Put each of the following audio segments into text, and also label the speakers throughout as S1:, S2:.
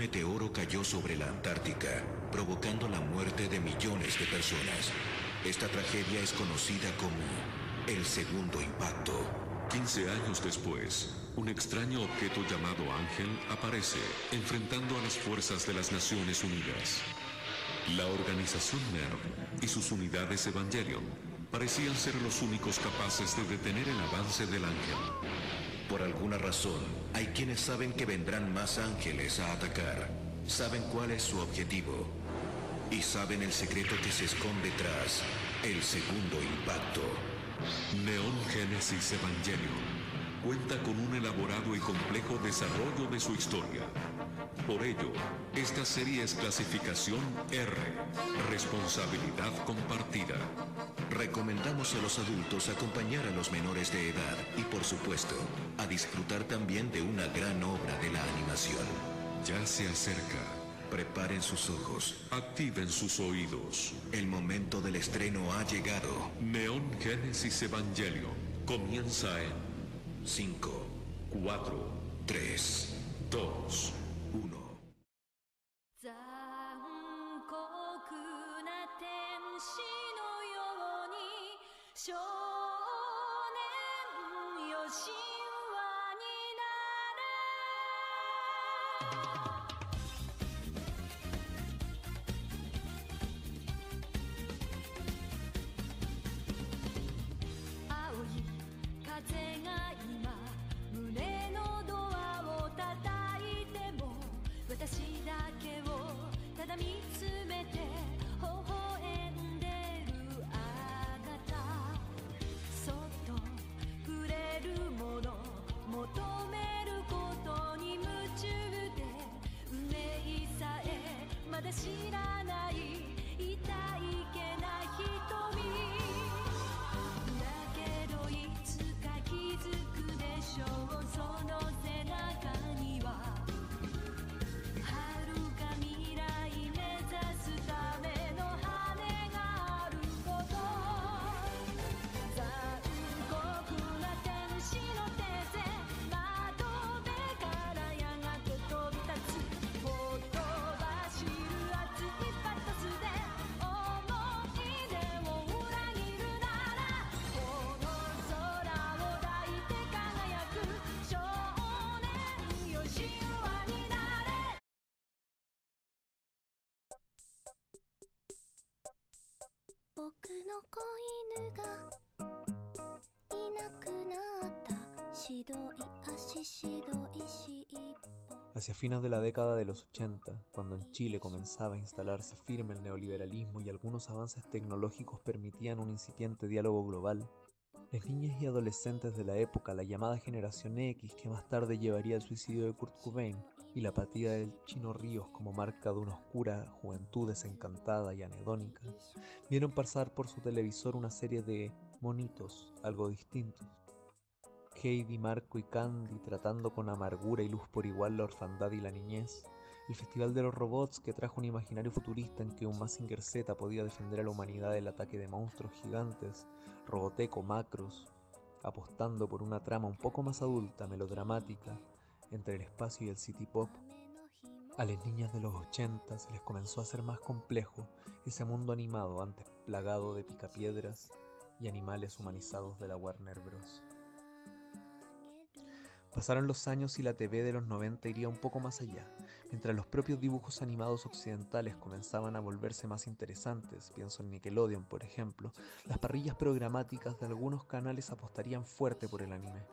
S1: meteoro cayó sobre la Antártica, provocando la muerte de millones de personas. Esta tragedia es conocida como el segundo impacto.
S2: 15 años después, un extraño objeto llamado Ángel aparece, enfrentando a las fuerzas de las Naciones Unidas. La organización NERV y sus unidades Evangelion parecían ser los únicos capaces de detener el avance del ángel.
S1: Por alguna razón, hay quienes saben que vendrán más ángeles a atacar. Saben cuál es su objetivo. Y saben el secreto que se esconde tras el segundo impacto.
S2: Neon Genesis Evangelion cuenta con un elaborado y complejo desarrollo de su historia. Por ello, esta serie es clasificación R, responsabilidad compartida.
S1: Recomendamos a los adultos acompañar a los menores de edad y por supuesto, a disfrutar también de una gran obra de la animación.
S2: Ya se acerca.
S1: Preparen sus ojos.
S2: Activen sus oídos.
S1: El momento del estreno ha llegado.
S2: Neon Genesis Evangelion comienza en
S1: 5,
S2: 4,
S1: 3,
S2: 2,
S3: 少年よ神話になれ青い風が今胸のドアを叩いても私だけをただ見つめてえまだ知ら の
S4: 子犬がいなくなった白い足白い尻尾
S5: Hacia fines de la década de los 80, cuando en Chile comenzaba a instalarse firme el neoliberalismo y algunos avances tecnológicos permitían un incipiente diálogo global, las niñas y adolescentes de la época, la llamada generación X, que más tarde llevaría al suicidio de Kurt Cobain, y la apatía del Chino Ríos como marca de una oscura juventud desencantada y anedónica, vieron pasar por su televisor una serie de monitos, algo distintos. Heidi, Marco y Candy tratando con amargura y luz por igual la orfandad y la niñez. El Festival de los Robots que trajo un imaginario futurista en que un Mazinger Z podía defender a la humanidad del ataque de monstruos gigantes, Roboteco, Macros, apostando por una trama un poco más adulta, melodramática, entre el espacio y el city pop. A las niñas de los 80 se les comenzó a hacer más complejo ese mundo animado antes plagado de picapiedras y animales humanizados de la Warner Bros. Pasaron los años y la TV de los 90 iría un poco más allá. Mientras los propios dibujos animados occidentales comenzaban a volverse más interesantes, pienso en Nickelodeon por ejemplo, las parrillas programáticas de algunos canales apostarían fuerte por el anime.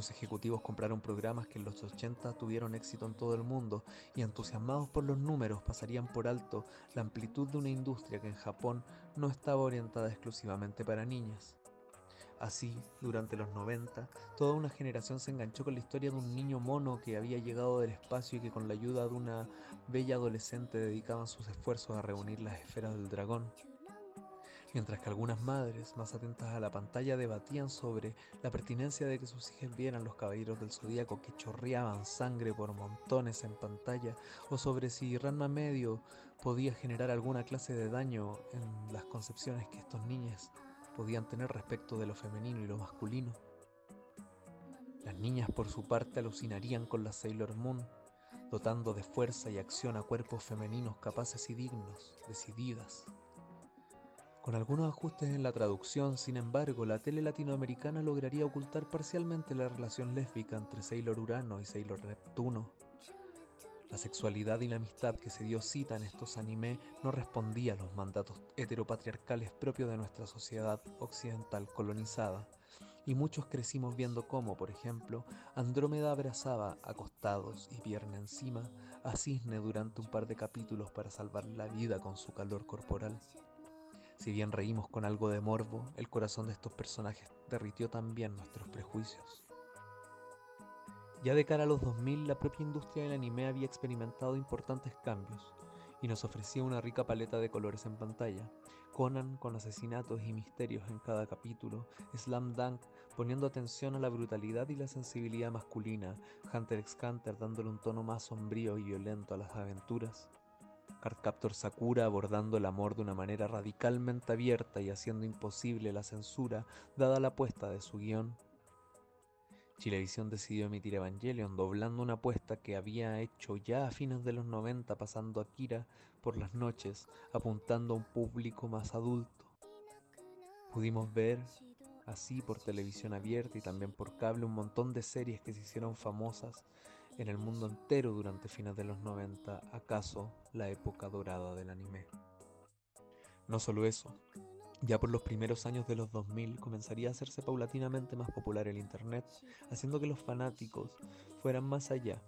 S5: Los ejecutivos compraron programas que en los 80 tuvieron éxito en todo el mundo y entusiasmados por los números pasarían por alto la amplitud de una industria que en Japón no estaba orientada exclusivamente para niñas. Así, durante los 90, toda una generación se enganchó con la historia de un niño mono que había llegado del espacio y que con la ayuda de una bella adolescente dedicaban sus esfuerzos a reunir las esferas del dragón. Mientras que algunas madres, más atentas a la pantalla, debatían sobre la pertinencia de que sus hijas vieran los caballeros del zodíaco que chorreaban sangre por montones en pantalla, o sobre si Ranma Medio podía generar alguna clase de daño en las concepciones que estos niños podían tener respecto de lo femenino y lo masculino. Las niñas por su parte alucinarían con la Sailor Moon, dotando de fuerza y acción a cuerpos femeninos capaces y dignos, decididas. Con algunos ajustes en la traducción, sin embargo, la tele latinoamericana lograría ocultar parcialmente la relación lésbica entre Sailor Urano y Sailor Neptuno. La sexualidad y la amistad que se dio cita en estos anime no respondía a los mandatos heteropatriarcales propios de nuestra sociedad occidental colonizada, y muchos crecimos viendo cómo, por ejemplo, Andrómeda abrazaba, acostados y pierna encima, a Cisne durante un par de capítulos para salvar la vida con su calor corporal. Si bien reímos con algo de morbo, el corazón de estos personajes derritió también nuestros prejuicios. Ya de cara a los 2000, la propia industria del anime había experimentado importantes cambios y nos ofrecía una rica paleta de colores en pantalla. Conan con asesinatos y misterios en cada capítulo, Slam Dunk poniendo atención a la brutalidad y la sensibilidad masculina, Hunter x Hunter dándole un tono más sombrío y violento a las aventuras, Cardcaptor Sakura abordando el amor de una manera radicalmente abierta y haciendo imposible la censura dada la apuesta de su guion. Chilevisión decidió emitir Evangelion doblando una apuesta que había hecho ya a fines de los 90 pasando Akira por las noches apuntando a un público más adulto. Pudimos ver así por televisión abierta y también por cable un montón de series que se hicieron famosas en el mundo entero durante fines de los 90, acaso la época dorada del anime. No solo eso, ya por los primeros años de los 2000 comenzaría a hacerse paulatinamente más popular el Internet, haciendo que los fanáticos fueran más allá,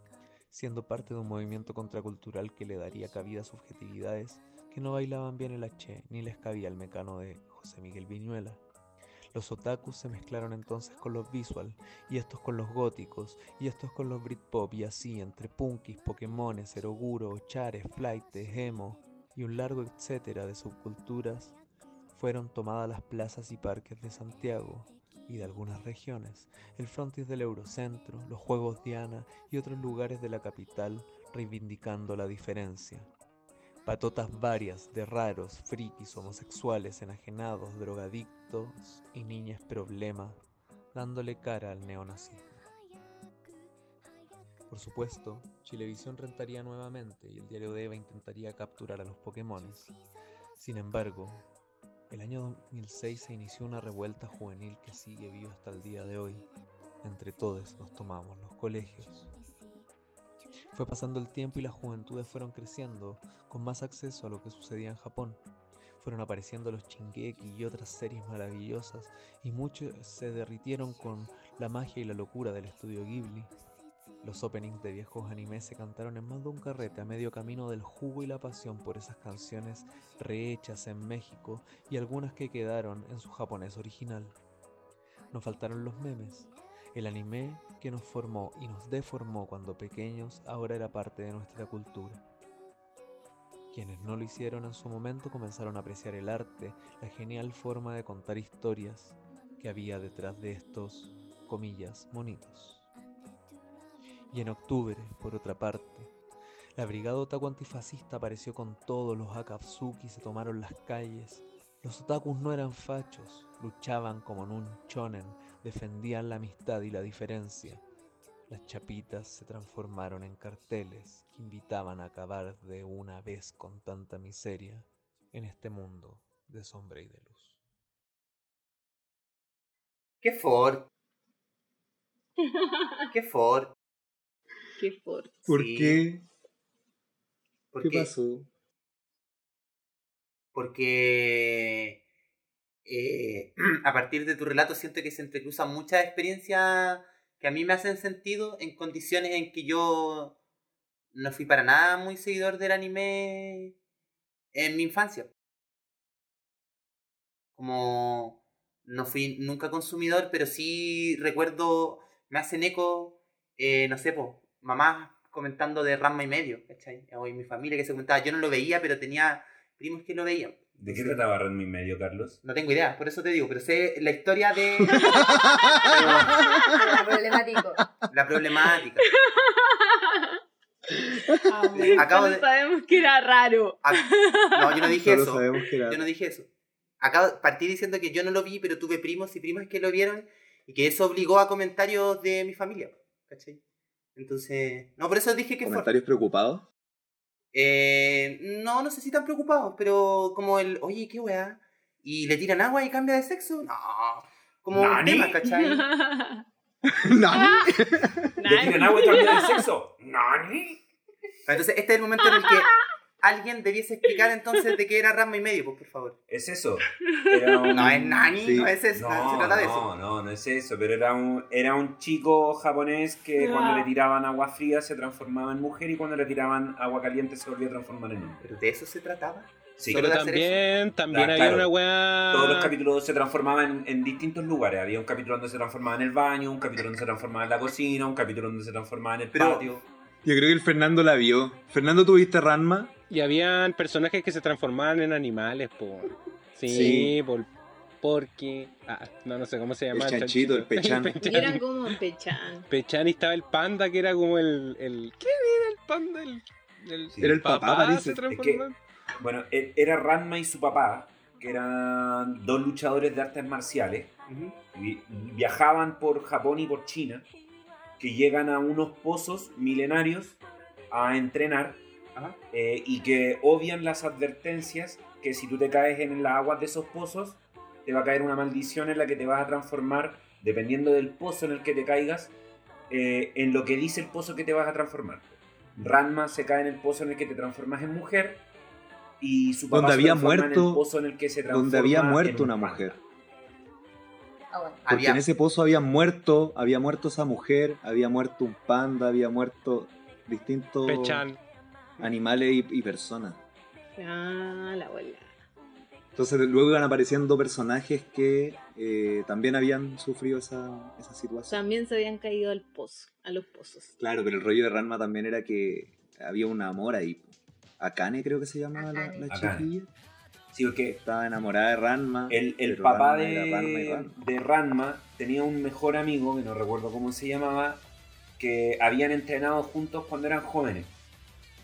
S5: siendo parte de un movimiento contracultural que le daría cabida a subjetividades que no bailaban bien el H ni les cabía el mecano de José Miguel Viñuela. Los otakus se mezclaron entonces con los visual, y estos con los góticos, y estos con los britpop, y así entre punkis, pokémones, eroguro, chares, flightes, emo, y un largo etcétera de subculturas, fueron tomadas las plazas y parques de Santiago y de algunas regiones, el frontis del Eurocentro, los Juegos Diana y otros lugares de la capital, reivindicando la diferencia. Patotas varias de raros, frikis, homosexuales, enajenados, drogadictos y niñas problema, dándole cara al neonazismo. Por supuesto, Chilevisión rentaría nuevamente y el diario de Eva intentaría capturar a los Pokémones. Sin embargo, el año 2006 se inició una revuelta juvenil que sigue viva hasta el día de hoy. Entre todos nos tomamos los colegios. Fue pasando el tiempo y las juventudes fueron creciendo, con más acceso a lo que sucedía en Japón. Fueron apareciendo los Shingeki y otras series maravillosas, y muchos se derritieron con la magia y la locura del estudio Ghibli. Los openings de viejos animes se cantaron en más de un carrete a medio camino del jugo y la pasión por esas canciones rehechas en México y algunas que quedaron en su japonés original. Nos faltaron los memes, el anime que nos formó y nos deformó cuando pequeños ahora era parte de nuestra cultura. Quienes no lo hicieron en su momento comenzaron a apreciar el arte, la genial forma de contar historias que había detrás de estos, comillas, monitos. Y en octubre, por otra parte, la brigada otaku antifascista apareció con todos los Akatsuki se tomaron las calles. Los otakus no eran fachos, luchaban como en un chonen defendían la amistad y la diferencia. Las chapitas se transformaron en carteles que invitaban a acabar de una vez con tanta miseria en este mundo de sombra y de luz.
S6: ¡Qué Ford! ¡Qué Ford!
S7: Qué fuerte.
S8: ¿Por
S6: Sí.
S8: qué?
S6: ¿Por
S8: ¿Qué
S6: qué?
S8: pasó?
S6: Porque eh, a partir de tu relato siento que se entrecruzan muchas experiencias que a mí me hacen sentido en condiciones en que yo no fui para nada muy seguidor del anime en mi infancia. Como no fui nunca consumidor, pero sí recuerdo, me hacen eco, eh, no sé, pues, mamás comentando de Rama y medio, ¿cachai? O en mi familia que se comentaba, yo no lo veía, pero tenía primos que lo veían.
S8: ¿De qué trataba Ranma y medio, Carlos?
S6: No tengo idea, por eso te digo, pero sé la historia de
S7: Problemático.
S6: la problemática.
S7: Acabo
S6: Acabo de-
S7: sabemos que era raro.
S6: Ah, No, yo no dije
S8: Solo
S6: eso.
S8: sabemos que era.
S6: Yo no dije eso. Acabo, partí diciendo que yo no lo vi, pero tuve primos y primas que lo vieron y que eso obligó a comentarios de mi familia. ¿Cachai? Entonces, no, por eso dije que fue.
S9: ¿Comentarios preocupados?
S6: Eh, no, no sé si tan preocupados, pero como el, oye, qué weá. Y le tiran agua y cambia de sexo. No. Como un
S8: ¿Nani?
S6: tema, ¿cachai?
S9: no.
S8: ¿Le tiran agua y cambian de sexo? ¿Nani?
S6: Entonces, este es el momento en el que alguien debiese explicar entonces de qué era Ranma y medio, pues, por favor.
S8: Es eso. Era un-
S6: No es Nani,
S9: Sí.
S6: no es eso, no, se
S8: No,
S6: trata de
S8: no,
S6: eso.
S8: no, no es eso, pero era un, era un chico japonés que
S7: Ah.
S8: cuando le tiraban agua fría se transformaba en mujer y cuando le tiraban agua caliente se volvía a transformar en hombre.
S6: Pero de eso se trataba.
S8: Sí,
S10: Pero también, también
S8: Ah,
S10: había
S8: claro.
S10: una weá.
S8: todos los capítulos se transformaban en, en distintos lugares. Había un capítulo donde se transformaba en el baño, un capítulo donde se transformaba en la cocina, un capítulo donde se transformaba en el
S6: Pero-
S8: patio.
S9: Yo creo que el Fernando la vio. Fernando, ¿tuviste Ranma?
S10: Y habían personajes que se transformaban en animales, por. Sí,
S9: Sí.
S10: por. Porque. Ah, no, no sé cómo se llama.
S9: El chanchito, el pechán.
S7: Y eran como pechan.
S10: Pechán y estaba el panda que era como el. el ¿Qué era el panda? El, el,
S8: Sí.
S9: Era el papá, parece.
S10: se
S9: Es que-.
S8: Bueno, e- era Ranma y su papá, que eran dos luchadores de artes marciales. Vi- viajaban por Japón y por China, que llegan a unos pozos milenarios a entrenar. Eh, y que obvian las advertencias que si tú te caes en las aguas de esos pozos, te va a caer una maldición en la que te vas a transformar, dependiendo del pozo en el que te caigas, eh, en lo que dice el pozo que te vas a transformar. Ranma se cae en el pozo en el que te transformas en mujer y su papá
S9: Donde
S8: se
S9: había
S8: transforma en
S9: muerto-
S8: el pozo en el que se transforma
S9: Donde había muerto
S8: un
S9: una
S8: panda.
S9: mujer.
S7: Ah.
S9: Porque
S6: Había-
S9: en ese pozo había muerto, había muerto esa mujer, había muerto un panda, había muerto distintos
S10: Pechán.
S9: Animales y, y personas.
S7: Ah, la abuela.
S9: Entonces luego iban apareciendo personajes que eh, también habían sufrido esa, esa situación.
S7: También se habían caído al pozo, a los pozos.
S9: Claro, pero el rollo de Ranma también era que había un amor ahí. Akane creo que se llamaba la, chiquilla.
S8: Sí, porque
S9: Estaba enamorada de Ranma.
S8: El, papá
S9: Ranma Ranma
S8: de,
S9: Ranma.
S8: de Ranma tenía un mejor amigo, que no recuerdo cómo se llamaba, que habían entrenado juntos cuando eran jóvenes.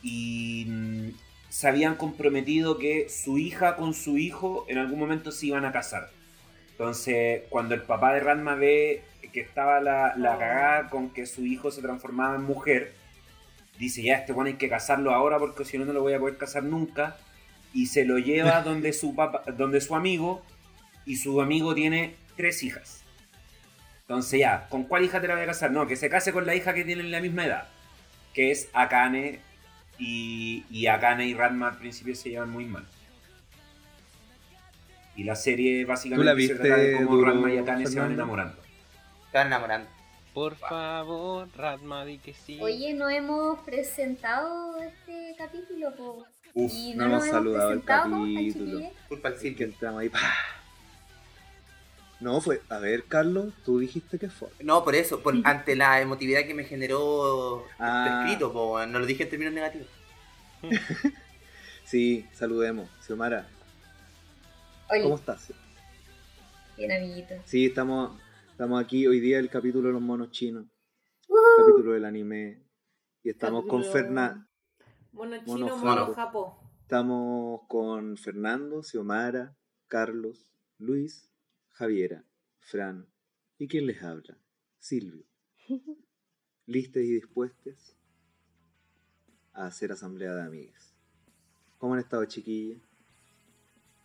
S8: Y mm, se habían comprometido que su hija con su hijo en algún momento se iban a casar. Entonces, cuando el papá de Ranma ve que estaba la, la
S7: Oh.
S8: cagada con que su hijo se transformaba en mujer, dice, ya, este bueno hay que casarlo ahora porque si no, no lo voy a poder casar nunca. Y se lo lleva donde su, papá, donde su amigo, y su amigo tiene tres hijas. Entonces ya, ¿con cuál hija te la voy a casar? No, que se case con la hija que tienen la misma edad, que es Akane, y, y Akane y Ranma al principio se llevan muy mal. Y la serie básicamente
S9: la
S8: se
S9: viste,
S8: trata de cómo
S9: Duro,
S8: Ranma y Akane se van enamorando.
S6: Estaban enamorando.
S10: Por favor, Radma, di que sí.
S11: Oye, no hemos presentado este capítulo, po.
S9: Uf,
S11: y
S9: no
S11: no,
S9: hemos saludado el
S11: presentado, ¿cómo están,
S9: capítulo.
S6: Culpa al
S9: Sí, que entramos ahí. ¡pah! No, fue. A ver, Carlos, tú dijiste que fue.
S6: No, por eso, por, ante la emotividad que me generó
S9: Ah.
S6: tu escrito, po, no lo dije en términos negativos.
S9: Sí, saludemos. Xiomara,
S11: Oye,
S9: ¿cómo estás?
S11: bien, amiguito.
S9: Sí, estamos, estamos aquí hoy día el capítulo de los monos chinos,
S11: Ujú.
S9: capítulo del anime. Y estamos con
S7: Capítulo-
S9: Fernan,
S7: Mono
S9: Mono
S7: chino, mono japo.
S9: estamos con Fernando, Xiomara, Carlos, Luis, Javiera, Fran y quien les habla, Silvio. Listas y dispuestas a hacer asamblea de amigas. ¿Cómo han estado chiquillas?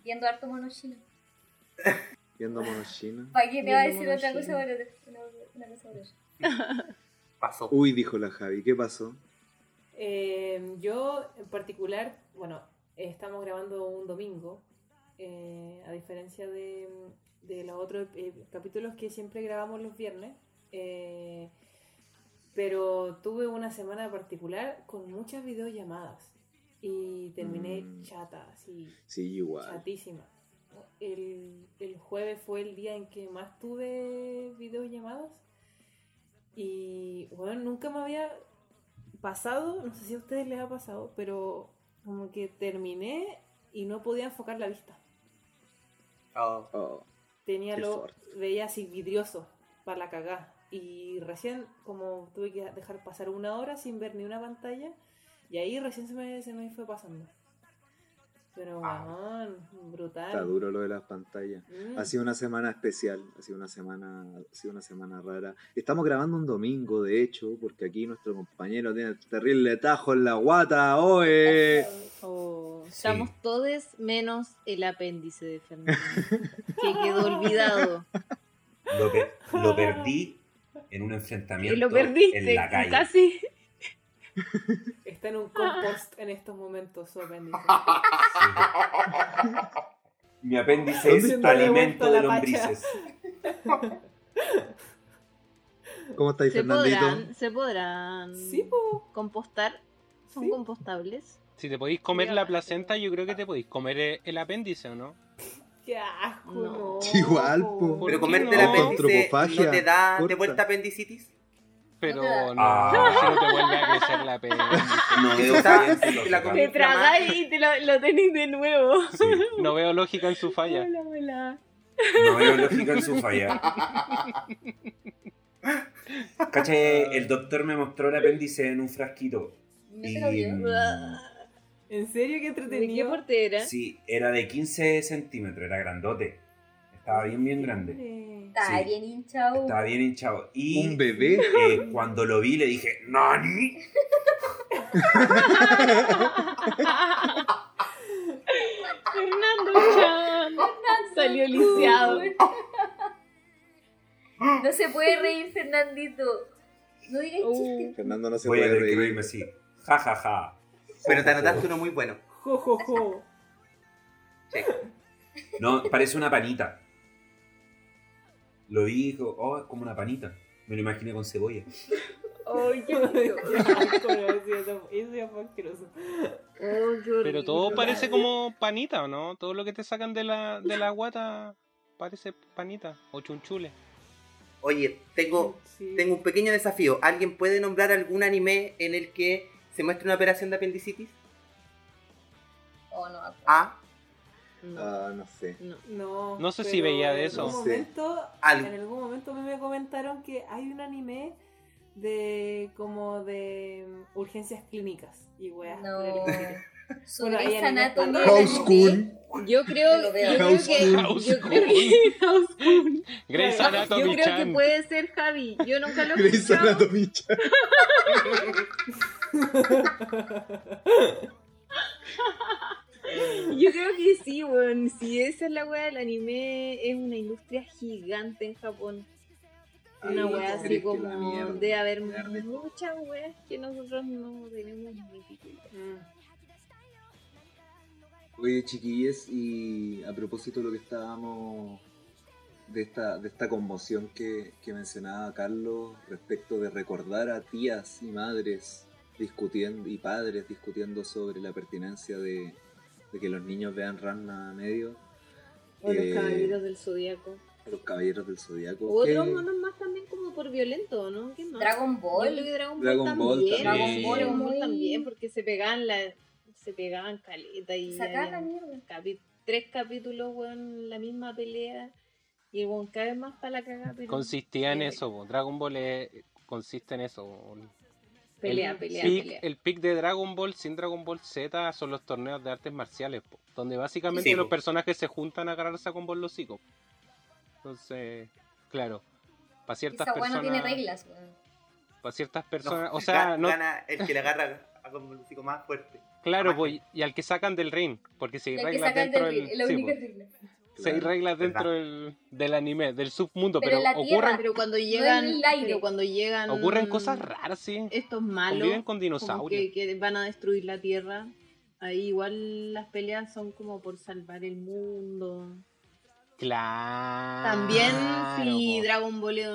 S11: Viendo harto mono chino.
S9: Viendo monos chinos.
S11: ¿Para qué te va a decir otra cosa? Una, una cosa.
S6: Pasó.
S9: Uy, dijo la Javi, ¿qué pasó?
S7: Eh, yo, en particular, bueno, estamos grabando un domingo, eh, a diferencia de, de los otros eh, capítulos que siempre grabamos los viernes. eh, pero tuve una semana particular con muchas videollamadas y terminé
S9: Mm.
S7: chata, así,
S9: Sí, igual.
S7: chatísima. El, el jueves fue el día en que más tuve videollamadas y bueno, nunca me había pasado, no sé si a ustedes les ha pasado, pero como que terminé y no podía enfocar la vista.
S6: Oh.
S9: Oh,
S7: Tenía lo, veía así vidrioso para la cagá. Y recién, como tuve que dejar pasar una hora sin ver ni una pantalla, y ahí recién se me, se me fue pasando. Pero
S6: Ah.
S7: weón, brutal.
S9: Está duro lo de las pantallas.
S7: Mm.
S9: Ha sido una semana especial, ha sido una semana, ha sido una semana rara. Estamos grabando un domingo, de hecho, porque aquí nuestro compañero tiene terrible tajo en la guata, ¡oe!
S12: Oh, Estamos todos menos el apéndice de Fernando, que quedó olvidado.
S8: Lo, pe- lo perdí en un
S12: Y
S8: enfrentamiento
S12: lo perdiste,
S8: en la calle.
S12: casi.
S7: Está en un compost en estos momentos, su apéndice.
S8: Mi apéndice
S7: ¿Dónde
S8: es
S7: está?
S8: alimento de lombrices.
S9: ¿Cómo estáis,
S12: Se
S9: Fernandito?
S12: podrán, se podrán
S7: Sí, po.
S12: compostar. Son
S7: Sí.
S12: compostables.
S10: Si te podéis comer la placenta, yo creo que te podéis comer eh, el apéndice, ¿o no?
S7: Qué asco,
S12: No.
S7: no.
S9: Igual, po.
S10: ¿Por
S6: Pero comerte
S10: no?
S6: el apéndice no te da de vuelta apendicitis.
S10: Pero no,
S8: Ah.
S10: si no te vuelve a crecer la apéndice.
S8: No veo
S6: Está- te la
S12: tragáis y te lo, lo tenéis de nuevo.
S8: Sí,
S10: No veo lógica en su falla.
S12: Hola, hola.
S8: no veo lógica en su falla. Caché, el doctor me mostró el apéndice en un frasquito.
S11: ¿No te
S8: Y,
S11: lo vio?
S8: mm,
S7: ¿En serio qué
S12: ¿De qué
S7: entretenido?
S12: porte era?
S8: sí, era de 15 centímetros, era grandote. Estaba bien, bien grande. Sí.
S11: bien hinchado.
S8: Estaba bien hinchado. Y
S9: ¿Un bebé?
S8: eh, cuando lo vi le dije, ¡Nani!
S12: Fernando Chan. Salió lisiado.
S11: No se puede reír, Fernandito. No digas
S12: Uh.
S11: chistes.
S9: Fernando no se
S8: Voy a
S9: puede
S8: que
S9: reír.
S8: reírme así. Ja, ja, ja.
S6: Pero te anotaste uno muy bueno.
S7: Jo, jo, jo.
S6: Sí.
S8: No, parece una panita. Lo vi y dijo, oh, es como una panita. Me lo imaginé con cebolla.
S12: Ay, qué
S7: eso- ya fue asqueroso.
S10: Pero todo parece como panita, ¿o no? Todo lo que te sacan de la, de la guata parece panita o chunchule.
S6: Oye, tengo,
S7: Sí.
S6: tengo un pequeño desafío. ¿Alguien puede nombrar algún anime en el que se muestre una operación de apendicitis?
S11: Oh, no.
S6: A.
S12: No,
S9: Ah, no sé.
S12: no.
S7: No,
S10: No sé si veía de
S7: en
S10: eso.
S7: algún momento, en algún momento me comentaron que hay un anime de como de mm, urgencias clínicas y weas por el
S11: No.
S7: Bueno,
S9: House. Kun.
S12: Yo creo, que,
S9: Kun.
S10: House
S12: yo creo
S10: Kun.
S12: que House.
S10: Grey's
S12: Yo creo que puede ser Javi. Yo nunca lo he
S9: Grey's. Anatomy.
S12: Yo creo que sí, weón. Si esa es la weá del anime, es una industria gigante en Japón. Una weá así como de haber muchas weas que nosotros no tenemos ni idea.
S7: Mm.
S9: Oye, chiquillos, y a propósito de lo que estábamos de esta, de esta conmoción que, que mencionaba Carlos respecto de recordar a tías y madres discutiendo y padres discutiendo sobre la pertinencia de, de que los niños vean Ranma medio,
S12: O los
S9: Eh,
S12: caballeros del zodiaco.
S9: los caballeros del zodiaco.
S12: Otros monos más también como por violento, ¿no? ¿Qué más?
S11: Dragon
S12: Yo
S11: Ball.
S12: creo que Dragon Ball
S9: Dragon Ball
S12: también.
S10: también.
S12: Dragon Ball, Dragon Ball también, porque se pegaban la, se pegaban caleta y
S11: Sacar la mierda.
S12: capi- tres capítulos, weón, la misma pelea. Y el weón cada vez más para la cagada. pero-
S10: Consistía en
S12: eh,
S10: eso. Dragon Ball es- consiste en eso. po.
S12: Pelea,
S10: el
S12: pelea,
S10: pic,
S12: pelea.
S10: El pick de Dragon Ball sin Dragon Ball Z son los torneos de artes marciales, po, donde básicamente
S6: Sí,
S10: los
S6: po.
S10: personajes se juntan a agarrarse con los hocico. Entonces, claro, para ciertas
S11: Esa weá no
S10: personas,
S11: tiene reglas, weón.
S10: para ciertas personas,
S6: No,
S10: o sea, no,
S6: gana el que le agarra a el hocico más fuerte.
S10: claro,
S6: más
S10: pues, y al que sacan del ring, porque si reglas dentro
S11: del ring, la
S10: sí,
S11: única
S10: po,
S11: regla.
S9: Claro,
S10: reglas dentro del, del anime, del submundo,
S11: Pero
S10: ocurren,
S11: Tierra,
S12: Pero cuando llegan, pero cuando llegan
S10: ocurren cosas raras, sí.
S12: estos malos
S10: Conviven con dinosaurios.
S12: que, que van a destruir la tierra, ahí igual las peleas son como por salvar el mundo.
S10: Claro.
S12: También si
S10: po,
S12: Dragon Ball es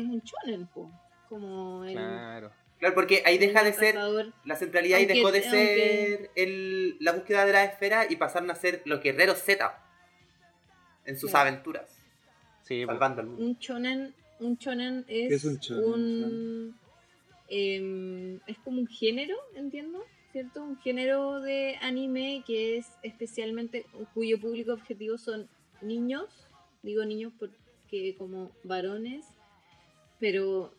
S12: un, shonen, po, como el,
S10: Claro.
S6: Claro, porque ahí deja de ser la centralidad y
S12: Aunque-
S6: dejó de
S12: aunque-
S6: ser el, la búsqueda de la esfera y pasaron a ser los guerreros Z en sus
S12: Claro.
S6: aventuras,
S10: Sí, po.
S6: salvando al mundo.
S12: Un shonen, un shonen es,
S9: ¿Qué es un shonen,
S12: un- em, es como un género, entiendo, ¿cierto? Un género de anime que es especialmente cuyo público objetivo son niños, digo niños porque como varones, pero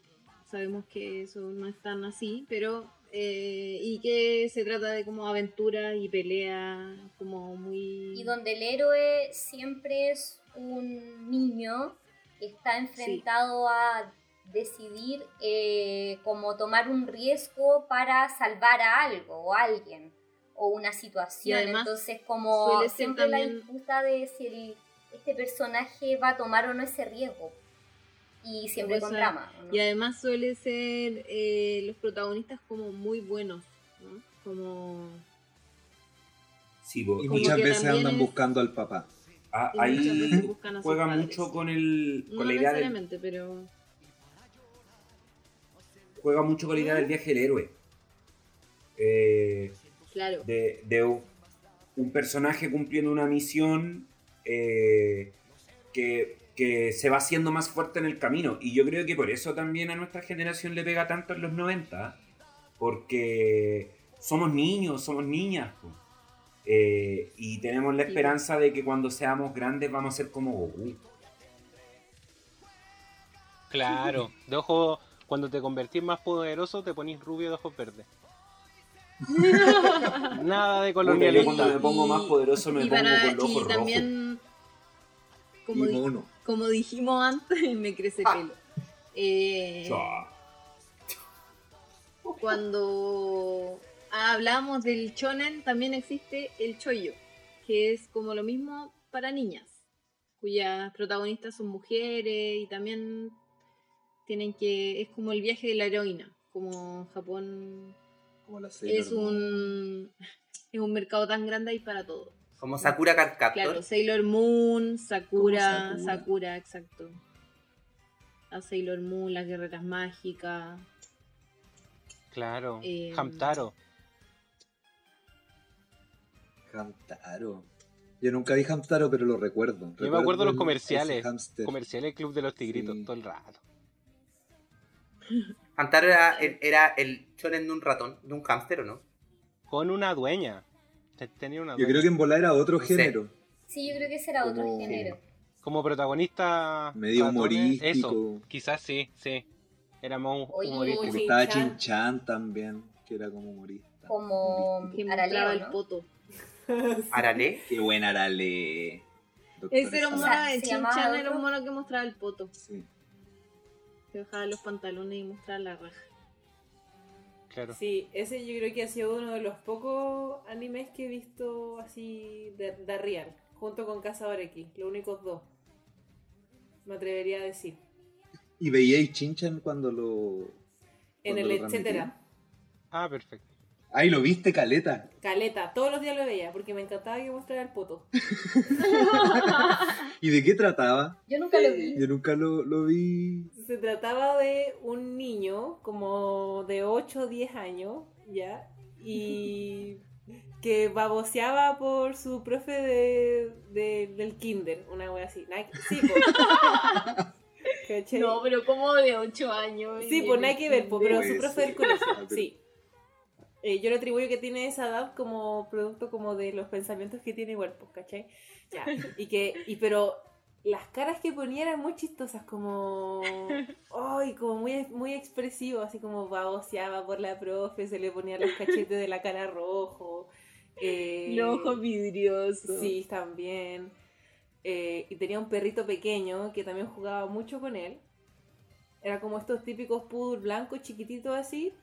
S12: sabemos que eso no es tan así, pero eh, y que se trata de como aventura y pelea, como muy...
S11: Y donde el héroe siempre es un niño que está enfrentado a decidir eh, como tomar un riesgo para salvar a algo o a alguien o una situación. Entonces como siempre la
S12: también-
S11: disputa de si el- este personaje va a tomar o no ese riesgo. Y siempre
S12: O
S11: con drama. ¿no?
S12: Y además suele ser eh, los protagonistas como muy buenos, ¿no? Como...
S8: Sí,
S9: Y muchas veces andan
S12: es-
S9: buscando al papá.
S8: Ah, ahí juega mucho con el
S12: No
S8: con la idea del,
S12: necesariamente, pero...
S8: juega mucho con la idea del viaje del héroe. Eh,
S12: Claro.
S8: de, un personaje cumpliendo una misión eh, que, que se va haciendo más fuerte en el camino. Y yo creo que por eso también a nuestra generación le pega tanto en los 90, porque somos niños, somos niñas. Eh, y tenemos la esperanza de que cuando seamos grandes vamos a ser como Goku.
S10: Claro, de ojo, cuando te convertís más poderoso te ponís rubio de ojos verdes. Nada de colonialismo.
S8: cuando me pongo más poderoso me
S12: y
S8: pongo
S12: para-
S8: con los
S12: y
S8: ojos rojos.
S12: también, como,
S9: y mono.
S12: Como dijimos antes, me crece
S8: Ah.
S12: pelo. Eh, cuando hablamos del shonen, también existe el choyo, que es como lo mismo para niñas, cuyas protagonistas son mujeres y también tienen que es como el viaje de la heroína, como Japón
S9: Como la Sailor
S12: es un es un mercado tan grande ahí para todo.
S6: Como Sakura Card Captor.
S12: Claro, Sailor Moon, Sakura, Sakura,
S9: Sakura.
S12: exacto. La Sailor Moon, las guerreras mágicas.
S10: Claro,
S12: Eh,
S10: Hamtaro.
S9: Hamtaro. Yo nunca vi Hamtaro, pero lo recuerdo.
S10: Yo me acuerdo de los comerciales. Comerciales Club de los Tigritos
S9: Sí.
S10: todo el rato.
S6: Hamtaro era, el- era el shonen de un ratón, de un hámster, ¿o no?
S10: Con una dueña. Te- Tenía una
S9: Yo creo que en volar era otro género.
S11: Sí, yo creo que ese era otro
S9: Como-
S11: género.
S10: Como protagonista.
S9: Medio
S10: ratones,
S9: humorístico.
S10: Eso, quizás sí, sí. Era más
S11: Oye,
S10: humorístico.
S11: Chin
S9: Estaba
S11: Chan.
S9: Chin-Chan también, que era como humorista.
S11: Como.
S12: Que mostraba el
S11: ¿no?
S12: poto.
S6: Arale.
S9: Qué buena Arale. Doctor
S12: Ese era un mono
S11: sea,
S12: de
S11: llamaba
S12: Chin-Chan, era un mono que mostraba el poto.
S9: Sí.
S12: Que bajaba los pantalones y mostraba la raja.
S10: Claro.
S7: Sí, ese yo creo que ha sido uno de los pocos animes que he visto así de, de real, junto con Cazador X, los únicos dos. Me atrevería a decir.
S9: ¿Y veíais Chinchan cuando lo.
S7: En el
S9: lo
S7: etcétera.
S10: Ah, perfecto.
S9: Ay, lo viste, Caleta.
S7: Caleta, todos los días lo veía porque me encantaba que mostrara el poto.
S9: ¿Y de qué trataba?
S11: Yo nunca lo vi.
S9: Yo nunca lo, lo vi.
S7: Se trataba de un niño como de 8 o 10 años, ¿ya? Y que baboseaba por su profe de, de- del kinder, una wea así. Sí. ¿Cachai?
S12: No, pero como de 8 años.
S7: Sí, pues nada que ver, pero su profe del colegio,
S9: Ah,
S7: sí. Eh, yo le atribuyo que tiene esa edad como producto como de los pensamientos que tiene igual, pues, ¿cachai? Ya. Y que, y pero las caras que ponía eran muy chistosas, como, ay, como muy, muy expresivo, así como baboseaba por la profe, se le ponía los cachetes de la cara rojo. eh,
S12: Los ojos vidriosos.
S7: Sí, también. Eh, y tenía un perrito pequeño que también jugaba mucho con él. Era como estos típicos poodle blancos chiquititos así.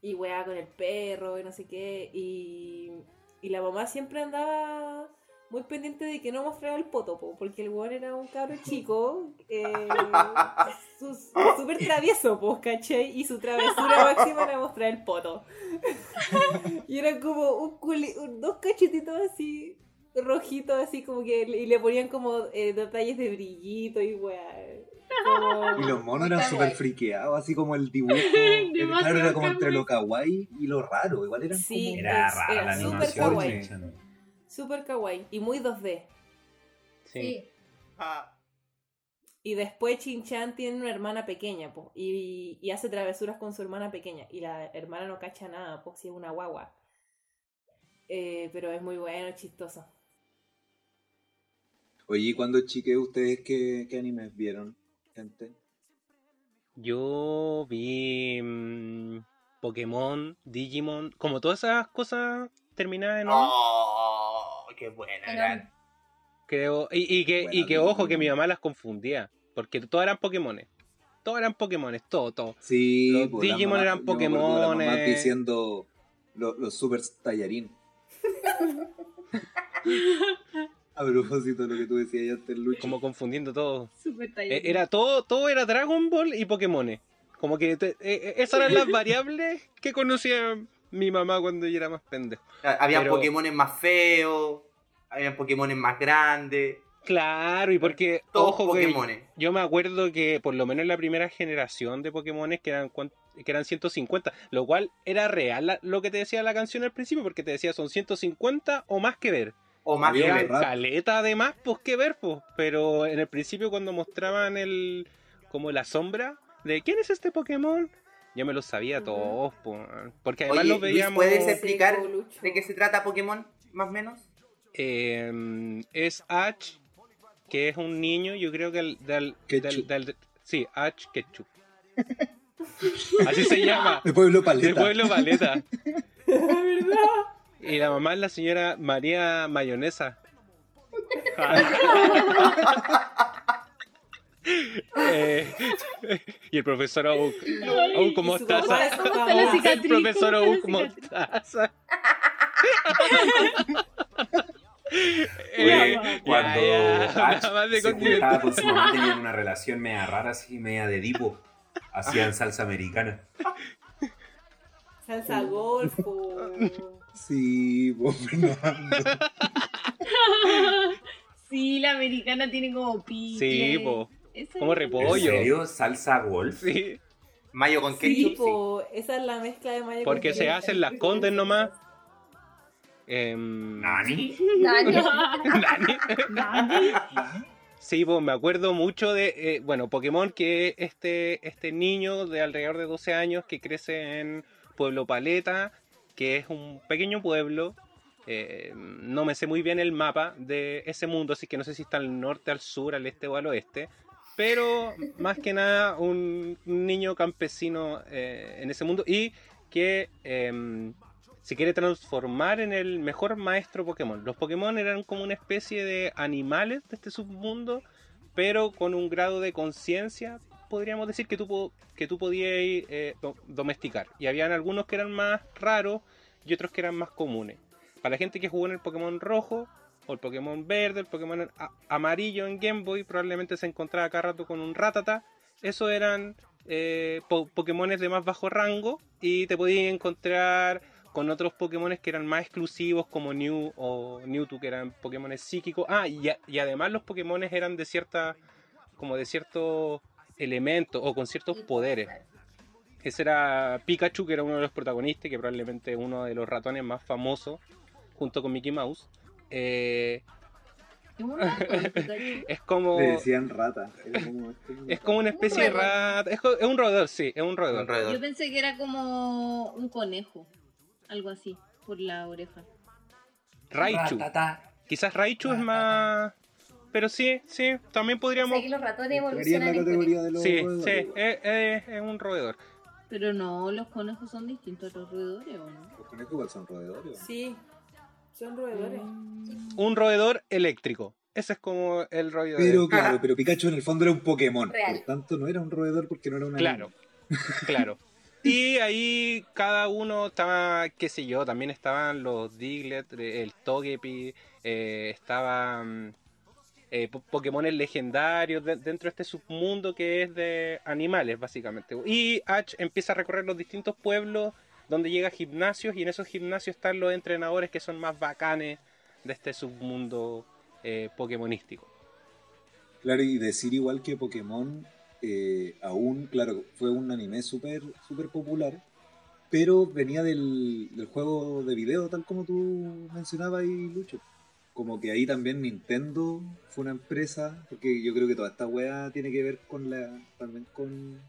S7: Y weá con el perro y no sé qué. Y, y la mamá siempre andaba muy pendiente de que no mostrara el poto, po, porque el weón era un cabro chico. eh, Súper travieso, pues, ¿cachai? Y su travesura máxima era mostrar el poto. Y era como un culi- un- dos cachetitos así, rojitos, así como que. Y le ponían como eh, detalles de brillito y weá. Como-
S9: Y los monos eran
S11: Kawaii.
S9: súper friqueados, así como el dibujo. el- claro, era como entre lo kawaii y lo raro. Igual eran
S7: Sí,
S9: como.
S8: Era
S7: es-
S8: rara
S7: era
S8: la
S7: súper
S8: animación.
S7: kawaii.
S8: Chin-chan.
S7: Súper kawaii. Y muy 2D.
S10: Sí.
S11: Sí.
S6: Ah,
S7: Y después Chin-Chan tiene una hermana pequeña, po, y, y hace travesuras con su hermana pequeña. Y la hermana no cacha nada, pues si es una guagua. Eh, pero es muy bueno, chistoso.
S9: Oye, ¿y cuando chique ustedes qué, qué animes vieron, gente?
S10: Yo vi. mm, Pokémon, Digimon, como todas esas cosas terminadas en
S6: Oh, qué buena.
S10: Creo. Y, y que, y que ojo, que mi mamá las confundía. Porque todas eran Pokémones. Todos eran Pokémones, todo, todo.
S9: Sí,
S10: Los
S9: pues,
S10: Digimon
S9: mamá-
S10: eran Pokémones.
S9: diciendo lo- los super tallarín. A propósito de lo que tú decías antes, Lucho.
S10: Como confundiendo todo.
S12: Super
S10: Eh. Era todo, todo era Dragon Ball y Pokémones. Como que te- eh, eh, esas eran las variables que conocía mi mamá cuando yo era más pendejo.
S6: Había
S10: Pero-
S6: Pokémones más feos, había Pokémones más grandes,
S10: Claro, y porque,
S6: todos
S10: ojo, que
S6: Pokémones.
S10: yo me acuerdo que por lo menos en la primera generación de Pokémones que eran, que eran 150, lo cual era real lo que te decía la canción al principio, porque te decía son 150 o más que ver.
S6: O más
S9: Había
S10: caleta de más pues que ver, pues. Pero en el principio cuando mostraban el como la sombra de quién es este Pokémon, yo me lo sabía
S7: Ujú.
S10: todos, pues. Porque además
S6: Oye,
S10: lo
S6: Luis,
S10: veíamos.
S6: ¿puedes explicar de qué se trata Pokémon, más o menos?
S10: Eh, es Ash, que es un niño, yo creo que el, del, del, Sí, Ash Ketchup. Así se llama.
S9: De Pueblo
S10: De
S9: Paleta.
S10: pueblo paleta. Y la mamá es la señora María Mayonesa. Eh, y el profesor Oak. Oak
S12: ¿Cómo está
S7: papá.
S12: la
S10: El profesor
S12: ¿Cómo
S10: Oak
S12: está la cicatriz?
S10: mostaza.
S12: Ya,
S10: Eh.
S8: Cuando
S10: ya,
S8: se juntaba con su mamá tenían una relación media rara, así media de dipo. Hacían salsa americana.
S7: Salsa golf o...
S9: Sí, vos, Fernando.
S12: Sí, la americana tiene como pique.
S10: Sí, po.
S12: Esa
S10: Como
S12: es-
S8: ¿En
S10: repollo.
S8: serio? ¿Salsa golf?
S10: Sí,
S6: Mayo con
S7: Sí,
S6: ketchup,
S7: po, esa es la mezcla de mayo
S10: porque
S7: con
S10: se hacen las condes nomás. Em,
S8: ¿Nani?
S11: Nani.
S10: Nani. Sí, pues me acuerdo mucho de, eh, bueno, Pokémon, que este, este niño de alrededor de 12 años que crece en Pueblo Paleta, que es un pequeño pueblo. eh, no me sé muy bien el mapa de ese mundo, así que no sé si está al norte, al sur, al este o al oeste. Pero más que nada un niño campesino eh, en ese mundo y que em, se quiere transformar en el mejor maestro Pokémon. Los Pokémon eran como una especie de animales de este submundo, pero con un grado de conciencia, podríamos decir, que tú, que tú podías eh, do- domesticar. Y habían algunos que eran más raros y otros que eran más comunes. Para la gente que jugó en el Pokémon rojo, o el Pokémon verde, el Pokémon amarillo en Game Boy, probablemente se encontraba cada rato con un Ratata. Esos eran eh, po- Pokémones de más bajo rango y te podías encontrar con otros Pokémones que eran más exclusivos como New o Mewtwo que eran Pokémones psíquicos. Ah, y, además los Pokémones eran de cierta como de ciertos elementos o con ciertos poderes. Ese era Pikachu, que era uno de los protagonistas, que probablemente es uno de los ratones más famosos, junto con Mickey Mouse. Eh,
S12: Es
S10: es como
S9: Le decían rata. Era como-
S10: es como una especie de rata. Es, un roedor, sí, es un roedor.
S6: Un roedor.
S12: Yo pensé que era como un conejo. Algo así, por la oreja.
S10: Raichu.
S8: Ratata.
S10: Quizás Raichu es más. Pero sí, sí, también
S11: O
S10: podríamos.
S11: sea los ratones evolucionan
S9: la
S11: en
S9: categoría de los
S10: Sí,
S9: roedores,
S10: sí, es, es- es un roedor.
S12: Pero no, los conejos son distintos a los roedores, ¿o no?
S9: Los conejos igual son roedores.
S7: Sí, son roedores.
S10: Un roedor eléctrico. Ese es como el roedor.
S9: Pero claro, pero Pikachu en el fondo era un Pokémon.
S11: Real.
S9: Por tanto, no era un roedor porque no era una.
S10: Claro, claro. Y ahí cada uno estaba, qué sé yo, también estaban los Diglett, el Togepi, eh, estaban eh, po- Pokémones legendarios de- dentro de este submundo que es de animales, básicamente. Y Ash empieza a recorrer los distintos pueblos donde llega a gimnasios y en esos gimnasios están los entrenadores que son más bacanes de este submundo eh, pokémonístico.
S9: Claro, y decir igual que Pokémon eh, aún, claro, fue un anime súper súper popular, pero venía del, del juego de video, tal como tú mencionabas ahí, Lucho. Como que ahí también Nintendo fue una empresa, porque yo creo que toda esta wea tiene que ver con la también con,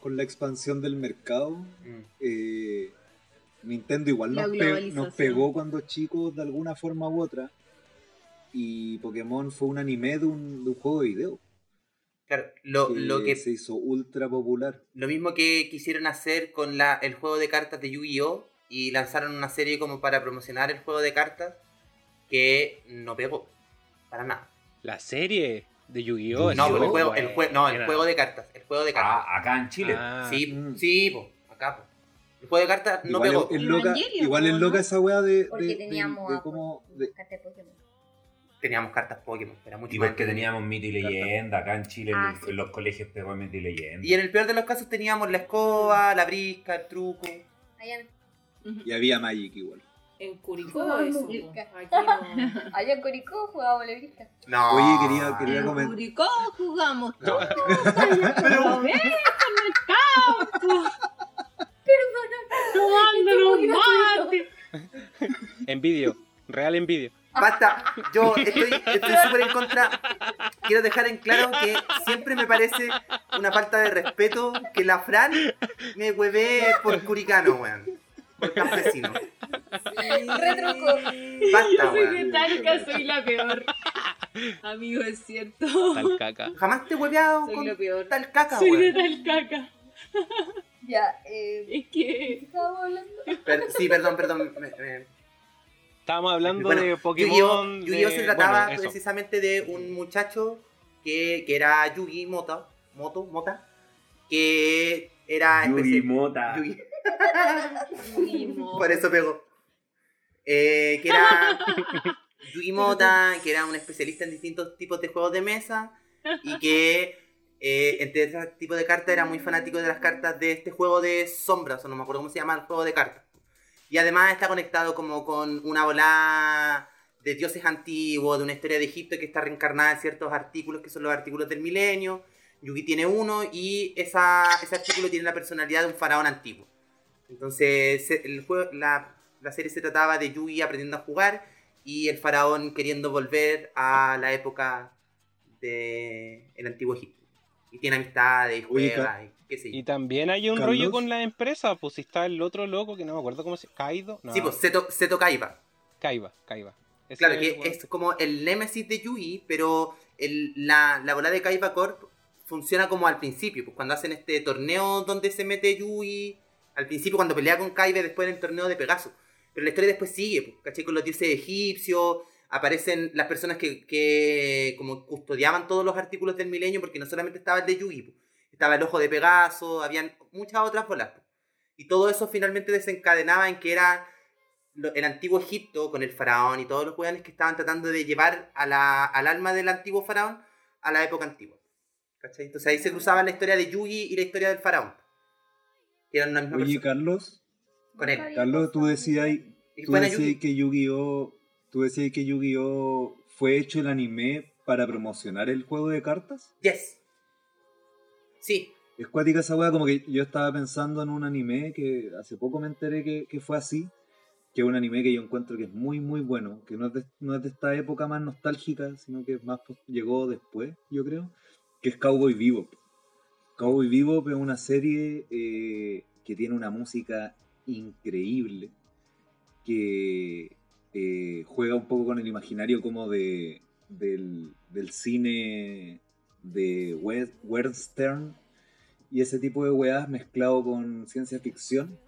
S9: con la expansión del mercado.
S6: Mm.
S9: Eh, Nintendo igual nos, pe- nos
S12: globalización.
S9: pegó cuando chicos de alguna forma u otra. Y Pokémon fue un anime de un, de un juego de video.
S6: Claro, lo, lo que
S9: se hizo ultra popular.
S6: Lo mismo que quisieron hacer con la, el juego de cartas de Yu-Gi-Oh! y lanzaron una serie como para promocionar el juego de cartas que no pegó. Para nada.
S10: La serie de Yu-Gi-Oh!
S6: No, el juego, el jue- no, el juego de cartas. El juego de cartas.
S8: Ah, acá en Chile.
S10: Ah.
S6: Sí,
S9: Mm.
S6: sí, po, acá. po. El juego de cartas no
S9: igual
S6: pegó.
S9: es, es loca,
S12: Evangelion,
S9: igual es
S12: ¿no?
S9: loca esa weá de,
S11: Porque
S9: de-
S11: teníamos
S9: de cómo... de-
S11: Carta de Pokémon.
S6: Teníamos cartas Pokémon, era mucho
S8: Igual
S6: más
S8: que teníamos mito y leyenda. Acá en Chile, en
S11: Ah,
S8: los-
S11: sí.
S8: en los colegios pegó mito y leyenda.
S6: Y en el peor de los casos teníamos la escoba, la brisca, el truco.
S11: Allá,
S9: Y había Magic igual.
S7: En Curicó
S11: Jugamos
S7: eso. Aquí no.
S11: allá en Curicó jugábamos la brisca.
S6: No.
S9: Oye, quería, quería
S12: En
S9: comentar...
S12: Curicó jugamos
S6: No.
S12: todos. Pero ven en el campo. Tomando los mates.
S10: Envidio, real envidio.
S6: Basta, yo estoy estoy súper en contra. Quiero dejar en claro que siempre me parece una falta de respeto que la Fran me hueve por curicano, weón. Por campesino.
S11: Retruco.
S6: Basta,
S12: Yo soy de
S6: weón.
S12: Talca, soy la peor. Amigo, es cierto.
S10: Tal caca.
S6: Jamás te he hueveado
S12: Soy
S6: con
S12: lo peor.
S6: tal caca,
S12: Soy de
S6: weón.
S12: Talcaca.
S11: Ya, eh.
S12: Es que.
S11: Estábamos hablando.
S6: Per- sí, perdón, perdón. me- me-
S10: Estábamos hablando
S6: Bueno,
S10: de! Pokémon.
S6: Yu-Gi-Oh!
S10: de-
S6: se trataba
S10: eso.
S6: precisamente de un muchacho que, que era Yugi Mota, Moto, Mota, que era
S8: Yuri Mota.
S6: Yugi. Por eso pegó. Eh, que era Yugi Mota, que era un especialista en distintos tipos de juegos de mesa y que eh, entre ese tipo de cartas era muy fanático de las cartas de este juego de sombras, o no me acuerdo cómo se llama el juego de cartas. Y además está conectado como con una bola de dioses antiguos, de una historia de Egipto que está reencarnada en ciertos artículos que son los artículos del milenio. Yugi tiene uno y esa, ese artículo tiene la personalidad de un faraón antiguo. Entonces el juego, la, la serie se trataba de Yugi aprendiendo a jugar y el faraón queriendo volver a la época del el antiguo Egipto. Y tiene amistades, juega, y qué sé yo.
S10: Y también hay un
S9: Carlos.
S10: rollo con la empresa, pues si está el otro loco que no me acuerdo cómo se Kaido. No,
S6: Sí, pues Seto, Seto Kaiba.
S10: Kaiba, Kaiba. Ese
S6: Claro,
S10: es
S6: que es como el némesis de Yugi, pero el, la, la bola de Kaiba Corp funciona como al principio, pues cuando hacen este torneo donde se mete Yugi, al principio cuando pelea con Kaiba y después en el torneo de Pegaso. Pero la historia después sigue, ¿cachai? Con los dioses egipcios, aparecen las personas que, que como custodiaban todos los artículos del milenio, porque no solamente estaba el de Yugi, estaba el ojo de Pegaso, habían muchas otras bolas. Y todo eso finalmente desencadenaba en que era el antiguo Egipto con el faraón y todos los weones que estaban tratando de llevar al alma del antiguo faraón a la época antigua. ¿Cachai? Entonces ahí se cruzaban la historia de Yugi y la historia del faraón. Que eran una misma
S9: Oye,
S6: persona.
S9: Carlos,
S6: Con él.
S9: Carlos, tú decías,
S6: Y
S9: tú decías
S6: Yugi.
S9: que Yu-Gi-Oh! Tú decías que Yu-Gi-Oh! fue hecho el anime para promocionar el juego de cartas.
S6: Yes. Sí.
S9: Es cuática esa weá, como que yo estaba pensando en un anime que hace poco me enteré que, que fue así. Que es un anime que yo encuentro que es muy, muy bueno. Que no es de, no es de esta época más nostálgica, sino que más pos- llegó después, yo creo. Que es Cowboy Bebop. Cowboy Bebop es una serie eh, que tiene una música increíble. Que eh, juega un poco con el imaginario como de, del, cine de Wes- western y ese tipo de weas mezclado con ciencia ficción.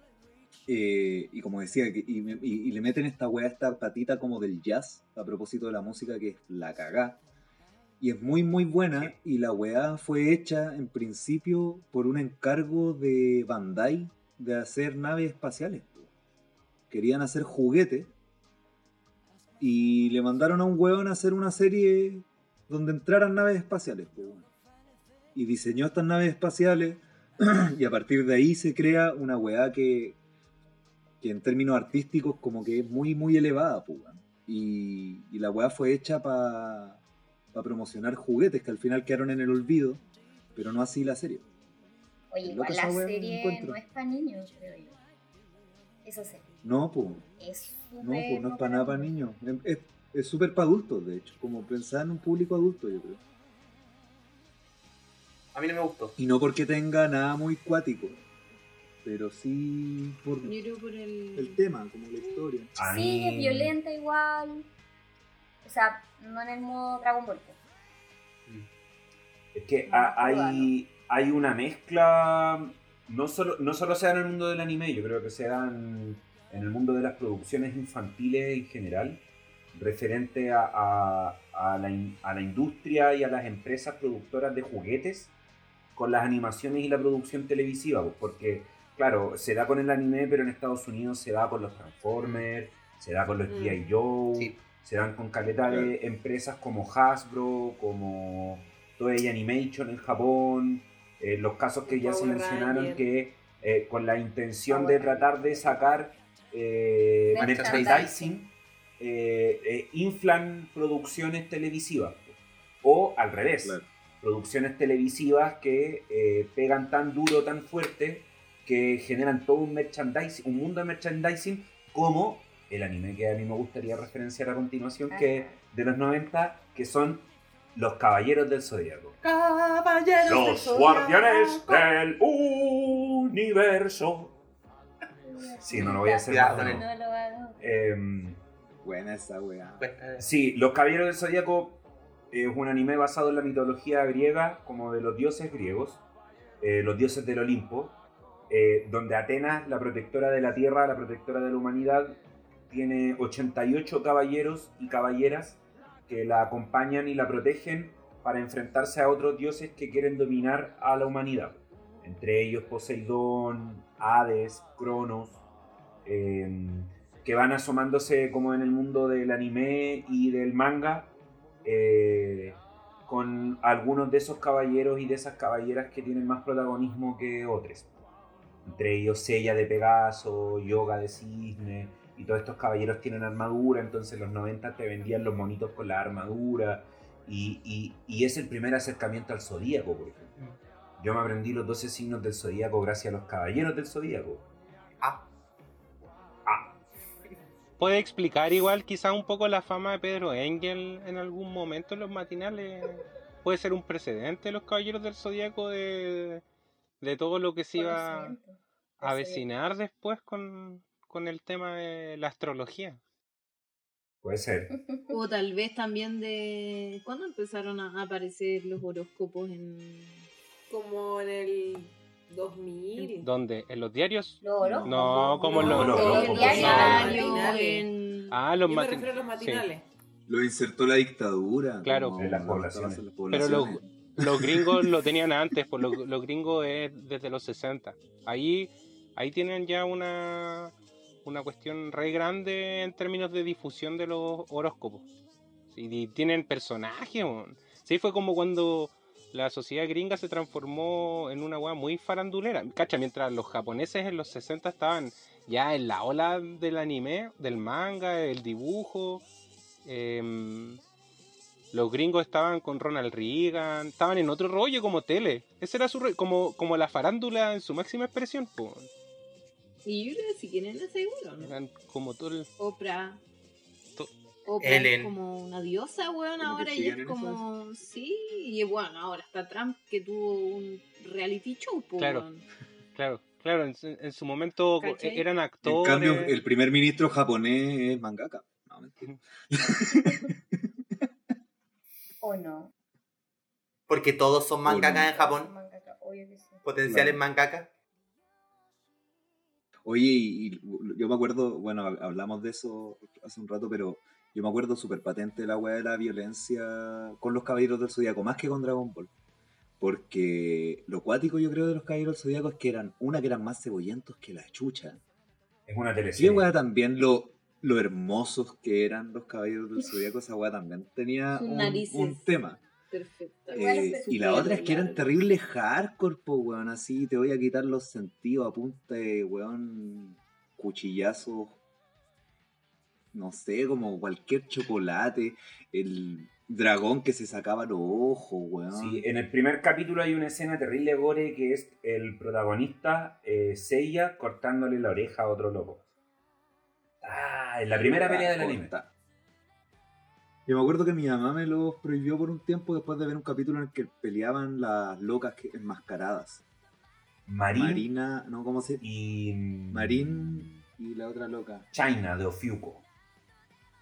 S9: Eh, y como decía, y le meten esta wea, esta patita como del jazz, a propósito de la música, que es la cagá. Y es muy, muy buena. Y la weá fue hecha en principio por un encargo de Bandai de hacer naves espaciales. Querían hacer juguetes. Y le mandaron a un weón a hacer una serie donde entraran naves espaciales. y diseñó estas naves espaciales y a partir de ahí se crea una weá que, que en términos artísticos como que es muy muy elevada y, y la weá fue hecha para promocionar juguetes que al final quedaron en el olvido pero no así la serie
S11: Oye, igual la serie
S9: encuentro.
S11: no es para niños, creo yo. Eso sí.
S9: no pues
S11: Es
S9: no pues no es para nada para niños es- súper para adultos de hecho como pensar en un público adulto yo creo
S6: A mí no me gustó.
S9: y no porque tenga nada muy cuático pero sí por
S12: Yo creo por el.
S9: el tema como la historia
S8: A
S11: Sí, es violenta igual. O sea, no en el modo Dragon Ball. po.
S8: Es que ha- hay, hay una mezcla, no solo, no solo se da en el mundo del anime, yo creo que se da en, en el mundo de las producciones infantiles en general, referente a, a- a la, in- a la industria y a las empresas productoras de juguetes con las animaciones y la producción televisiva, pues, porque, claro, se da con el anime, pero en Estados Unidos se da con los Transformers, se da con los
S7: Mm.
S8: G.I. Joe,
S6: Sí.
S8: Se dan con caleta de empresas como Hasbro, como Toei Animation en Japón, eh, los casos que ya se mencionaron que eh, con la intención
S7: Power
S8: de tratar de sacar eh,
S11: Merchandising.
S8: merchandising, eh, eh, inflan producciones televisivas. O al revés,
S9: Claro.
S8: producciones televisivas que eh, pegan tan duro, tan fuerte, que generan todo un merchandising, un mundo de merchandising como el anime que a mí me gustaría referenciar a continuación, que de los 90, que son Los Caballeros del Zodíaco.
S6: Caballeros del
S8: Los
S6: Zodiaco.
S8: Guardianes del Universo. Sí, no lo voy a hacer más nuevo.
S11: No lo hago.
S8: Em,
S9: Buena esa weá.
S6: Cuesta-
S8: Sí, Los Caballeros del Zodíaco es un anime basado en la mitología griega, como de los dioses griegos, eh, los dioses del Olimpo, eh, donde Atenas, la protectora de la tierra, la protectora de la humanidad, tiene 88 caballeros y caballeras que la acompañan y la protegen para enfrentarse a otros dioses que quieren dominar a la humanidad. Entre ellos Poseidón, Hades, Cronos, em, que van asomándose como en el mundo del anime y del manga, eh, con algunos de esos caballeros y de esas caballeras que tienen más protagonismo que otros. Entre ellos Sella de Pegaso, Yoga de Cisne, y todos estos caballeros tienen armadura, entonces en los 90 te vendían los monitos con la armadura, y, y- y es el primer acercamiento al zodíaco, por ejemplo. Yo me aprendí los 12 signos del zodíaco gracias a los caballeros del zodíaco.
S6: Ah,
S10: ¿Puede explicar igual quizá un poco la fama de Pedro Engel en algún momento en los matinales? ¿Puede ser un precedente de los Caballeros del Zodíaco de, de todo lo que se iba a avecinar después con, con el tema de la astrología?
S8: Puede ser.
S12: O tal vez también de... ¿Cuándo empezaron a aparecer los horóscopos en...
S7: Como en el 2000.
S10: ¿Dónde? ¿En los diarios?
S11: Los horóscopos.
S10: No, como en
S7: No,
S10: los...
S8: los
S11: El
S8: horóscopos.
S11: diario,
S8: Ah,
S12: en...
S10: Ah, los
S7: Yo me a los
S10: sí.
S7: matinales.
S9: Lo insertó la dictadura.
S10: Claro.
S9: como
S8: En las
S9: lo
S8: poblaciones.
S9: en las
S10: Pero los, los gringos lo tenían antes, pues los, los gringos es desde los 60. Ahí, ahí tienen ya una, una cuestión re grande en términos de difusión de los horóscopos. Y tienen personajes. Sí, fue como cuando la sociedad gringa se transformó en una weá muy farandulera. Cacha, mientras los japoneses en los 60 estaban ya en la ola del anime, del manga, el dibujo. em, los gringos estaban con Ronald Reagan, estaban en otro rollo como tele. Ese era su rollo, como, como la farándula en su máxima expresión. po.
S12: Y yo creo que si quieren es seguro, ¿no?
S10: Eran como todo el...
S12: Oprah.
S10: To-
S12: Oprah
S6: Ellen.
S12: es como una diosa, weón,
S9: que
S12: ahora y es
S9: en
S12: como... Sí, y bueno, ahora está Trump que tuvo un reality show, po,
S10: Claro.
S12: weón.
S10: Claro, claro, en, su- en su momento
S12: ¿Cachai?
S10: eran
S9: En
S10: actores.
S9: cambio, el primer ministro japonés es mangaka. No, mentira.
S11: ¿O no?
S6: porque todos son mangakas en Japón.
S11: Mangaka, obvio que sí.
S6: Potenciales
S9: Claro.
S6: mangakas.
S9: Oye, y, y yo me acuerdo, bueno, hab- hablamos de eso hace un rato, pero yo me acuerdo súper patente la weá de la violencia con los caballeros del Zodíaco, más que con Dragon Ball. Porque lo cuático yo creo de los caballeros del Zodíaco es que eran, una que eran más cebollentos que la chucha.
S8: Es una
S9: Y
S8: teleserie.
S9: weá también lo, lo hermosos que eran los caballeros del Zodíaco, esa weá también tenía un tema.
S12: Perfecto.
S9: Eh, y la otra es que eran terribles hardcore, po, weón. Así te voy a quitar los sentidos a punta de, weón, cuchillazos. No sé, como cualquier chocolate. El dragón que se sacaba los ojos, weón.
S8: Sí, en el primer capítulo hay una escena terrible gore que es el protagonista, eh, Seiya, cortándole la oreja a otro loco. Ah, en la primera pelea del anime.
S9: Corta. Yo me acuerdo que mi mamá me los prohibió por un tiempo después de ver un capítulo en el que peleaban las locas que- enmascaradas.
S8: Marín
S9: Marina, no, ¿cómo se
S8: y...
S9: Marín y la otra loca.
S8: China de Ofiuco.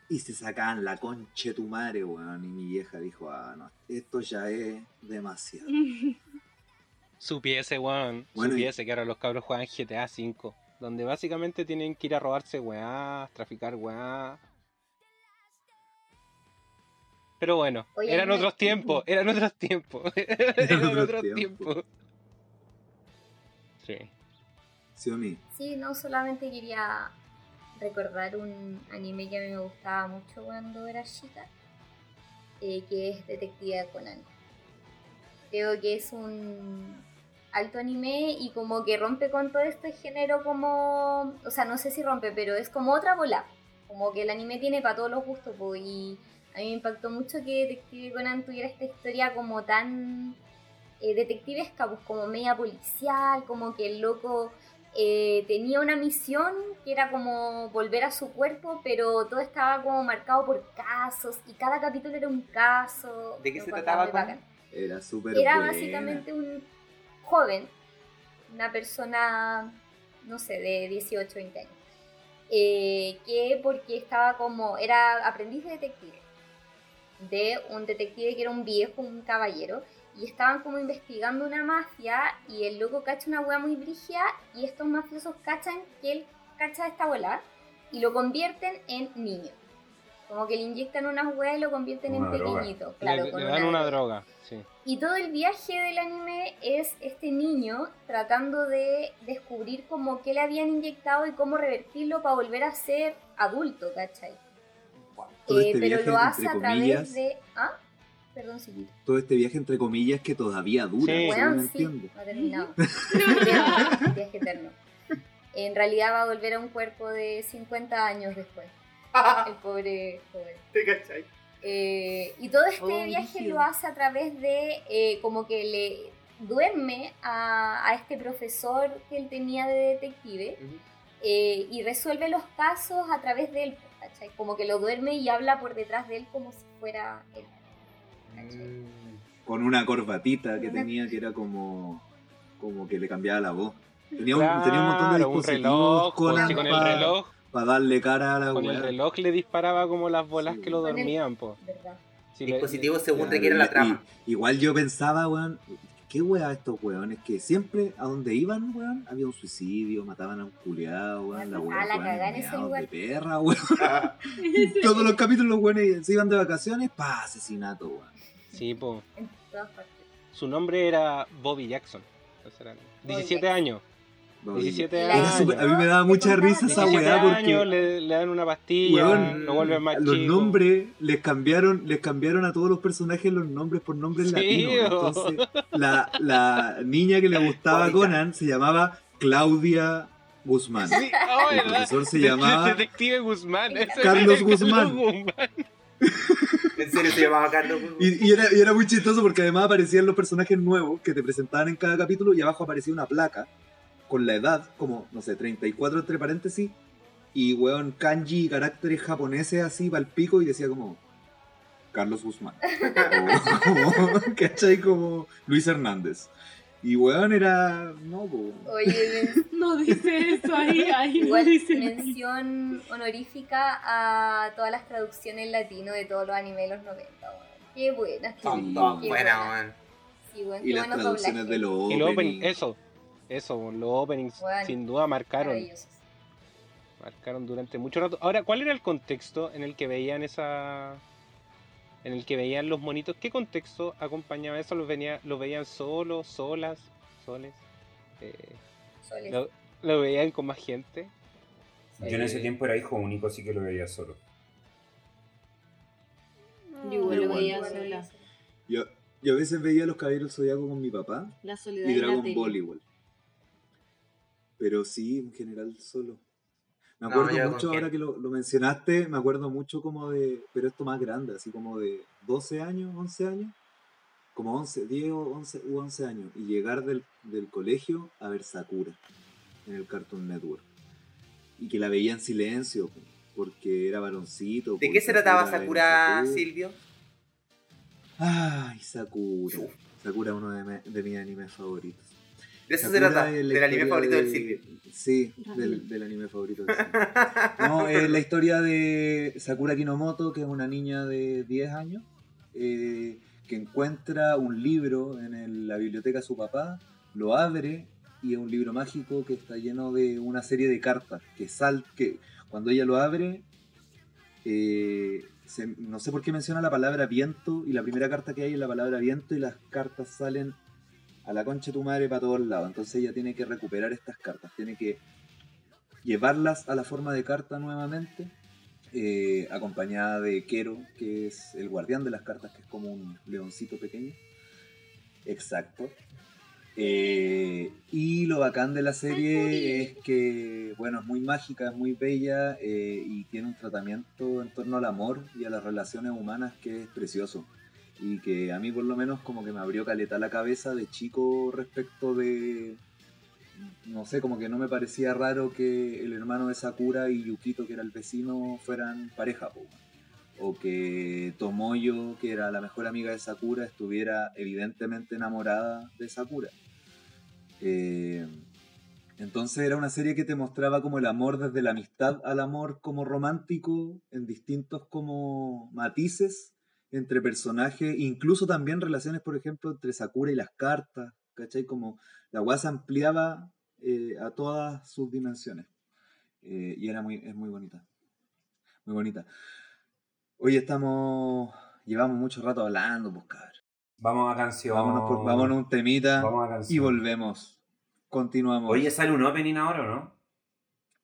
S9: Y se sacaban la concha de tu madre, weón. Y mi vieja dijo, ah, no, esto ya es demasiado.
S10: Supiese, weón.
S9: Bueno, y-
S10: supiese que ahora los cabros juegan GTA V. Donde básicamente tienen que ir a robarse weá, traficar weá. Pero bueno,
S11: Oye,
S10: eran otros tiempos, eran otros tiempos. eran
S9: otros
S10: otros
S9: tiempos.
S10: tiempos. Sí.
S9: Xiaomi,
S11: Sí, no solamente quería recordar un anime que a mí me gustaba mucho cuando era chica, eh, que es Detective Conan. Creo que es un alto anime y como que rompe con todo este género como, o sea, no sé si rompe, pero es como otra bola. Como que el anime tiene para todos los gustos, po, y a mí me impactó mucho que Detective Conan tuviera esta historia como tan eh, detectivesca, pues como media policial, como que el loco eh, tenía una misión que era como volver a su cuerpo, pero todo estaba como marcado por casos y cada capítulo era un caso.
S6: ¿De qué se trataba,
S11: bacán.
S9: era súper
S11: Era
S9: buena.
S11: básicamente un joven, una persona, no sé, de 18, 20 años, eh, que porque estaba como, era aprendiz de detective, de un detective que era un viejo, un caballero, y estaban como investigando una mafia y el loco cacha una wea muy brígida y estos mafiosos cachan que él cacha esta bola y lo convierten en niño. Como que le inyectan unas weas y lo convierten
S8: Una
S11: en
S8: droga.
S11: pequeñito. Claro,
S10: le,
S11: con
S10: le dan una
S11: droga.
S10: droga, sí.
S11: Y todo el viaje del anime es este niño tratando de descubrir como qué le habían inyectado y cómo revertirlo para volver a ser adulto, ¿cachai?
S9: Todo
S11: Eh,
S9: este
S11: pero
S9: viaje,
S11: lo hace
S9: entre
S11: a través
S9: comillas,
S11: de... ¿Ah? Perdón,
S9: todo este viaje entre comillas que todavía dura,
S10: Sí.
S11: Weón, sí,
S9: entiendo.
S11: no ha terminado. Viaje eterno. En realidad va a volver a un cuerpo de 50 años después. El pobre joven.
S6: ¿Te cachai?
S11: Eh, y todo este
S7: Oh,
S11: viaje lo hace a través de eh, como que le duerme a, a este profesor que él tenía de detective eh, y resuelve los casos a través de él, ¿cachai? Como que lo duerme y habla por detrás de él como si fuera él.
S6: Mm.
S9: Con una corbatita que
S11: Una-
S9: tenía que era como, como que le cambiaba la voz. Tenía un, tenía un montón de
S10: Claro, un
S9: dispositivos
S10: reloj,
S9: Conan
S10: pues, con el reloj,
S9: para darle cara a la
S10: con el
S9: weá.
S10: reloj le disparaba como las bolas
S9: Sí.
S10: que lo
S11: Con el-
S10: dormían, po.
S11: ¿Verdad?
S10: Sí, le-
S6: Dispositivo según
S9: Claro,
S6: requiere la trama.
S9: y- igual yo pensaba, weón, qué weá estos weones que siempre a donde iban, weón, había un suicidio, mataban a un culiado, weón, la
S11: Ah,
S9: weá,
S11: la
S9: weón,
S11: ese lugar.
S9: de perra, weón. Todos los capítulos los weones se iban de vacaciones, pa, asesinato, weón.
S10: Sí, po.
S11: En todas partes.
S10: Su nombre era Bobby Jackson. Eran 17
S11: Jackson.
S10: años.
S9: No,
S10: 17
S11: y-
S9: Era
S10: años.
S9: súper- a mí me daba mucha risa esa
S10: 17
S9: weá porque
S10: años le, le dan una pastilla,
S9: Weón,
S10: lo vuelven más
S9: los
S10: chico.
S9: nombres les cambiaron, les cambiaron a todos los personajes los nombres por nombres
S10: Sí,
S9: latinos. Entonces, la, la niña que le gustaba a. Conan se llamaba Claudia Guzmán.
S10: Sí, oh,
S9: El
S10: ¿verdad?
S9: profesor se llamaba
S10: Detective Guzmán.
S9: Carlos. Guzmán.
S6: En serio se llamaba Carlos.
S9: Y, y era, y era muy chistoso porque además aparecían los personajes nuevos que te presentaban en cada capítulo y abajo aparecía una placa con la edad, como, no sé, 34 entre paréntesis, y weón, kanji y caracteres japoneses así para el pico y decía como Carlos Guzmán. o, como, ¿cachai? Como Luis Hernández. Y weón era. No, po.
S11: Oye, men-
S12: No dice eso ahí, ahí no
S11: igual
S12: dice
S11: mención honorífica a todas las traducciones en latino de todos los animes de los 90. weón. Qué buenas. qué-
S9: Sí,
S11: qué
S6: buenas,
S11: buenas.
S6: weón.
S11: Sí, weón,
S9: Y
S11: qué
S9: las traducciones de los
S10: El opening, eso. Eso, los openings
S11: Bueno,
S10: sin duda marcaron. Marcaron durante mucho rato. Ahora, ¿cuál era el contexto en el que veían esa. en el que veían los monitos? ¿Qué contexto acompañaba eso? ¿Los, venía, los veían solos, solas, soles? Eh,
S11: Soles.
S10: ¿lo, lo veían con más gente?
S8: Yo en ese tiempo era hijo único, así que lo veía solo.
S12: Yo igual lo veía sola.
S9: Yo, yo a veces veía los caballeros zodiaco con mi papá
S12: La soledad
S9: y Dragon. Ball igual. Pero sí, en general solo. Me acuerdo mucho ahora que lo, lo mencionaste, me acuerdo mucho como de, pero esto más grande, así como de 12 años, 11 años, como 11, 10 o 11, u 11 años, y llegar del, del colegio a ver Sakura en el Cartoon Network. Y que la veía en silencio, po, porque era varoncito.
S6: ¿De qué se trataba Sakura. Silvio?
S9: Ay, Sakura. Sakura es uno de, me- de mis animes favoritos.
S6: Se
S9: Sakura la
S6: del anime favorito del
S9: de-
S6: Silvio.
S9: Sí, del, del anime favorito del Silvio. No, es la historia de Sakura Kinomoto, que es una niña de 10 años, eh, que encuentra un libro en el- la biblioteca de su papá, lo abre y es un libro mágico que está lleno de una serie de cartas que sal que cuando ella lo abre eh, se- no sé por qué menciona la palabra viento y la primera carta que hay es la palabra viento y las cartas salen a la concha de tu madre para todos lados. Entonces ella tiene que recuperar estas cartas, tiene que llevarlas a la forma de carta nuevamente, eh, acompañada de Kero, que es el guardián de las cartas, que es como un leoncito pequeño. Exacto. Eh, y lo bacán de la serie es que, bueno, es muy mágica, es muy bella eh, y tiene un tratamiento en torno al amor y a las relaciones humanas que es precioso. Y que a mí por lo menos como que me abrió caleta la cabeza de chico respecto de... No sé, como que no me parecía raro que el hermano de Sakura y Yukito, que era el vecino, fueran pareja. po. O que Tomoyo, que era la mejor amiga de Sakura, estuviera evidentemente enamorada de Sakura. Eh, entonces era una serie que te mostraba como el amor desde la amistad al amor como romántico, en distintos como matices entre personajes, incluso también relaciones, por ejemplo, entre Sakura y las cartas, ¿cachai? Como la weá se ampliaba eh, a todas sus dimensiones. Eh, y era muy, es muy bonita. Muy bonita. Hoy estamos, llevamos mucho rato hablando, pues cabrón.
S8: Vamos a canción.
S9: Vámonos, por- vámonos un temita y volvemos. Continuamos.
S8: Oye, ¿sale un opening ahora o no?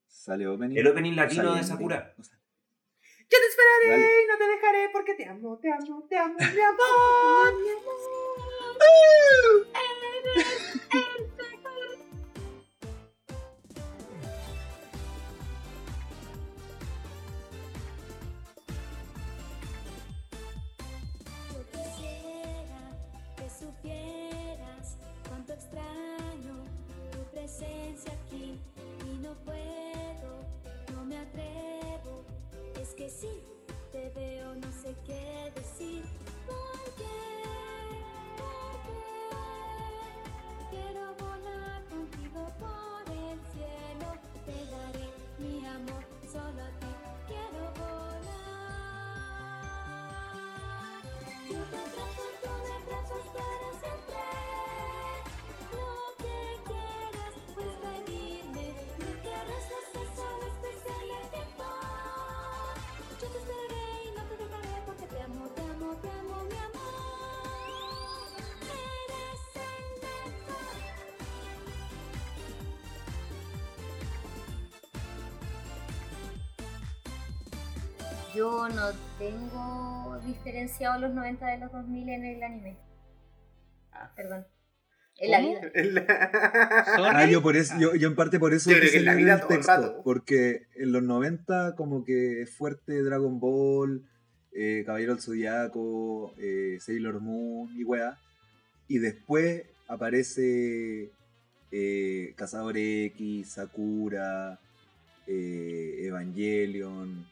S9: Sale opening.
S8: El opening latino de. Sakura.
S6: Yo te esperaré
S9: Dale.
S6: y no te dejaré porque te amo, te amo, te amo, mi amor. mi
S3: Yo quisiera que supieras cuánto extraño tu presencia aquí y no puedo, no me atrevo. Que si te veo no sé qué decir. ¿Por qué? ¿Por qué? Quiero volar contigo por el cielo. Te daré mi amor solo a ti. Quiero volar. Yo Yo no
S11: tengo diferenciado los 90 de los 2000 en el anime. Perdón. En la
S6: ¿Cómo?
S11: vida.
S9: Ah, yo, por eso, yo, yo en parte por eso
S6: Yo creo que en la
S9: leer
S6: vida
S9: el texto,
S6: rato.
S9: porque en los 90 como que es fuerte Dragon Ball, eh, Caballero del Zodiaco, eh, Sailor Moon y weá, y después aparece eh, Cazador X, Sakura, eh, Evangelion,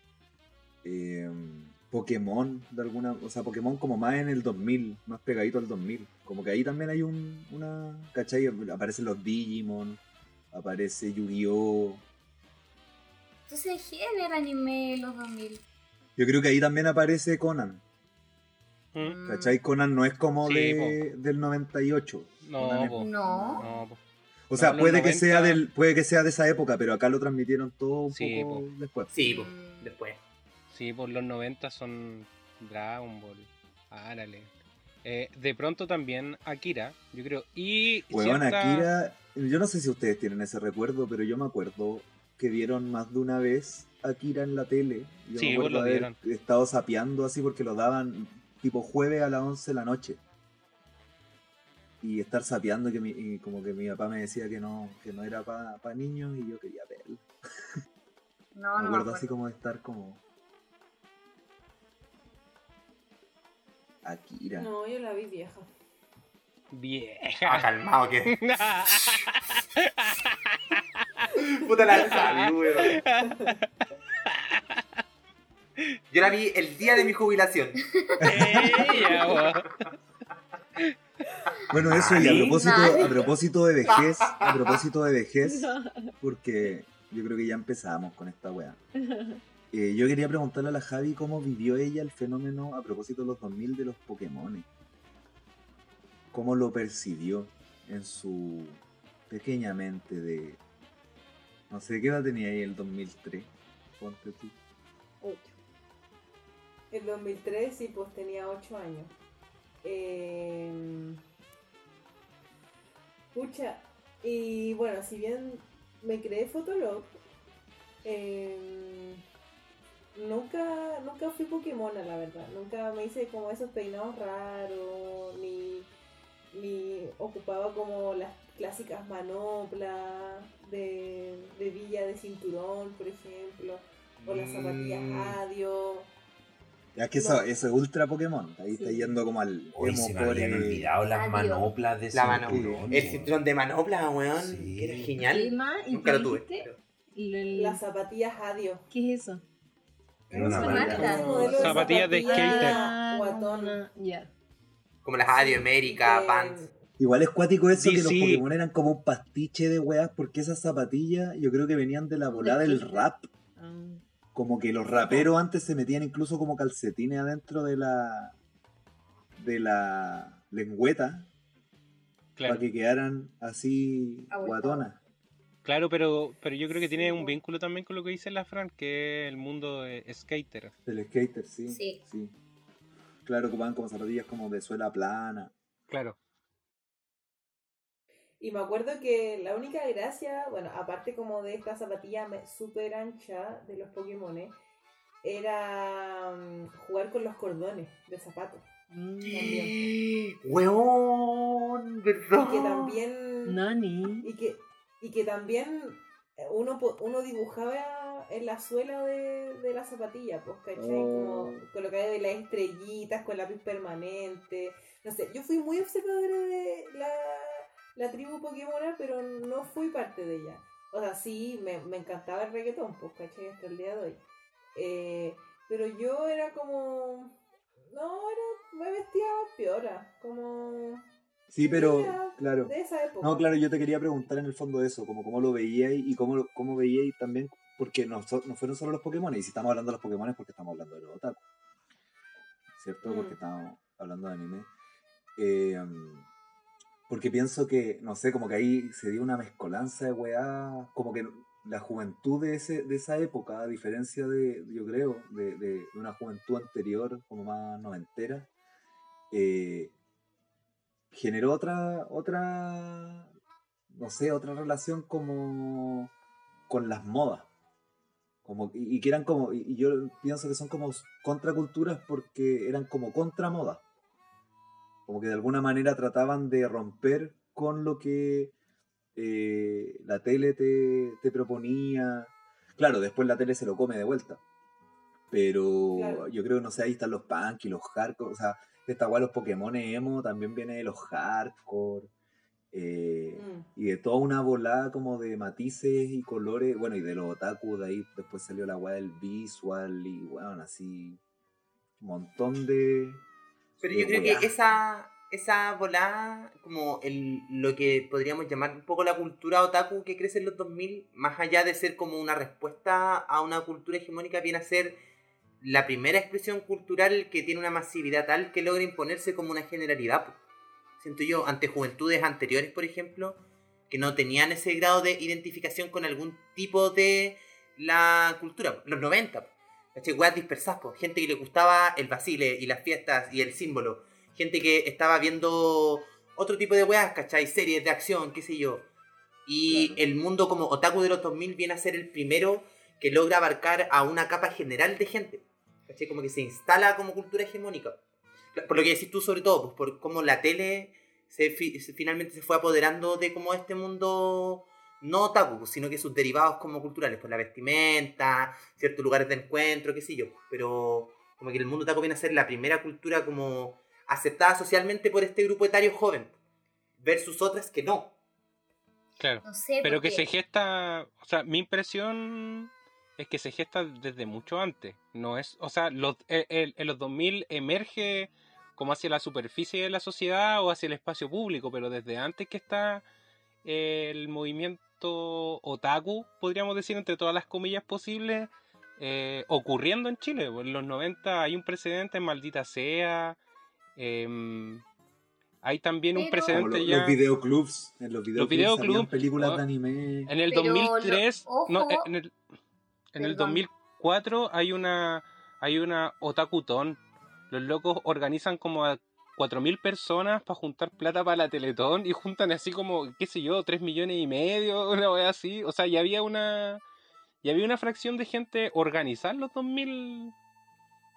S9: eh, Pokémon, de alguna, o sea, Pokémon como más en el 2000, más pegadito al 2000. Como que ahí también hay un, una, ¿cachai? Aparecen los Digimon, aparece Yu-Gi-Oh!
S11: Entonces de ver anime en los 2000.
S9: Yo creo que ahí también aparece Conan,
S10: ¿Mm?
S9: ¿cachai? Conan no es como
S10: Sí,
S9: de, del 98.
S10: No,
S9: Conan es-.
S11: No.
S9: O sea,
S10: No,
S9: puede, que
S10: 90
S9: sea del, puede que sea de esa época, pero acá lo transmitieron todo un
S10: Sí,
S9: poco
S10: po.
S9: después.
S6: Sí, po, después.
S10: Sí, por los 90 son Dragon Ball. Árale. Eh, de pronto también Akira, yo creo. Y
S9: Weón,
S10: cierta-
S9: Akira, yo no sé si ustedes tienen ese recuerdo, pero yo me acuerdo que vieron más de una vez Akira en la tele. Yo
S10: Sí,
S9: me
S10: vos
S9: acuerdo
S10: lo
S9: haber
S10: vieron.
S9: estado sapeando así porque lo daban tipo jueves a las 11 de la noche. Y estar sapeando que mi- y como que mi papá me decía que no, que no era para niños y yo quería verlo.
S11: No,
S9: me
S11: no.
S9: acuerdo
S11: me
S9: así
S11: acuerdo.
S9: como de estar como... Akira.
S7: No, yo la vi vieja.
S10: Vieja.
S6: Ah, calmado que. Puta la sabí, weón. Yo la vi el día de mi jubilación.
S10: Ella.
S9: Bueno, eso y a propósito, a propósito de vejez, a propósito de vejez, porque yo creo que ya empezamos con esta weá. Eh, yo quería preguntarle a la Javi cómo vivió ella el fenómeno a propósito de los 2000 de los Pokémon. ¿Cómo lo percibió en su pequeña mente de... No sé, ¿qué edad tenía ahí el 2003? Ponte tú.
S7: Ocho. En 2003 sí, pues tenía 8 años. Eh, pucha, y bueno, si bien me creé Fotolog, eh, nunca, nunca fui Pokémona, la verdad. Nunca me hice como esos peinados raros, ni, ni ocupaba como las clásicas manoplas de, de Villa de Cinturón, por ejemplo, o las zapatillas
S8: Mm.
S7: Adio.
S9: Ya que eso, eso es ultra Pokémon. Ahí está yendo como al
S8: Uy,
S9: emo
S8: se me habían
S9: core.
S8: olvidado las
S11: Adiós.
S8: manoplas de
S6: La
S8: cinturón,
S6: El cinturón de manopla, weón.
S8: Sí.
S6: Que era
S12: ¿Qué
S6: genial. Nunca lo tuve. pero-
S7: Las zapatillas Adio.
S12: ¿Qué es eso?
S8: Era una
S10: Zapatillas de skater.
S7: Guatón.
S12: Ya.
S6: Como las Adio América,
S7: Eh,
S6: Pants.
S9: Igual es cuático eso que los
S10: DC.
S9: Pokémon eran como un pastiche de weas, porque esas zapatillas yo creo que venían de la volada del rap.
S12: Ah.
S9: Como que los raperos antes se metían incluso como calcetines adentro de la de la lengüeta
S10: Claro,
S9: para que quedaran así guatonas.
S10: Claro pero, pero yo creo que tiene
S7: Sí,
S10: un vínculo también con lo que dice la Fran, que es el mundo de skater.
S9: Del skater, sí.
S11: Sí.
S9: Claro, ocupaban como zapatillas como de suela plana.
S10: Claro.
S7: Y me acuerdo que la única gracia, bueno, aparte como de esta zapatilla me- súper ancha de los Pokémon, era mm, jugar con los cordones de zapatos. También.
S6: Weón, ¿verdad?
S7: Y que también.
S12: Nani.
S7: Y que, y que también eh, uno, uno dibujaba en la suela de, de la zapatilla, pues, ¿cachai?
S9: Oh.
S7: Como colocar de las estrellitas con lápiz permanente. No sé, yo fui muy observadora de la, la tribu Pokémon, pero no fui parte de ella. O sea, sí, me, me encantaba el reggaetón, pues, ¿cachai? Hasta el día de hoy. Eh, pero yo era como... No, era, me vestía piola, como...
S9: Sí, pero claro.
S7: De esa época.
S9: No, claro, yo te quería preguntar en el fondo eso, como cómo lo veíais y cómo, cómo veíais también, porque no, so- no fueron solo los Pokémon, y si estamos hablando de los Pokémon es porque estamos hablando de los otaku, ¿cierto?
S7: Mm.
S9: Porque estamos hablando de anime. Eh, porque pienso que, no sé, como que ahí se dio una mezcolanza de weá, como que la juventud de, ese, de esa época, a diferencia de, yo creo, de, de- de una juventud anterior, como más noventera, eh, generó otra, otra, no sé, otra relación como con las modas. Como, y, y que eran como, y, y yo pienso que son como contraculturas porque eran como contra moda. Como que de alguna manera trataban de romper con lo que eh, la tele te, te proponía. Claro, después la tele se lo come de vuelta. Pero
S7: Claro.
S9: yo creo, no sé, ahí están los punk y los hardcore. O sea, esta guay los Pokémon emo también viene de los hardcore. eh,
S7: Mm.
S9: y de toda una volada como de matices y colores. Bueno, y de los otaku, de ahí después salió la weá del visual y bueno, así. Un montón de.
S6: Pero
S9: de
S6: yo creo
S9: weá.
S6: que esa, esa volada, como el, lo que podríamos llamar un poco la cultura otaku que crece en los 2000, más allá de ser como una respuesta a una cultura hegemónica, viene a ser la primera expresión cultural que tiene una masividad tal que logra imponerse como una generalidad. Siento yo, ante juventudes anteriores, por ejemplo, que no tenían ese grado de identificación con algún tipo de la cultura. Los 90, po. ¿Cachai? Weas dispersas, po. gente que le gustaba el basile y las fiestas y el símbolo. Gente que estaba viendo otro tipo de weas, ¿cachai? Series de acción, qué sé yo. Y el mundo como otaku de los 2000 viene a ser el primero que logra abarcar a una capa general de gente. ¿Cachai? Como que se instala como cultura hegemónica. Por lo que decís tú sobre todo, pues por cómo la tele se, fi- se- finalmente se fue apoderando de como este mundo no otaku, pues, sino que sus derivados como culturales, pues la vestimenta, ciertos lugares de encuentro, qué sé yo. Pero como que el mundo otaku viene a ser la primera cultura como aceptada socialmente por este grupo etario joven, versus otras que no.
S10: Claro.
S11: No sé,
S10: Pero que se gesta, o sea, mi impresión es que se gesta desde mucho antes. No es, o sea, los, el- el- en los 2000 emerge como hacia la superficie de la sociedad o hacia el espacio público, pero desde antes que está eh, el movimiento otaku, podríamos decir entre todas las comillas posibles, eh, ocurriendo en Chile. En los 90 hay un precedente en Maldita Sea. em, hay también un
S11: Pero-
S10: precedente
S9: lo-
S10: ya.
S9: los videoclubs. En los videoclubs,
S10: videoclubs,
S9: habían películas
S10: ¿no?
S9: de anime.
S10: En el
S11: Pero lo-
S10: 2003, no,
S11: ojo.
S10: eh, en el, en el
S11: Perdón.
S10: 2004 hay una hay una otakutón. Los locos organizan como a 4.000 personas para juntar plata para la Teletón y juntan así como, qué sé yo, 3 millones y medio, una wea así. O sea, ya había una ya había una fracción de gente organizar los 2000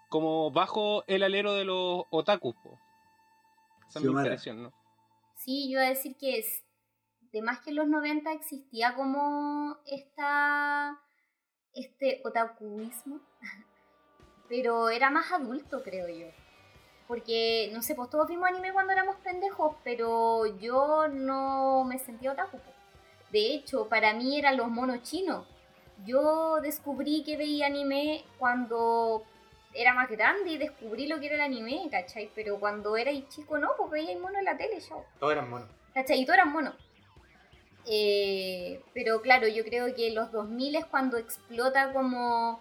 S10: como bajo el alero de los otakus. po. Esa es mi impresión, ¿no?
S11: Sí, yo iba a decir que es, de más que en los 90 existía como esta, este otakuismo, pero era más adulto, creo yo. Porque, no sé, pues todos vimos anime cuando éramos pendejos, pero yo no me sentía otaku. De hecho, para mí eran los monos chinos. Yo descubrí que veía anime cuando era más grande y descubrí lo que era el anime, ¿cachai? Pero cuando era chico no, pues veía mono en la tele, chao.
S6: Todos eran monos.
S11: ¿Cachai? Y todos eran monos. Eh, pero claro, yo creo que los 2000 es cuando explota como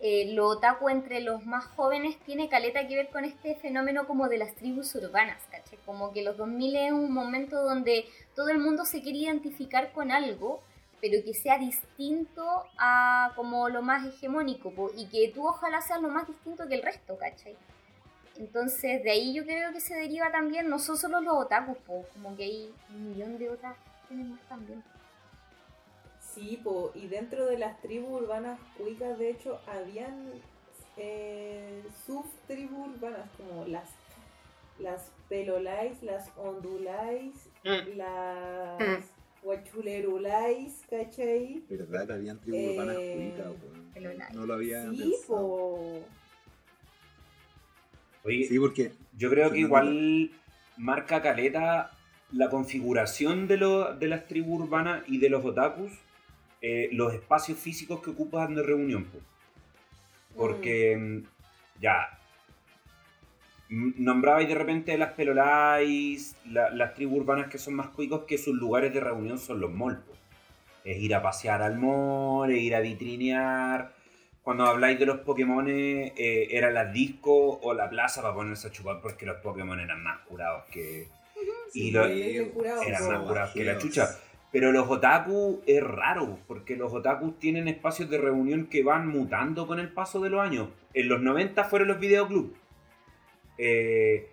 S11: eh, lo otaku entre los más jóvenes tiene caleta que ver con este fenómeno como de las tribus urbanas, ¿cachai? Como que los 2000 es un momento donde todo el mundo se quiere identificar con algo, pero que sea distinto a como lo más hegemónico, y que tú ojalá seas lo más distinto que el resto, ¿cachai? Entonces, de ahí yo creo que se deriva también, no son solo los otakus, po, como que hay un millón de otras más también.
S7: Sí, po, y dentro de las tribus urbanas cuicas, de hecho, habían eh, subtribus urbanas como las las pelolais, las ondulais,
S6: Mm.
S7: las huachulerulais, ¿cachai?
S9: ¿Verdad que habían tribus urbanas
S7: Eh,
S9: cuicas, No lo había
S7: Sí,
S9: pensado.
S7: po.
S8: Oye,
S9: Sí, porque
S8: Yo creo que igual marca caleta la configuración de, lo- de las tribus urbanas y de los otakus, eh, los espacios físicos que ocupan de reunión. po. Porque mm, ya mm, nombrabais de repente las pelolais, la- las tribus urbanas que son más cuicos que sus lugares de reunión son los malls. Es ir a pasear al mall, es ir a vitrinear. Cuando habláis de los Pokémon, eh, era las discos o la plaza para ponerse a chupar porque los Pokémon eran más curados que. y los,
S7: sí, curado,
S8: eran más curados que la chucha. Pero los otaku es raro, porque los otakus tienen espacios de reunión que van mutando con el paso de los años. En los 90 fueron los videoclubs. Eh,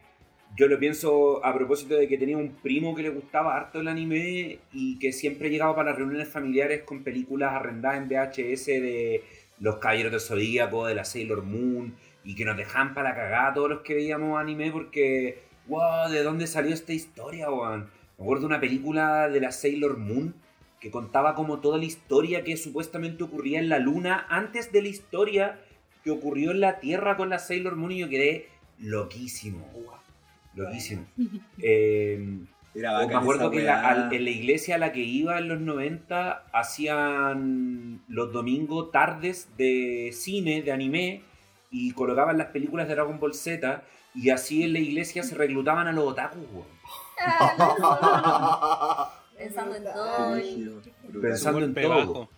S8: yo lo pienso a propósito de que tenía un primo que le gustaba harto el anime y que siempre llegaba para las reuniones familiares con películas arrendadas en VHS de Los Caballeros del Zodíaco, de la Sailor Moon, y que nos dejaban para la cagada a todos los que veíamos anime porque, wow, ¿de dónde salió esta historia, weón? Me acuerdo de una película de la Sailor Moon que contaba como toda la historia que supuestamente ocurría en la luna antes de la historia que ocurrió en la Tierra con la Sailor Moon y yo quedé loquísimo. Loquísimo. Eh,
S9: era
S8: me acuerdo
S9: esa
S8: que la-
S9: weá.
S8: al- en la iglesia a la que iba en los 90 hacían los domingos tardes de cine, de anime, y colocaban las películas de Dragon Ball Z, y así en la iglesia se reclutaban a los otakus, weón.
S11: Pensando en todo. y-.
S8: Pensando en todo.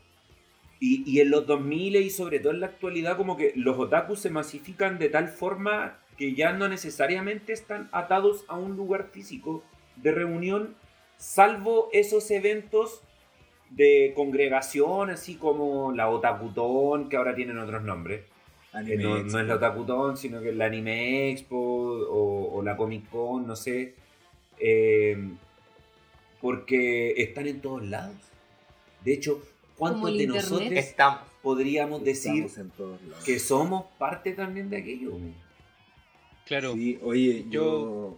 S8: y en los 2000 y sobre todo en la actualidad, como que los otakus se masifican de tal forma que ya no necesariamente están atados a un lugar físico de reunión, salvo esos eventos de congregación, así como la Otakutón, que ahora tienen otros nombres. Que no, es la Otakutón, sino que es la Anime Expo o, o la Comic Con, no sé. Eh, porque están en todos lados. De hecho, ¿cuántos de
S12: internet.
S8: nosotros
S6: Estamos.
S8: podríamos decir
S9: Estamos en todos lados.
S8: que somos parte también de aquello?
S10: Claro.
S9: Sí, oye, yo,
S10: Yo-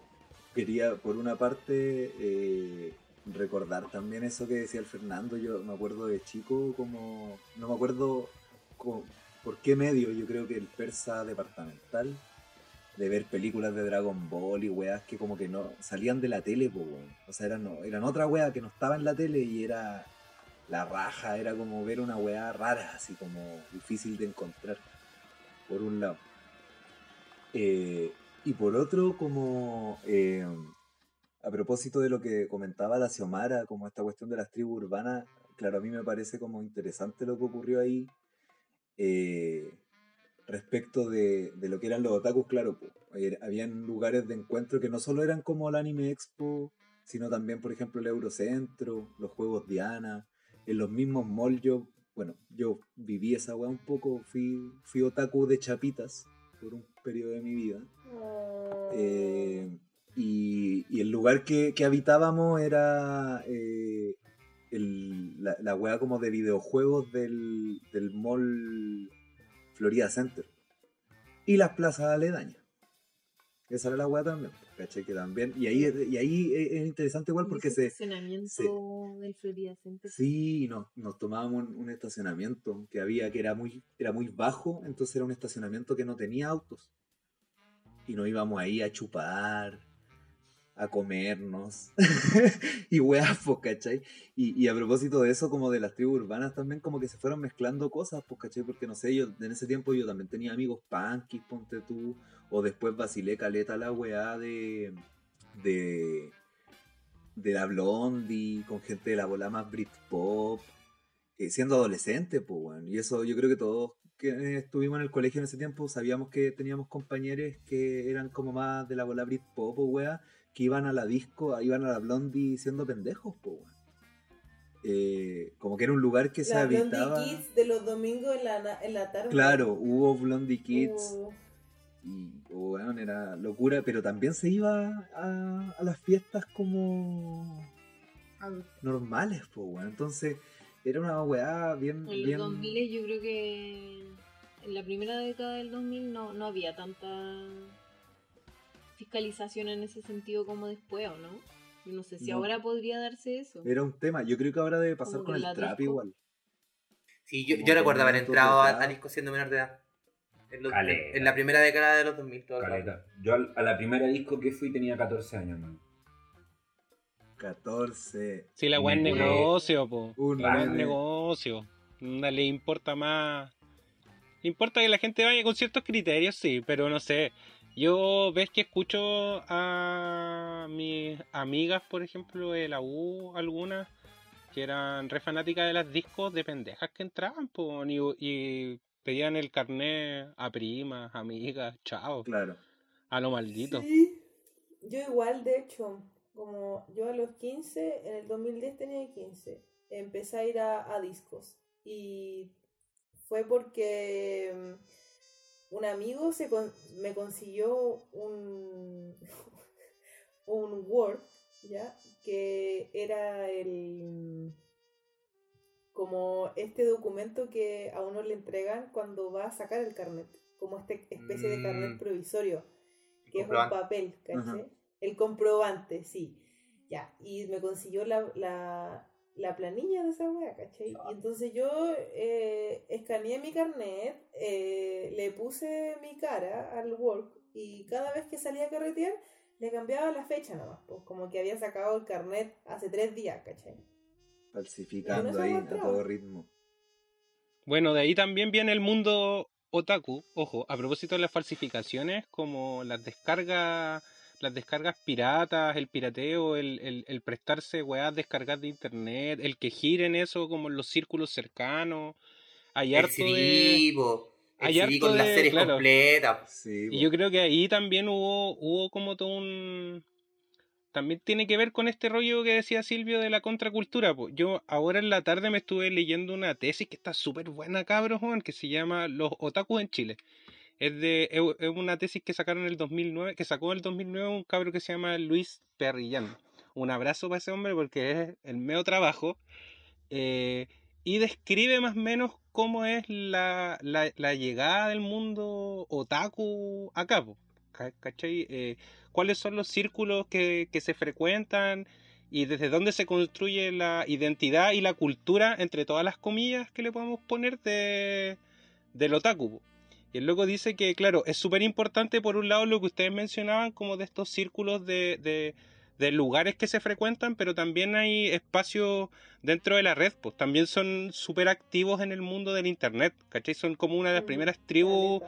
S9: quería, por una parte, eh, recordar también eso que decía el Fernando. Yo me acuerdo de chico, como. No me acuerdo por qué medio, yo creo que el persa departamental, de ver películas de Dragon Ball y weas que como que no salían de la tele, po. O sea, eran, eran otra wea que no estaba en la tele y era la raja, era como ver una wea rara, así como difícil de encontrar, por un lado. Eh, Y por otro, como eh, a propósito de lo que comentaba la Xiomara, como esta cuestión de las tribus urbanas, claro, a mí me parece como interesante lo que ocurrió ahí eh, respecto de, de lo que eran los otakus, claro, po, eh, habían lugares de encuentro que no solo eran como el Anime Expo, sino también, por ejemplo, el Eurocentro, los Juegos Diana, en los mismos malls yo, bueno, yo viví esa weá un poco, fui, fui otaku de chapitas por un periodo de mi vida. Eh, y, y el lugar que, que habitábamos era eh, el- la, la weá como de videojuegos del, del mall Florida Center. Y las plazas aledañas. Esa era la weá también, ¿cachai? Que también. Y ahí, y ahí es es interesante igual porque se,
S12: estacionamiento
S9: se-
S12: del Florida Center.
S9: Sí, nos, nos tomábamos un, un estacionamiento que había que era muy, era muy bajo, entonces era un estacionamiento que no tenía autos. Y nos íbamos ahí a chupar, a comernos. y weas, pues, ¿cachai? Y, y a propósito de eso, como de las tribus urbanas también, como que se fueron mezclando cosas, pues, ¿cachai? Porque no sé, yo en ese tiempo yo también tenía amigos punkis, ponte tú, o después vacilé caleta la weá de. de de la Blondie, con gente de la bola más Britpop, eh, siendo adolescente, pues, weón. Y eso yo creo que todos que estuvimos en el colegio en ese tiempo sabíamos que teníamos compañeros que eran como más de la bola Britpop, o weá, que iban a la disco, iban a la Blondie siendo pendejos, weón. Eh, como que era un lugar que se
S7: La Blondie
S9: habitaba.
S7: Kids de los domingos en la, en la tarde.
S9: Claro, hubo Blondie Kids.
S7: Uh,
S9: Y, weón, era locura, pero también se iba a, a las fiestas como normales, pues, weón. Entonces, era una weá bien,
S12: En los
S9: bien...
S12: 2000 yo creo que en la primera década del 2000 no, no había tanta fiscalización en ese sentido como después, ¿o no? Yo no sé si
S9: No.
S12: ahora podría darse eso.
S9: Era un tema. Yo creo que ahora debe pasar
S12: Como
S9: con el trap
S12: disco.
S9: igual.
S6: Sí, yo, yo recuerdo haber entrado a, disco siendo menor de edad. En, los-
S8: Caleta.
S6: en la primera década de los 2000, todo.
S8: Yo a la primera disco que fui tenía 14 años, man.
S9: 14.
S10: Si la weá es negocio, po.
S9: Un
S10: La weá es negocio. No le importa más. Le importa que la gente vaya con ciertos criterios, sí, pero no sé. Yo ves que escucho a mis amigas, por ejemplo, de la U, algunas, que eran re fanáticas de las discos de pendejas que entraban, po, y, y pedían el carnet a primas, amigas, chao,
S9: Claro.
S10: a lo maldito.
S7: Sí. Yo igual, de hecho, como yo a los 15, en el 2010 tenía 15, empecé a ir a, a discos. Y fue porque un amigo se con- me consiguió un, un Word, ¿ya? Que era el como este documento que a uno le entregan cuando va a sacar el carnet, como este especie de carnet
S6: Mm.
S7: provisorio, que es un papel, ¿cachai?
S9: Ajá.
S7: El comprobante, sí. Ya, y me consiguió la, la, la planilla de esa wea, ¿cachai? Y entonces yo eh, escaneé mi carnet, eh, le puse mi cara al work y cada vez que salía a carretear le cambiaba la fecha nomás, pues como que había sacado el carnet hace tres días, ¿cachai?
S9: Falsificando ahí a todo ritmo.
S10: Bueno, de ahí también viene el mundo otaku. Ojo, a propósito de las falsificaciones, como las descargas, las descargas piratas, el pirateo, el, el, el prestarse weas descargar de internet, el que giren eso como en los círculos cercanos. Hay
S6: El
S10: harto de. hay harto
S6: con las
S10: de-
S6: series
S10: claro.
S6: completas.
S9: Sí,
S10: Y yo creo que ahí también hubo, hubo como todo un... También tiene que ver con este rollo que decía Silvio de la contracultura. po. Yo ahora en la tarde me estuve leyendo una tesis que está súper buena, cabros, que se llama Los otakus en Chile. Es de es una tesis que sacaron en el 2009, que sacó en el 2009 un cabro que se llama Luis Perrillán. Un abrazo para ese hombre porque es el medio trabajo. eh, y describe más o menos cómo es la, la, llegada del mundo otaku acá, po, ca- ¿cachai? Eh, ¿Cuáles son los círculos que, que se frecuentan y desde dónde se construye la identidad y la cultura, entre todas las comillas que le podemos poner, de, del otaku? Y el loco dice que, claro, es súper importante por un lado lo que ustedes mencionaban, como de estos círculos de, de, de lugares que se frecuentan, pero también hay espacios dentro de la red, pues también son súper activos en el mundo del internet, ¿cachai? Son como una de las primeras tribus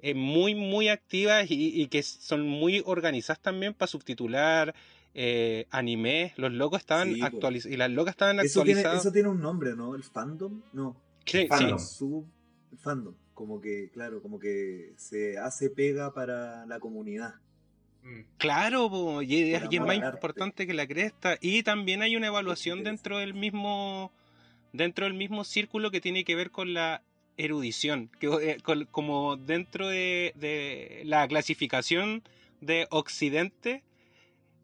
S10: eh, muy, muy activas y, y que son muy organizadas también para subtitular eh, anime. Los locos estaban
S9: Sí,
S10: actualizados y las locas estaban
S9: Eso tiene,
S10: actualizadas.
S9: eso tiene un nombre, ¿no? ¿El fandom? No.
S10: Sí,
S8: Fandom.
S10: sí.
S9: Sub el fandom. Como que, claro, como que se hace pega para la comunidad.
S6: Mm.
S10: Claro, po, y, es- y más importante que la cresta. Y también hay una evaluación dentro del mismo dentro del mismo círculo que tiene que ver con la erudición, que, eh, con- como dentro de, de la clasificación de Occidente,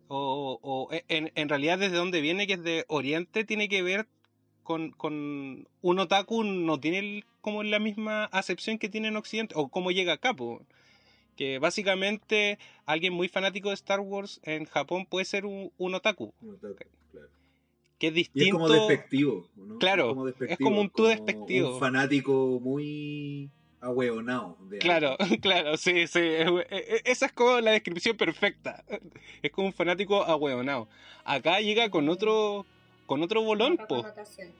S10: o, o e, en, en realidad desde donde viene, que es de Oriente, tiene que ver con, con un otaku, no tiene el- como la misma acepción que tiene en Occidente, o cómo llega acá, po. que básicamente alguien muy fanático de Star Wars en Japón puede ser un, un otaku,
S9: Un otaku, claro.
S10: que es
S9: Y
S10: distinto.
S9: es como despectivo, ¿no?
S10: Claro, es como un tú despectivo.
S9: Un fanático muy ahueonado.
S10: Claro,
S9: algo.
S10: claro, sí, sí. es- e- Esa es como la descripción perfecta. Es como un fanático ahueonado. Acá llega con otro, con otro bolón,
S11: connotación.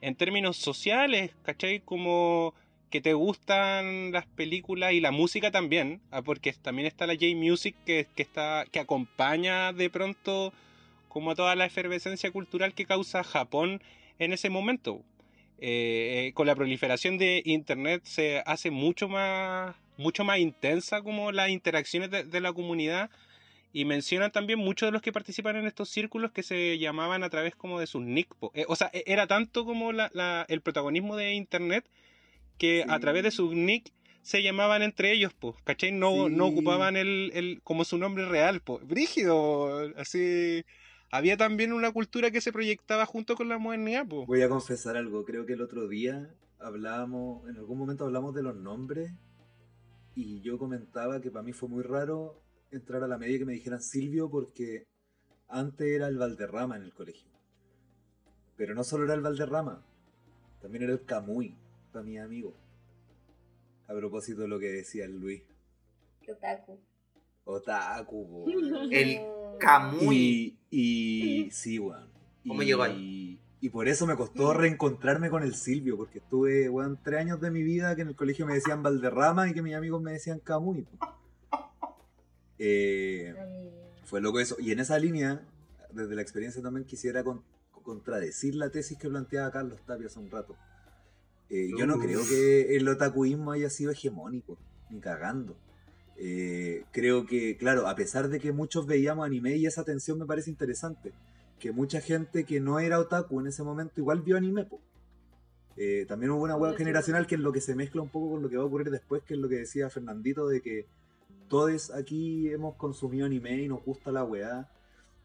S10: en términos sociales, ¿cachai? Como que te gustan las películas y la música también, ah, porque también está la J-Music que, que, está, que acompaña de pronto como toda la efervescencia cultural que causa Japón en ese momento. Eh, eh, con la proliferación de internet se hace mucho más, mucho más intensa como las interacciones de, de la comunidad y mencionan también muchos de los que participan en estos círculos que se llamaban a través como de sus nick. Eh, o sea, e- era tanto como la- la- el protagonismo de internet que a través de sus nick se llamaban entre ellos, pues, ¿cachai? No, no ocupaban el, el, como su nombre real, pues. Brígido, así... Había también una cultura que se proyectaba junto con la modernidad, pues.
S9: Voy a confesar algo. Creo que el otro día hablábamos, en algún momento hablamos de los nombres y yo comentaba que para mí fue muy raro entrar a la media y que me dijeran Silvio porque antes era el Valderrama en el colegio. Pero no solo era el Valderrama, también era el Camuy para mi amigo. A propósito de lo que decía el Luis.
S11: Otaku.
S9: Otaku.
S6: El Camuy.
S9: Y, y sí, weón.
S6: ¿Cómo
S9: y,
S6: llegó ahí?
S9: Y por eso me costó reencontrarme con el Silvio, porque estuve, weón, tres años de mi vida que en el colegio me decían Valderrama y que mis amigos me decían Camuy. Po. Eh, fue loco eso. Y en esa línea, desde la experiencia también quisiera con- contradecir la tesis que planteaba Carlos Tapia hace un rato. Eh, yo no creo que el otakuismo haya sido hegemónico, ni cagando. Eh, creo que, claro, a pesar de que muchos veíamos anime y esa tensión me parece interesante, que mucha gente que no era otaku en ese momento igual vio anime. po. Eh, también hubo una hueá generacional que es lo que se mezcla un poco con lo que va a ocurrir después, que es lo que decía Fernandito, de que todos aquí hemos consumido anime y nos gusta la weá,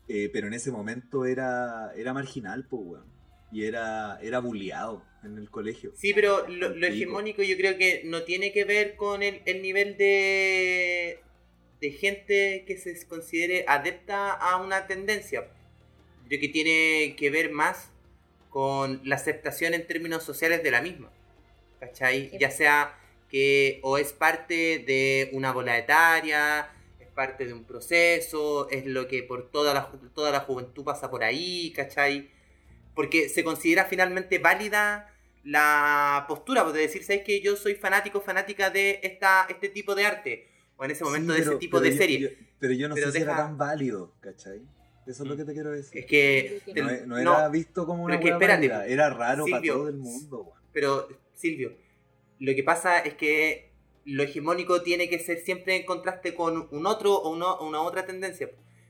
S9: eh, pero en ese momento era, era marginal, pues weón. Y era, era bulleado en el colegio.
S6: Sí, pero lo, hegemónico yo creo que no tiene que ver con el, el nivel de, de gente que se considere adepta a una tendencia. Creo que tiene que ver más con la aceptación en términos sociales de la misma. ¿Cachai? Ya sea que o es parte de una bola etaria, es parte de un proceso, es lo que por toda la, toda la juventud pasa por ahí, ¿cachai? Porque se considera finalmente válida la postura pues, de decir, ¿sabes que yo soy fanático, fanática de esta, este tipo de arte? O en ese momento
S9: Sí,
S6: de
S9: pero-
S6: ese tipo de
S9: yo-
S6: serie.
S9: yo- pero yo no
S6: Pero
S9: sé si era
S6: deja-
S9: tan válido, ¿cachai? Eso es lo que te quiero decir.
S6: Es que...
S9: No, no
S6: no,
S9: era visto como una
S6: pero es que espérate,
S9: válida, era raro para
S6: Silvio,
S9: todo el mundo, weón.
S6: Pero, Silvio, lo que pasa es que lo hegemónico tiene que ser siempre en contraste con un otro o una, otra tendencia.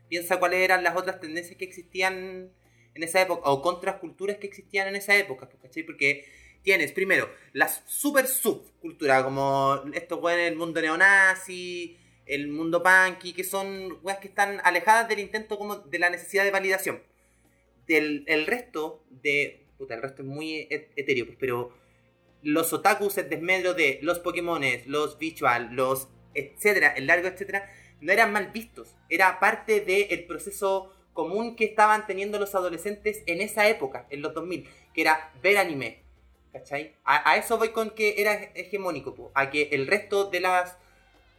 S6: Piensa cuáles eran las otras tendencias que existían en esa época, o contraculturas que existían en esa época, ¿cachai? Porque tienes, primero, la super subcultura, como estos weones del mundo neonazi, el mundo punky, que son weas que están alejadas del intento como de la necesidad de validación. Del el resto de. Puta, el resto es muy et- etéreo, pues, pero los otakus en desmedro de los Pokémones, los Visual, los etcétera, el largo etcétera, no eran mal vistos. Era parte del proceso común que estaban teniendo los adolescentes en esa época, en los 2000, que era ver anime. ¿Cachai? A, eso voy con que era hegemónico, po, a que el resto de las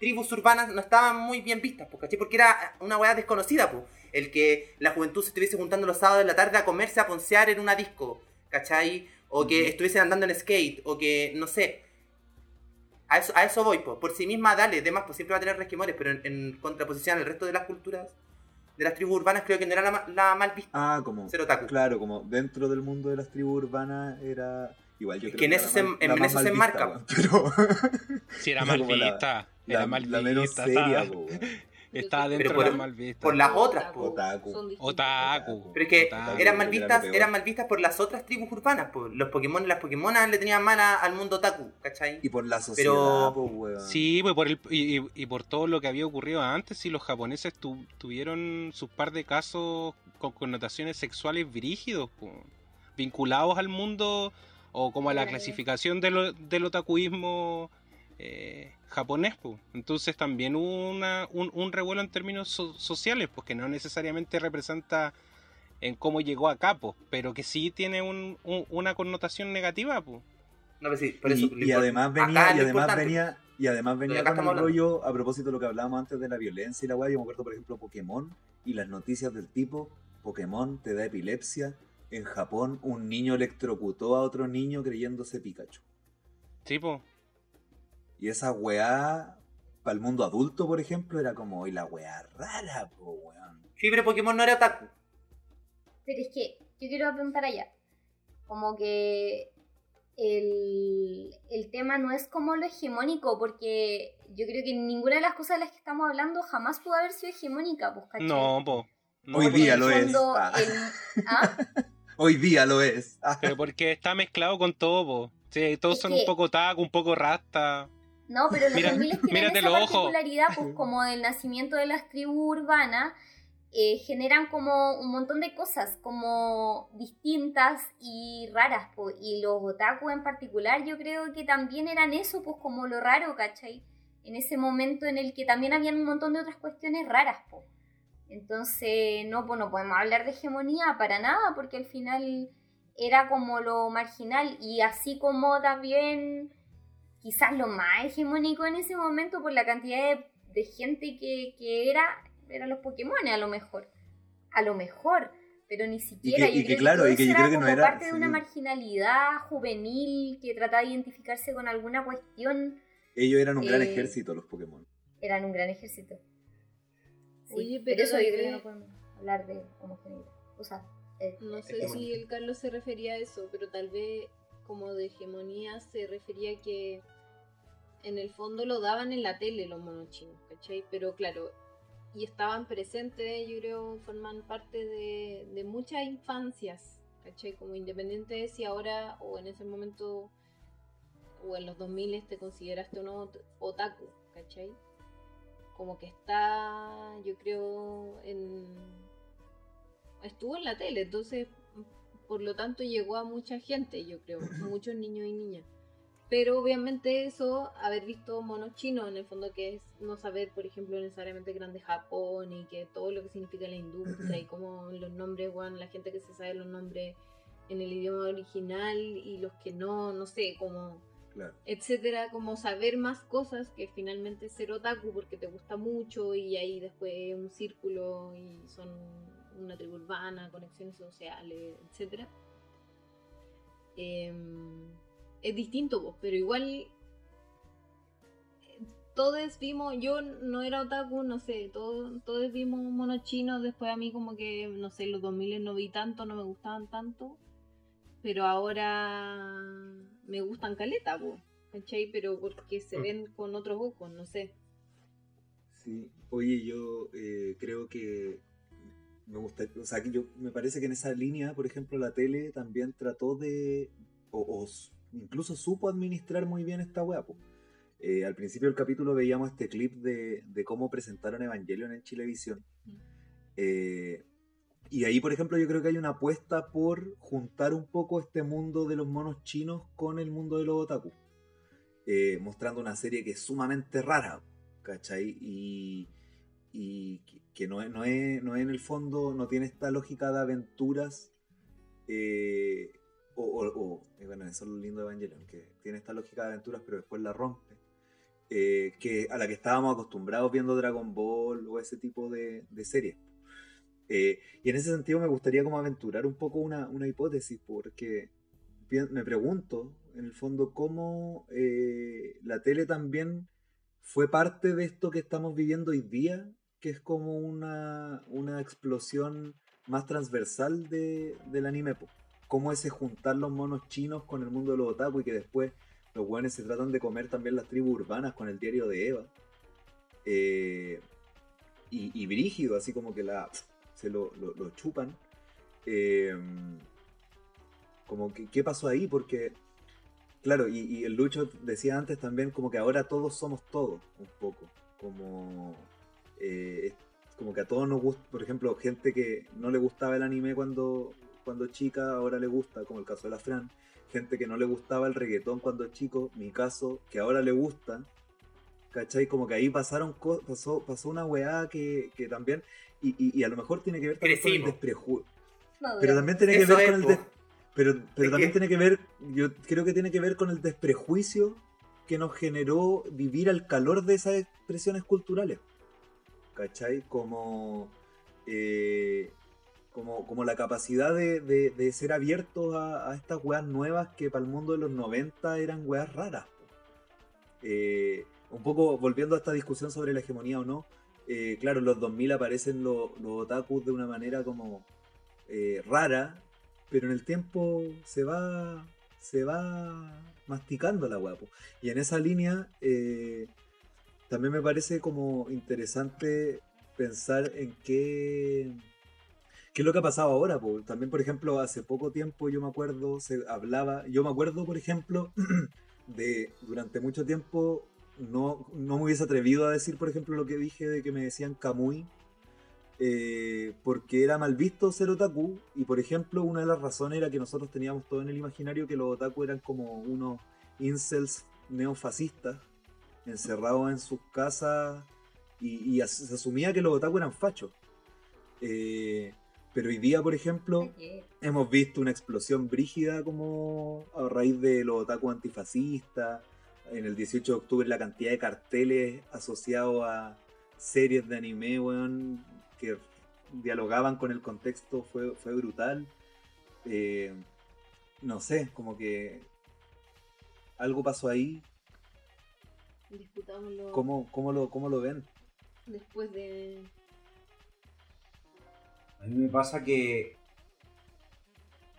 S6: tribus urbanas no estaban muy bien vistas. Porque era una weá desconocida, po. El que la juventud se estuviese juntando los sábados de la tarde a comerse, a poncear en una disco, ¿cachai? O que estuviesen andando en skate, o que, no sé. A eso, a eso voy, po. por sí misma, dale, demás, pues siempre va a tener resquemores, pero en, en contraposición al resto de las culturas, de las tribus urbanas, creo que no era la, la mal vista.
S9: Ah, como.
S6: Ser otaku.
S9: Claro, como dentro del mundo de las tribus urbanas era. Igual yo
S6: Es
S9: creo
S6: que en eso
S9: la
S6: se- en
S9: la más
S6: eso se enmarca,
S9: Pero.
S10: Si era
S9: Era
S10: mal vista,
S9: la-
S10: era mal
S9: la menos seria, po.
S10: Estaba
S6: Pero
S10: dentro
S6: por-
S10: de las mal vistas.
S6: Por las otras, po.
S9: Otaku.
S10: Otaku.
S6: Pero es que
S10: Otaku.
S6: eran mal
S9: lo
S6: vistas, eran mal vistas por las otras tribus urbanas, po. Los Pokémon, las Pokémonas le tenían mal a- al mundo otaku, ¿cachai?
S9: Y por la sociedad,
S6: Pero-
S9: po, weón.
S10: Sí, pues por el, y, y- y por todo lo que había ocurrido antes, si los japoneses tu- tuvieron sus par de casos con connotaciones sexuales brígidos, po, vinculados al mundo o como a la clasificación del, del otakuismo eh, japonés. po. Entonces también hubo una, un, un revuelo en términos so- sociales, pues que no necesariamente representa en cómo llegó a capo, pero que sí tiene un- un- una connotación negativa. Pues.
S6: No, pero sí, por eso.
S9: y, además venía, y además venía, y además venía
S6: acá
S9: con el
S6: estamos
S9: rollo, a propósito de lo que hablábamos antes de la violencia y la weá, yo me acuerdo, por ejemplo, Pokémon y las noticias del tipo, Pokémon te da epilepsia, en Japón un niño electrocutó a otro niño creyéndose Pikachu.
S10: Sí, po.
S9: Y esa weá, para el mundo adulto, por ejemplo, era como, y la weá rara, po, weón.
S6: Sí, pero Pokémon no era otaku.
S11: Pero es que yo quiero apuntar allá. Como que el, el tema no es como lo hegemónico, porque yo creo que ninguna de las cosas de las que estamos hablando jamás pudo haber sido hegemónica, pues, ¿cachai?
S10: No, po. No,
S9: Hoy día lo es. Ah.
S11: el- ¿Ah?
S9: Hoy día lo es. Ah.
S10: Pero porque está mezclado con todo, po. Sí, todos
S11: Es
S10: son
S11: que-
S10: un poco taco, un poco rasta.
S11: No, pero los
S10: Mira-
S11: 2000 tienen esa particularidad, pues como el nacimiento de las tribus urbanas, eh, generan como un montón de cosas, como distintas y raras, pues. Y los otaku en particular, yo creo que también eran eso, pues como lo raro, ¿cachai? En ese momento en el que también habían un montón de otras cuestiones raras, pues. Entonces, no, pues no podemos hablar de hegemonía para nada, porque al final era como lo marginal y así como también quizás lo más hegemónico en ese momento por la cantidad de, de gente que, que era, eran los Pokémon a lo mejor. A lo mejor, pero ni siquiera.
S9: que-
S11: yo
S9: y que claro, y que yo creo que no
S11: como
S9: era-
S11: parte de una marginalidad juvenil que trataba de identificarse con alguna cuestión.
S9: Ellos eran un gran
S11: Eh,
S9: ejército, los Pokémon.
S11: Eran un gran ejército. Sí,
S12: Oye,
S11: pero,
S12: pero
S11: eso yo creo que no podemos hablar de homogeneidad. O sea, eh,
S12: No sé
S11: hegemonía.
S12: si el Carlos se refería a eso, pero tal vez como de hegemonía se refería a que en el fondo lo daban en la tele los monos chinos, ¿cachai? Pero claro, y estaban presentes, yo creo, forman parte de, de muchas infancias, ¿cachai? Como independiente de si ahora o en ese momento o en los 2000 te consideraste un ot- otaku, ¿cachai? Como que está, yo creo, en... Estuvo en la tele, entonces, por lo tanto, llegó a mucha gente, yo creo, muchos niños y niñas. Pero obviamente eso, haber visto monos chinos, en el fondo que es no saber, por ejemplo, necesariamente grande Japón y que todo lo que significa la industria y cómo los nombres, bueno, la gente que se sabe los nombres en el idioma original y los que no, no sé, como
S9: Claro.
S12: etcétera, como saber más cosas que finalmente ser otaku porque te gusta mucho y ahí después un círculo y son una tribu urbana, conexiones sociales, etcétera. Em, es distinto, pues, pero igual todos vimos, yo no era otaku, no sé, todos, todos vimos monos chinos, después a mí como que, no sé, los 2000 no vi tanto, no me gustaban tanto, pero ahora me gustan caleta, po, ¿cachai? Pero porque se ven con otros ojos, no sé.
S9: Sí, oye, yo eh, creo que me gusta, o sea, que yo me parece que en esa línea, por ejemplo, la tele también trató de, o, o incluso supo administrar muy bien esta po. Eh, al principio del capítulo veíamos este clip de, de cómo presentaron Evangelion en Chilevisión. Eh, y ahí, por ejemplo, yo creo que hay una apuesta por juntar un poco este mundo de los monos chinos con el mundo de los otaku. Eh, mostrando una serie que es sumamente rara, ¿cachai? Y, que no es, no, es, no es en el fondo, no tiene esta lógica de aventuras. eh, o, eh, bueno, eso es lo lindo de Evangelion, que tiene esta lógica de aventuras, pero después la rompe. eh, que, a la que estábamos acostumbrados viendo Dragon Ball o ese tipo de, series. Eh, y en ese sentido me gustaría como aventurar un poco una, una hipótesis, porque me pregunto, en el fondo, cómo la tele también fue parte de esto que estamos viviendo hoy día, que es como una, una explosión más transversal de, del anime. po. Cómo ese juntar los monos chinos con el mundo de los otaku y que después los buenos se tratan de comer también las tribus urbanas con el diario de Eva. Eh, y, y brígido, así como que la, se lo, lo- chupan. Eh, como que, ¿qué pasó ahí? Porque, claro, y, el Lucho decía antes también como que ahora todos somos todos, un poco. Como, eh, como que a todos nos gusta, por ejemplo, gente que no le gustaba el anime cuando, cuando chica, ahora le gusta, como el caso de la Fran. Gente que no le gustaba el reggaetón cuando chico, mi caso, que ahora le gusta. ¿Cachai? Como que ahí pasaron co- pasó, pasó una weá que, que también, y, y- y a lo mejor tiene que ver también con el desprejuicio. Pero también tiene que ver
S6: es,
S9: con el des- pero, pero también tiene que ver, yo creo que tiene que ver con el desprejuicio que nos generó vivir al calor de esas expresiones culturales. ¿Cachai? Como, eh, como, como la capacidad de, de- ser abiertos a, estas weas nuevas que para el mundo de los 90 eran weas raras. Eh, un poco volviendo a esta discusión sobre la hegemonía o no, eh, claro, en los 2000 aparecen los, los otakus de una manera como eh, rara, pero en el tiempo se va se va masticando la guapo. Y en esa línea también me parece como interesante pensar en qué qué es lo que ha pasado ahora. po. También, por ejemplo, hace poco tiempo yo me acuerdo, se hablaba, yo me acuerdo, por ejemplo, de durante mucho tiempo no, no me hubiese atrevido a decir, por ejemplo, lo que dije de que me decían Kamui, eh, porque era mal visto ser otaku, y por ejemplo, una de las razones era que nosotros teníamos todo en el imaginario que los otaku eran como unos incels neofascistas, encerrados en sus casas, y, se asumía que los otaku eran fachos. Eh, pero hoy día, por ejemplo, hemos visto una explosión brígida como a raíz de los otaku antifascistas. En el 18 de octubre la cantidad de carteles asociados a series de anime, weón, que dialogaban con el contexto fue, fue brutal. Eh, no sé, como que algo pasó ahí.
S12: Discutámoslo
S9: ¿Cómo, cómo, lo, cómo lo ven?
S12: después de.
S8: A mí me pasa que,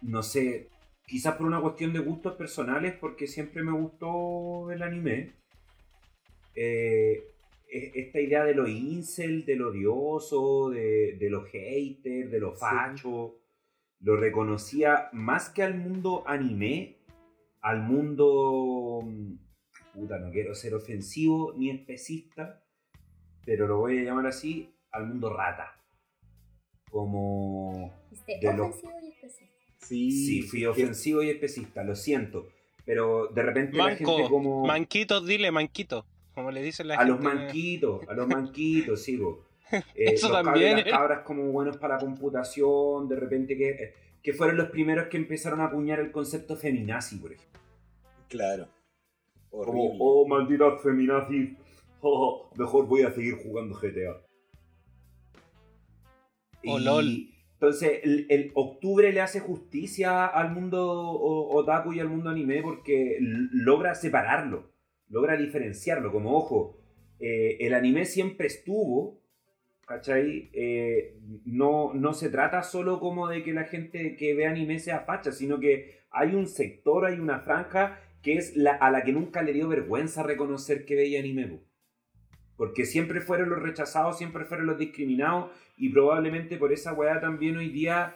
S8: no sé, quizás por una cuestión de gustos personales, porque siempre me gustó el anime. eh, e- esta idea de lo incel, de lo odioso, de, de lo hater, de lo
S9: Sí.
S8: facho, lo reconocía más que al mundo anime, al mundo... mm, Puta, no quiero ser ofensivo ni especista, pero lo voy a llamar así, al mundo rata. Como...
S11: Dijiste
S8: de lo-
S11: ofensivo y específico.
S9: Sí,
S8: Sí, fui
S9: que-
S8: ofensivo y especista, lo siento. Pero de repente la gente
S10: Manco,
S8: como...
S10: manquitos, dile manquito, como le dicen la
S8: a los
S10: gente.
S8: manquitos, a los manquitos, sí, po. Eh,
S10: Eso
S8: los
S10: también, eh.
S8: cabras como buenos para la computación, de repente que, eh, que fueron los primeros que empezaron a acuñar el concepto feminazi, por ejemplo.
S9: Claro.
S8: Como,
S9: Horrible.
S8: oh, malditas feminazis, oh, mejor voy a seguir jugando GTA.
S10: Oh,
S8: Y
S10: lol.
S8: Entonces, el, el octubre le hace justicia al mundo otaku y al mundo anime porque logra separarlo, logra diferenciarlo. Como, ojo, eh, el anime siempre estuvo, ¿cachai? Eh, no, no se trata solo como de que la gente que ve anime sea facha, sino que hay un sector, hay una franja que es la, a la que nunca le dio vergüenza reconocer que veía anime. Po. Porque siempre fueron los rechazados, siempre fueron los discriminados y probablemente por esa weá también hoy día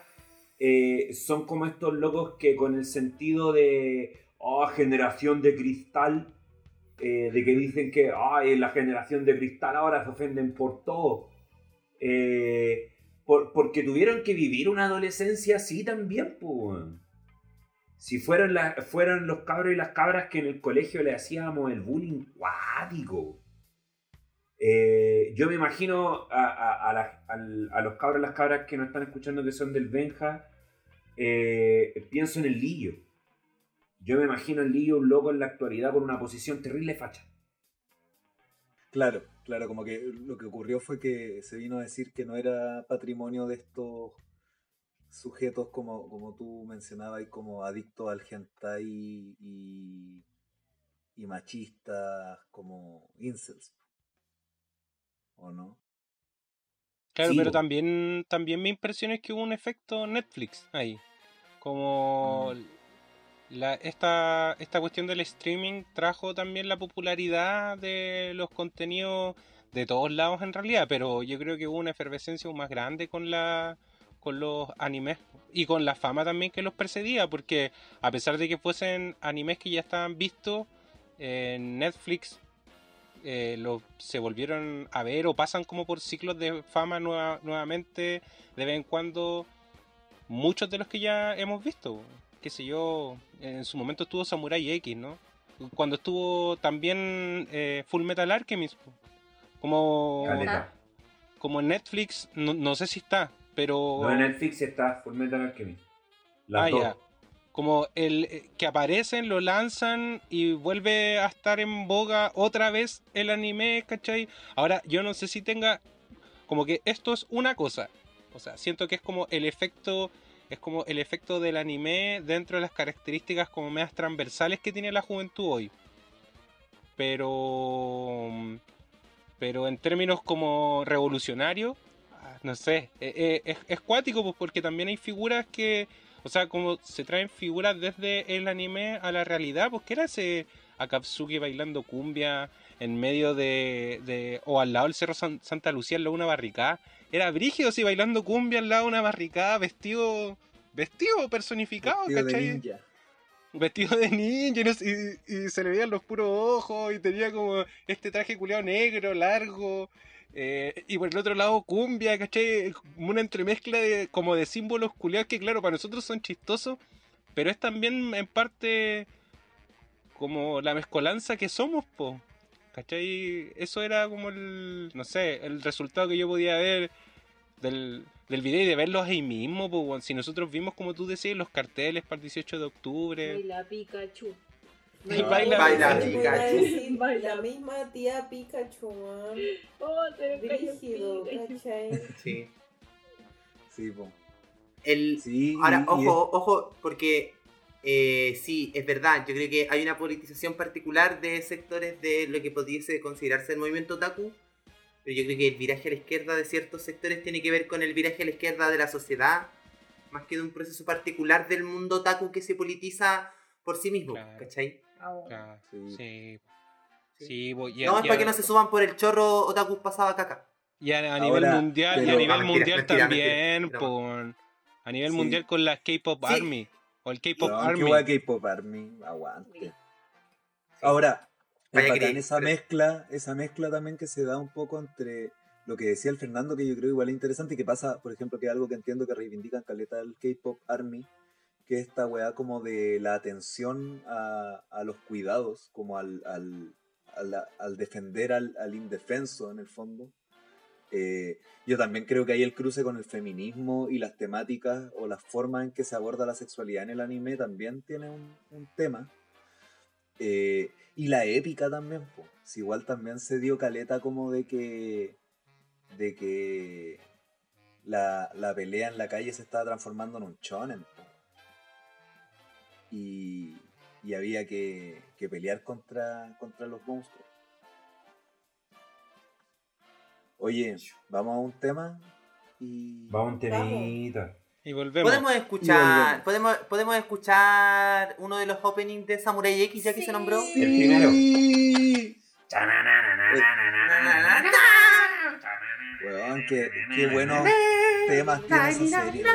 S8: eh, son como estos locos que con el sentido de oh, generación de cristal, eh, de que dicen que ay, la generación de cristal ahora se ofenden por todo. Eh, por- porque tuvieron que vivir una adolescencia así también, pues. Si fueron, la- fueron los cabros y las cabras que en el colegio le hacíamos el bullying cuático. Eh, yo me imagino a, los cabros y las cabras que nos están escuchando que son del Benja, eh, pienso en el Lillo. Yo me imagino el Lillo un loco en la actualidad con una posición terrible facha.
S9: Claro, claro, como que lo que ocurrió fue que se vino a decir que no era patrimonio de estos sujetos como, como tú mencionabas, como adictos al hentai y, y machistas como incels. ¿O no?
S10: Claro,
S9: Sí,
S10: pero también, también me impresiona es que hubo un efecto Netflix ahí. Como la, esta, esta cuestión del streaming trajo también la popularidad de los contenidos de todos lados en realidad, pero yo creo que hubo una efervescencia aún más grande con la con los animes y con la fama también que los precedía, porque a pesar de que fuesen animes que ya estaban vistos en Netflix eh, lo- se volvieron a ver o pasan como por ciclos de fama nueva- nuevamente de vez en cuando muchos de los que ya hemos visto qué sé yo en su momento estuvo Samurai X ¿no? cuando estuvo también eh, Full Metal Alchemist como
S8: Caleta.
S10: como en Netflix no, no sé si está pero
S8: No, en Netflix está Full Metal Alchemist. Las
S10: Ah,
S8: dos.
S10: ya. Como el eh, que aparecen, lo lanzan y vuelve a estar en boga otra vez el anime, ¿cachai? Ahora, yo no sé si tenga. Como que esto es una cosa. O sea, siento que es como el efecto. Es como el efecto del anime dentro de las características como medias transversales que tiene la juventud hoy. Pero. Pero en términos como revolucionarios, ah, no sé, eh, eh, es, es cuático pues porque también hay figuras que, o sea, como se traen figuras desde el anime a la realidad, pues que era ese Akatsuki bailando cumbia en medio de, de o al lado del Cerro San- Santa Lucía, al lado de una barricada, era brígido, sí, bailando cumbia al lado de una barricada, vestido, vestido personificado,
S9: Vestido de ninja.
S10: Vestido de ninja y- y se le veían los puros ojos y tenía como este traje culeado negro, largo. Eh, y por el otro lado cumbia, ¿cachai? Una entremezcla de, como de símbolos culeados que claro, para nosotros son chistosos, pero es también en parte como la mezcolanza que somos, po. ¿Cachai? Eso era como el, no sé, el resultado que yo podía ver del, del video y de verlos ahí mismo, po, si nosotros vimos, como tú decías, los carteles para el 18 de octubre.
S12: Baila Pikachu.
S10: Y baila,
S6: Baila Pikachu.
S7: iba a decir, la misma tía Pikachu, man.
S12: Oh,
S7: Brígido,
S12: Pikachu.
S7: ¿cachai?
S6: Sí.
S9: Sí, po.
S6: El,
S9: Sí,
S6: Ahora, ojo, ojo, porque eh, sí, es verdad, yo creo que hay una politización particular de sectores de lo que pudiese considerarse el movimiento otaku, pero yo creo que el viraje a la izquierda de ciertos sectores tiene que ver con el viraje a la izquierda de la sociedad, más que de un proceso particular del mundo otaku que se politiza por sí mismo,
S10: Claro.
S6: ¿cachai?
S10: Ah,
S9: Sí.
S10: sí. Sí,
S6: no, es para que no se suban por el chorro otaku pasaba caca.
S10: y a, a nivel
S9: Ahora,
S10: mundial, y a nivel mundial
S6: mentira,
S10: también, a nivel
S9: Sí.
S10: mundial con la K-Pop
S6: Sí.
S10: Army, o el K-Pop
S9: No,
S10: Army.
S9: K-pop Army, aguante. Ahora,
S6: que-
S9: esa mezcla, esa mezcla también que se da un poco entre lo que decía el Fernando, que yo creo igual es interesante y que pasa, por ejemplo, que es algo que entiendo que reivindican caleta del K-pop Army, que es esta weá como de la atención a, los cuidados, como al, al, al defender al, indefenso en el fondo. Eh, yo también creo que hay el cruce con el feminismo y las temáticas o las formas en que se aborda la sexualidad en el anime también tiene un, tema. Eh, y la épica también. Si igual también se dio caleta como de que de que la, la pelea en la calle se estaba transformando en un shonen, po. Y, y había que, que pelear contra, contra los monstruos. Oye, vamos a un tema y...
S8: Vamos a un temita.
S10: Y volvemos.
S6: Podemos escuchar,
S9: volvemos.
S6: podemos, podemos escuchar uno de los openings de Samurai X ya que se nombró.
S8: El primero.
S9: Weón, qué, qué buenos temas tiene esa serie.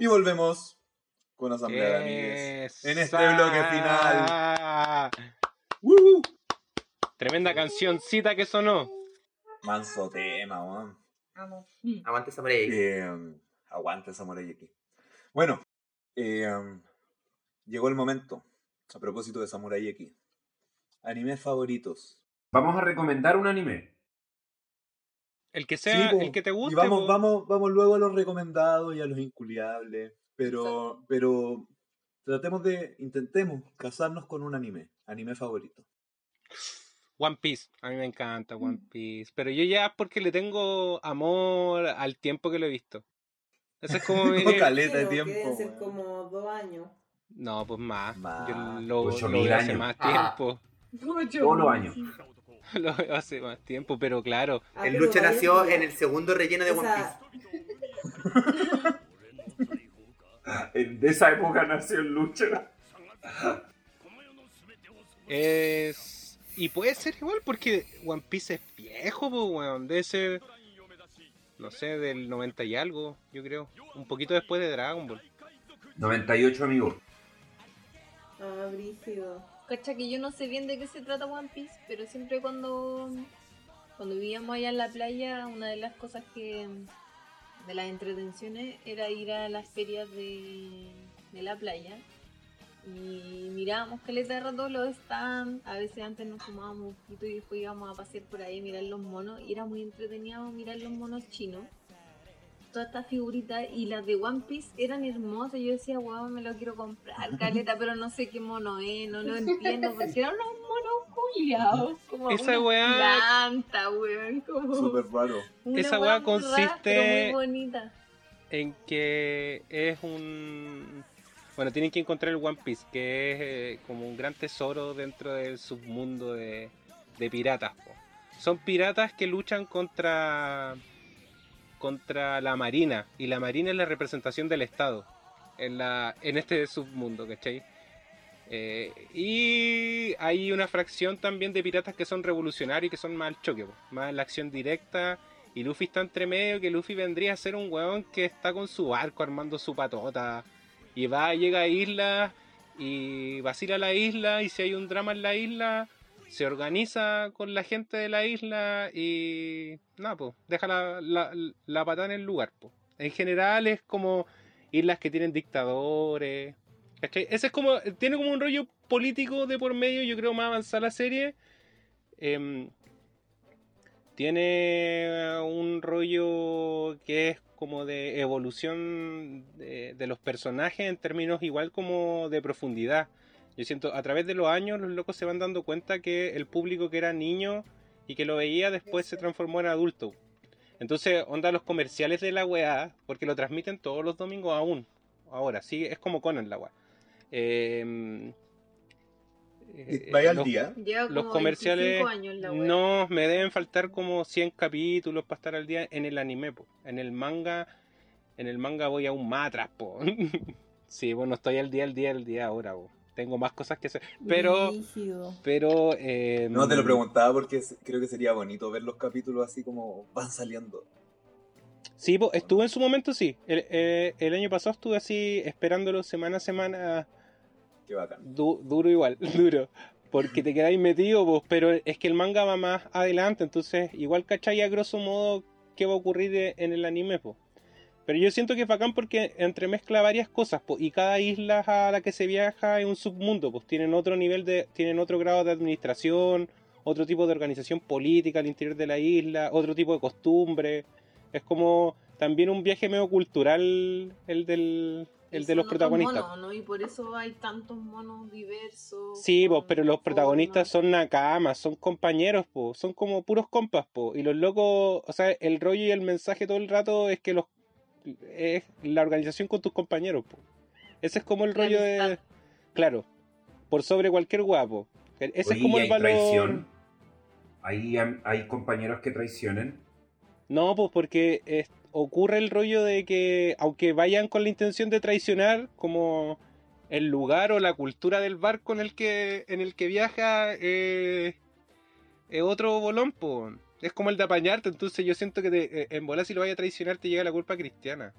S9: Y volvemos con Asamblea de Amigues. En este bloque final. ¡Woo!
S10: Tremenda cancioncita que sonó.
S9: Manso tema, weón.
S6: Aguante Samurai X.
S9: Eh, aguante Samurai X. Bueno, eh, llegó el momento. A propósito de Samurai X. Animes favoritos.
S8: Vamos a recomendar un anime.
S10: El que sea,
S9: Sí,
S10: el que te guste.
S9: Y vamos, vamos, vamos luego a los recomendados y a los inculiables. Pero, pero tratemos de, intentemos casarnos con un anime. Anime favorito.
S10: One Piece, a mí me encanta One
S9: Mm.
S10: Piece, pero yo ya porque le tengo amor al tiempo que lo he visto. Ese es como mi...
S9: No, caleta de tiempo.
S7: Deben ser
S9: weón.
S7: como dos años.
S10: No, pues más.
S9: Más,
S10: Yo lo, lo hace
S8: años.
S10: más
S6: Ah.
S10: tiempo.
S8: Todos los años.
S10: Lo veo hace más tiempo, pero claro.
S7: Ah,
S6: El
S7: pero
S6: Lucha nació en el segundo relleno de
S7: O
S6: One Piece.
S8: De esa época nació el Lucha.
S10: Es... Y puede ser igual porque One Piece es viejo, pues, weón. Debe ser, no sé, del 90 y algo, yo creo. Un poquito después de Dragon Ball.
S8: 98 amigos.
S7: ah, brígido.
S12: Cacha que yo no sé bien de qué se trata One Piece, pero siempre cuando, cuando vivíamos allá en la playa, una de las cosas que de las entretenciones era ir a las ferias de, de la playa. Y mirábamos caleta de rato los stands, a veces antes nos tomábamos un poquito y después íbamos a pasear por ahí a mirar los monos. Y era muy entretenido mirar los monos chinos. Todas estas figuritas y las de One Piece eran hermosas. Yo decía, wow, me lo quiero comprar, caleta, pero no sé qué mono es, no lo entiendo, porque eran unos monos culiados. Como
S10: Esa
S12: una
S10: weá-
S12: planta, weón. Como
S9: Súper raro.
S12: una
S10: Esa
S12: weá
S10: weá consiste-
S12: rara, pero muy bonita.
S10: en que es un... Bueno, tienen que encontrar el One Piece, que es eh, como un gran tesoro dentro del submundo de, de piratas. po. Son piratas que luchan contra, contra la Marina, y la Marina es la representación del Estado en, la, en este submundo, ¿cachai? Eh, y hay una fracción también de piratas que son revolucionarios y que son más al choque, po, más la acción directa. Y Luffy está entre medio, que Luffy vendría a ser un weón que está con su barco armando su patota. Y va, llega a isla y vacila la isla y si hay un drama en la isla, se organiza con la gente de la isla y nada, pues, deja la, la, la patada en el lugar. En general es como islas que tienen dictadores. Ese es como, tiene como un rollo político de por medio, yo creo más avanzada la serie. Em, tiene un rollo que es como de evolución de los personajes en términos igual como de profundidad. Yo siento, a través de los años los locos se van dando cuenta que el público que era niño y que lo veía después se transformó en adulto. Entonces, onda los comerciales de la weá, porque lo transmiten todos los domingos aún. Ahora, sí, es como Conan la weá. Eh, eh,
S9: ¿Vaya al
S10: los-
S9: día?
S10: Los comerciales
S12: 25 años la weá.
S10: no me deben faltar como 100 capítulos para estar al día en el anime po. en el manga en el manga voy aún más atrás po. sí bueno estoy al día al día al día ahora po. Tengo más cosas que hacer pero pero eh,
S9: No te lo preguntaba porque creo que sería bonito ver los capítulos así como van saliendo.
S10: sí estuve en su momento sí el, eh, el año pasado estuve así esperándolo semana a semana
S9: Qué bacán.
S10: Du- duro igual, duro. Porque te quedáis metido, vos, pero es que el manga va más adelante, entonces igual cachai a grosso modo qué va a ocurrir e- en el anime, po. Pero yo siento que es bacán porque entremezcla varias cosas, po, y cada isla a la que se viaja es un submundo, pues tienen otro nivel de, tienen otro grado de administración, otro tipo de organización política al interior de la isla, otro tipo de costumbre. Es como también un viaje medio cultural el del, el de los protagonistas.
S12: monos, ¿no? Y por eso hay tantos monos diversos.
S10: Sí, po, pero los protagonistas son nakamas, son compañeros, po, son como puros compas, po, y los locos, o sea, el rollo y el mensaje todo el rato es que los es la organización con tus compañeros, po. Ese es como el
S12: La
S10: rollo de claro, por sobre cualquier guapo. Ese
S8: Oye,
S10: es como
S8: ¿y
S10: el
S8: hay
S10: valor.
S8: traición? ¿Hay, ¿Hay compañeros que traicionen?
S10: No, pues porque es- ocurre el rollo de que, aunque vayan con la intención de traicionar, como el lugar o la cultura del barco en el que, en el que viaja eh, es otro bolón, po. Es como el de apañarte, entonces yo siento que te- eh, en bola si lo vaya a traicionar te llega la culpa cristiana.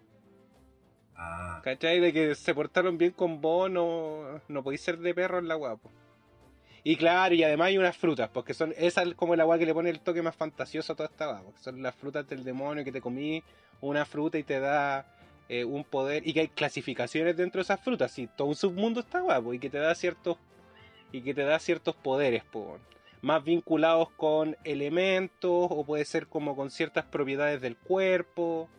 S8: Ah,
S10: ¿Cachai? De que se portaron bien con vos, no, no podéis ser de perro en la guapo. Y claro, y además hay unas frutas, porque son esa es como el agua que le pone el toque más fantasioso a toda esta agua, porque son las frutas del demonio que te comí una fruta y te da eh, un poder, y que hay clasificaciones dentro de esas frutas, sí, todo un submundo está guapo, y que te da ciertos, y que te da ciertos poderes, po, más vinculados con elementos, o puede ser como con ciertas propiedades del cuerpo.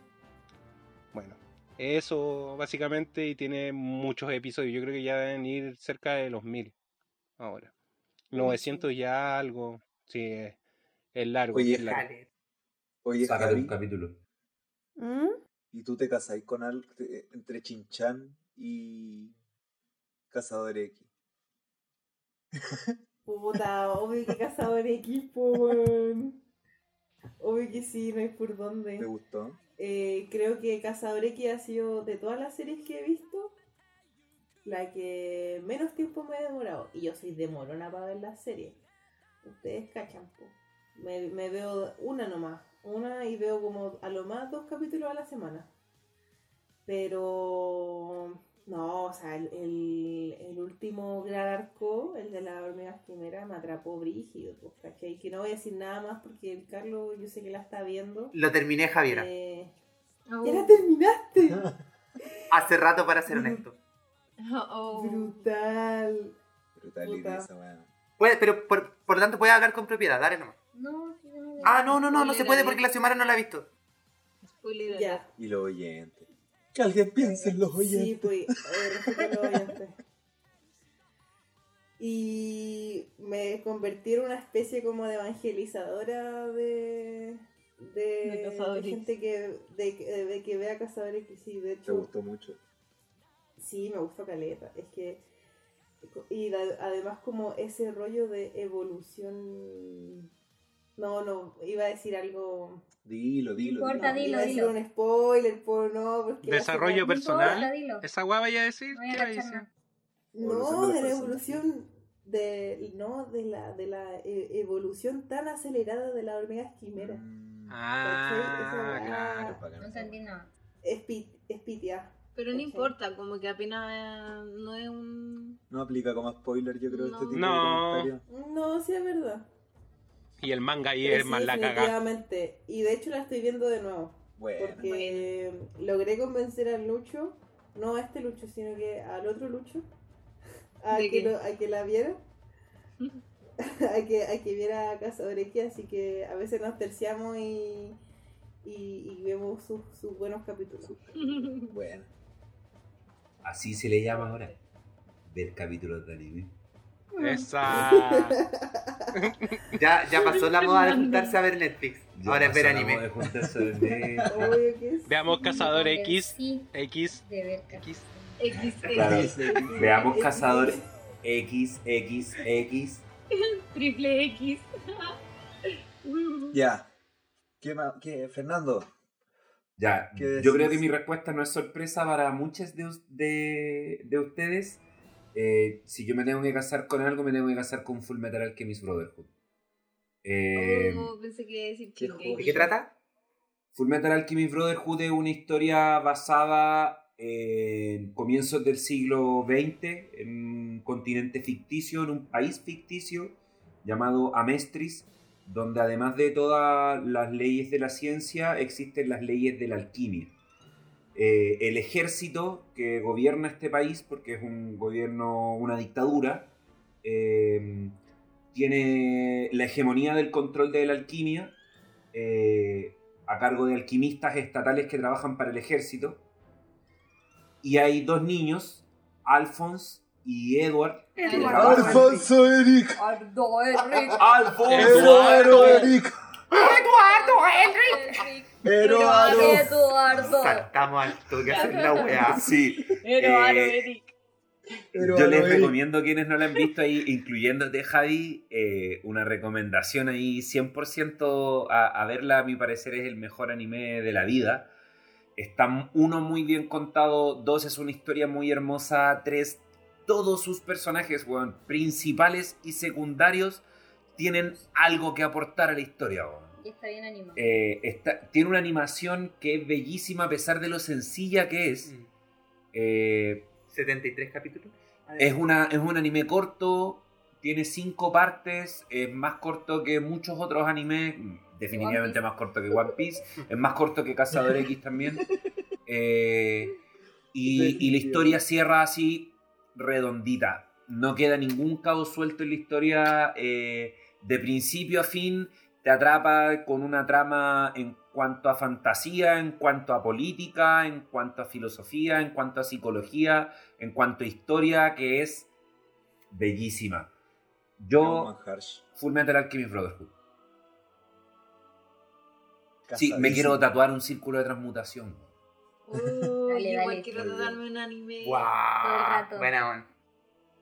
S10: Bueno, eso básicamente, y tiene muchos episodios, yo creo que ya deben ir cerca de los mil ahora. 900 ya algo. Sí, es, es largo.
S9: Oye,
S10: es largo.
S6: Jale.
S9: Oye,
S8: sácate un
S9: Javi,
S8: capítulo.
S7: ¿Mm?
S9: ¿y tú te casáis con algo entre Chinchan y Cazador X?
S7: Puta, obvio que Cazador X, weón. Obvio que sí, no hay por dónde.
S9: ¿Te gustó?
S7: Eh, creo que Cazador X ha sido de todas las series que he visto la que menos tiempo me he demorado. Y yo soy demorona para ver las series. Ustedes cachan, po. Me, me veo una nomás. Una y veo como a lo más dos capítulos a la semana. Pero no, o sea, el, el, el último gran arco, el de la hormiga quimera, me atrapó brígido, pues, ¿cachai? Que no voy a decir nada más porque el Carlos yo sé que la está viendo.
S6: Lo terminé, Javiera.
S7: Eh,
S12: Oh.
S7: ¡Ya la terminaste!
S6: Hace rato, para ser honesto.
S12: Oh.
S7: Brutal.
S9: Esa weá.
S6: Puede, pero por, por lo tanto puede hablar con propiedad, dale nomás.
S11: No, yo no
S6: Ah, no, no, no, no se puede porque la Xiomara no la ha visto.
S12: Spoiler
S7: Ya.
S9: Y los oyentes. Que alguien piense en los oyentes.
S7: Sí, pues, eh, los oyentes. Y me convertí en una especie como de evangelizadora de, de,
S12: De
S7: de gente que, de, que- de que vea Cazadores que sí, de
S9: Te
S7: hecho,
S9: gustó mucho.
S7: sí, me gustó Caleta. Es que, y además como ese rollo de evolución, no, no, iba a decir algo,
S9: Dilo, dilo.
S11: No importa,
S7: no,
S11: dilo,
S7: iba a decir
S11: dilo.
S7: un spoiler, por no, porque la
S10: Desarrollo personal.
S11: importa, dilo.
S10: ¿Esa guava vaya a decir?
S11: No voy a
S10: ¿Qué va a decir?
S7: No,
S9: de la
S7: evolución de no de la de la eh, evolución tan acelerada de la hormiga quimera.
S9: Mm,
S10: Ah, claro.
S11: No entendí nada.
S7: Es pit, es pitia.
S12: Pero no importa, como que apenas eh, no es un...
S9: No aplica como spoiler, yo creo, este
S12: No.
S9: tipo
S10: No.
S9: de comentarios.
S7: No, sí es verdad.
S10: Y el manga ahí
S7: Pero
S10: es
S7: sí,
S10: más la cagada.
S7: definitivamente. Y de hecho la estoy viendo de nuevo.
S9: Bueno,
S7: Porque logré convencer al Lucho, no a este Lucho, sino que al otro Lucho, a,
S12: ¿De
S7: que, lo- a que la viera. a, que, a que viera Cazador X, así que a veces nos terciamos y, y, y vemos sus, sus buenos capítulos.
S9: bueno.
S8: Así se le llama ahora. Ver capítulos de anime.
S10: Esa.
S6: Ya, ya pasó la moda de juntarse a ver Netflix.
S8: Ya
S6: Ahora es ver anime.
S8: moda de juntarse a ver Netflix.
S7: Obvio que sí.
S10: Veamos Cazador X.
S11: Sí,
S10: X.
S11: de ver
S10: X.
S12: X,
S8: Claro. Veamos
S7: X.
S8: Cazador XXX.
S12: triple X.
S9: Ya. ¿Qué? ¿Qué? Fernando.
S8: Ya,
S9: ¿Qué
S8: yo creo que mi respuesta no es sorpresa para muchos de, de, de ustedes. Eh, si yo me tengo que casar con algo, me tengo que casar con Full Metal Alchemist Brotherhood. Eh,
S12: Oh, pensé que iba a decir
S9: qué.
S6: ¿De qué trata?
S8: Full Metal Alchemist Brotherhood es una historia basada en comienzos del siglo XX, en un continente ficticio, en un país ficticio llamado Amestris, donde además de todas las leyes de la ciencia, existen las leyes de la alquimia. Eh, el ejército que gobierna este país, porque es un gobierno, una dictadura, eh, tiene la hegemonía del control de la alquimia eh, a cargo de alquimistas estatales que trabajan para el ejército. Y hay dos niños, Alphonse y Edward, trabajan-
S9: Alfonso Eric.
S11: Ardo, Enrique.
S8: ¡Alfonso!
S9: Eduardo Eric.
S11: Eduardo, Enrique.
S9: Eduardo.
S11: Eduardo.
S6: Saltamos al toque a hacer la weá.
S8: Sí. Eh,
S12: Eric.
S8: Yo les recomiendo a quienes no la han visto ahí, incluyéndote Javi, eh, una recomendación ahí 100% a, a verla, a mi parecer es el mejor anime de la vida. Está uno muy bien contado, dos es una historia muy hermosa, tres todos sus personajes, weón, principales y secundarios tienen algo que aportar a la historia, weón.
S11: Y está bien animado.
S8: Eh, está- tiene una animación que es bellísima a pesar de lo sencilla que es.
S6: Mm.
S8: Eh,
S6: 73 capítulos.
S8: es, una, es un anime corto, tiene cinco partes, es más corto que muchos otros animes, definitivamente más corto que One Piece, es más corto que Cazador X también. Eh, y, y la historia cierra así redondita. No queda ningún cabo suelto en la historia. eh, de principio a fin te atrapa con una trama en cuanto a fantasía, en cuanto a política, en cuanto a filosofía, en cuanto a psicología, en cuanto a historia, que es bellísima. Yo, Full Metal Alchemist Brotherhood. Sí, me quiero tatuar un círculo de transmutación.
S12: Oh,
S11: Dale,
S12: igual quiero tatuarme un anime.
S11: Todo el rato.
S6: ¡Wow! Buena onda.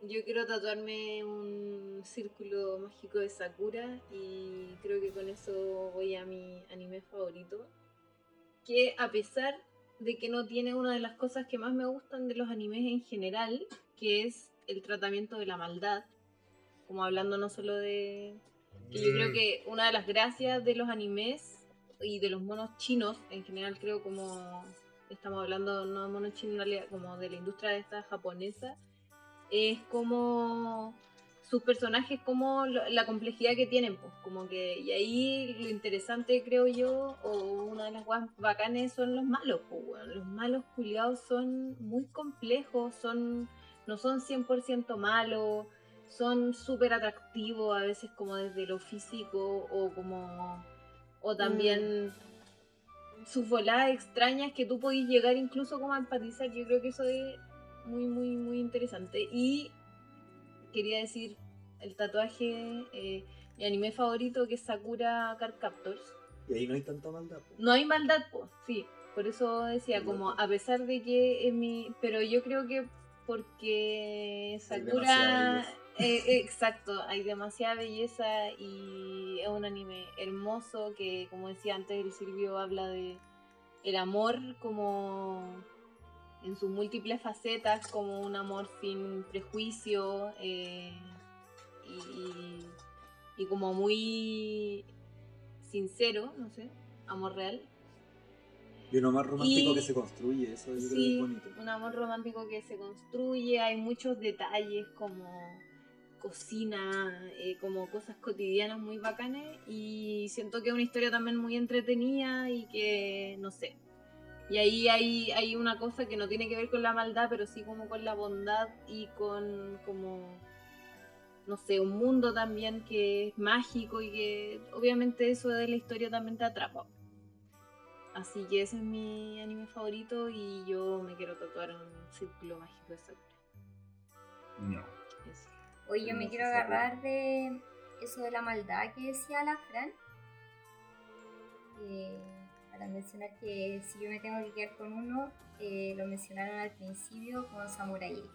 S12: Yo quiero tatuarme un círculo mágico de Sakura y creo que con eso voy a mi anime favorito. Que a pesar de que no tiene una de las cosas que más me gustan de los animes en general, que es el tratamiento de la maldad, como hablando no solo de... Que yo creo que una de las gracias de los animes y de los monos chinos, en general creo como estamos hablando no monos chinos en realidad, como de la industria de esta japonesa, es como sus personajes, como lo- la complejidad que tienen, pues, como que, y ahí lo interesante creo yo, o una de las cosas bacanes son los malos, pues, los malos culiados son muy complejos, son, no son 100% malos, son súper atractivos a veces como desde lo físico o como, o también sus voladas extrañas que tú podís llegar incluso como a empatizar, yo creo que eso es muy, muy, muy interesante. Y quería decir el tatuaje, eh, mi anime favorito que es Sakura Card Captors.
S9: Y ahí no hay tanta maldad. po.
S12: No hay maldad, pues, sí. Por eso decía, como a pesar de que es mi... Pero yo creo que porque Sakura... eh, eh, exacto, hay demasiada belleza y es un anime hermoso que, como decía antes, el Silvio habla de el amor como en sus múltiples facetas, como un amor sin prejuicio eh, y, y como muy sincero, no sé, amor real.
S9: Y uno más romántico
S12: Y-
S9: que se construye, eso yo creo que
S12: Sí,
S9: es bonito.
S12: un amor romántico que se construye, hay muchos detalles como cocina, eh, como cosas cotidianas muy bacanes y siento que es una historia también muy entretenida y que, no sé, y ahí hay, hay una cosa que no tiene que ver con la maldad, pero sí como con la bondad y con como, no sé, un mundo también que es mágico y que obviamente eso de la historia también te atrapa. Así que ese es mi anime favorito y yo me quiero tatuar un círculo mágico de Sakura.
S8: No.
S12: Eso.
S11: Oye, yo me quiero agarrar de eso de la maldad que decía la Fran. Eh, mencionar que si yo me tengo que quedar con uno, eh, lo mencionaron al principio con Samurai X.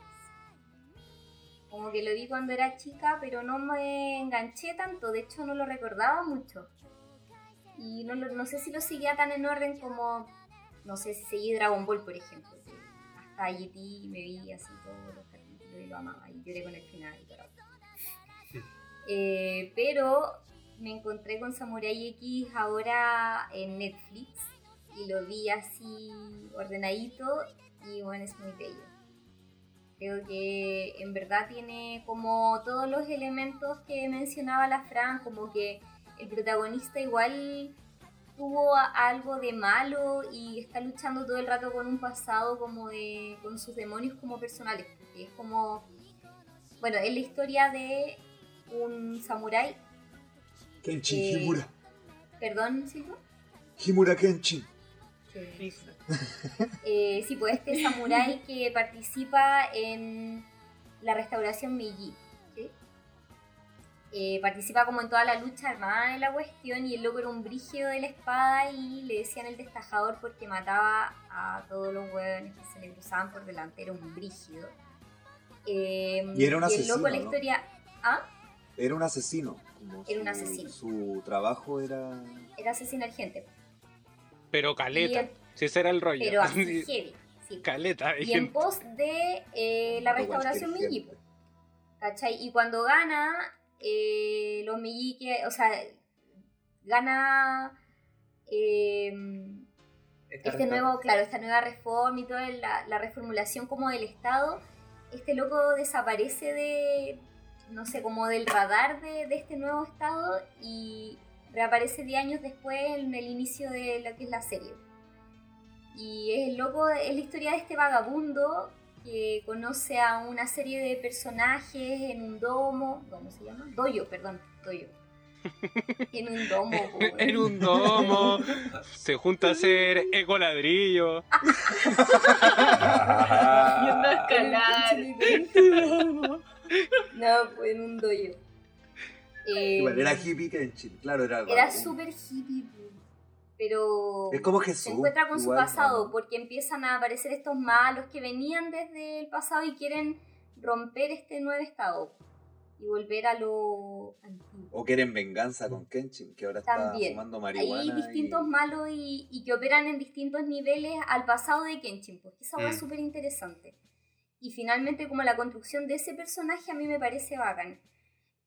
S11: Como que lo vi cuando era chica, pero no me enganché tanto, de hecho no lo recordaba mucho. Y no, no sé si lo seguía tan en orden como, no sé si seguí Dragon Ball, por ejemplo. hasta GT me vi así todos los capítulos y lo amaba y lloré con el final y todo. Eh, pero me encontré con Samurai X ahora en Netflix y lo vi así ordenadito y bueno, es muy bello. Creo que en verdad tiene como todos los elementos que mencionaba la Fran, como que el protagonista igual tuvo algo de malo y está luchando todo el rato con un pasado como de con sus demonios como personales, es como bueno, es la historia de un samurái,
S9: Kenshin
S11: Eh,
S9: Himura.
S11: perdón, Silvio.
S9: Himura Kenshin.
S11: Eh, sí, pues este samurái que participa en la restauración Meiji. ¿sí? Eh, participa como en toda la lucha armada de la cuestión y el loco era un brígido de la espada y le decían el destajador porque mataba a todos los hueones que se le cruzaban por delante, era un brígido. Eh,
S9: Y era un
S11: el
S9: asesino,
S11: loco la
S9: ¿no?
S11: historia... ¿Ah?
S9: Era un asesino. como
S11: Era un asesino.
S9: Su trabajo era.
S11: Era asesinar gente.
S10: Pero caleta.
S11: Y
S10: Si ese era el rollo.
S11: Pero así heavy. sí.
S10: caleta.
S11: y en pos de eh, la restauración Meiji. ¿Cachai? Y cuando gana, eh, los Meiji, que, o sea, gana eh,
S6: Esta
S11: este nuevo, claro, esta nueva reforma y toda la, la reformulación como del Estado, este loco desaparece de, no sé, como del radar de, de este nuevo Estado y reaparece 10 años después en el inicio de lo que es la serie. Y es el loco, es la historia de este vagabundo que conoce a una serie de personajes en un domo, ¿cómo se llama? Doyo, perdón, doyo. En un domo.
S10: En un domo. se junta a hacer eco ladrillo.
S12: Yendo a escalar.
S11: No, pues en un doyo. Eh,
S9: Igual era hippie Kenshin, claro, era
S11: Era súper hippie, pero
S9: Es como
S11: se
S9: Jesús.
S11: encuentra con su
S9: igual,
S11: pasado
S9: ¿no?
S11: porque empiezan a aparecer estos malos que venían desde el pasado y quieren romper este nuevo estado y volver a lo antiguo.
S9: O quieren venganza con Kenshin, que ahora está
S11: También.
S9: fumando
S11: Hay
S9: marihuana.
S11: distintos
S9: y-
S11: malos y, y que operan en distintos niveles al pasado de Kenshin, porque esa hueá es
S9: Mm.
S11: súper interesante. Y finalmente como la construcción de ese personaje a mí me parece bacán.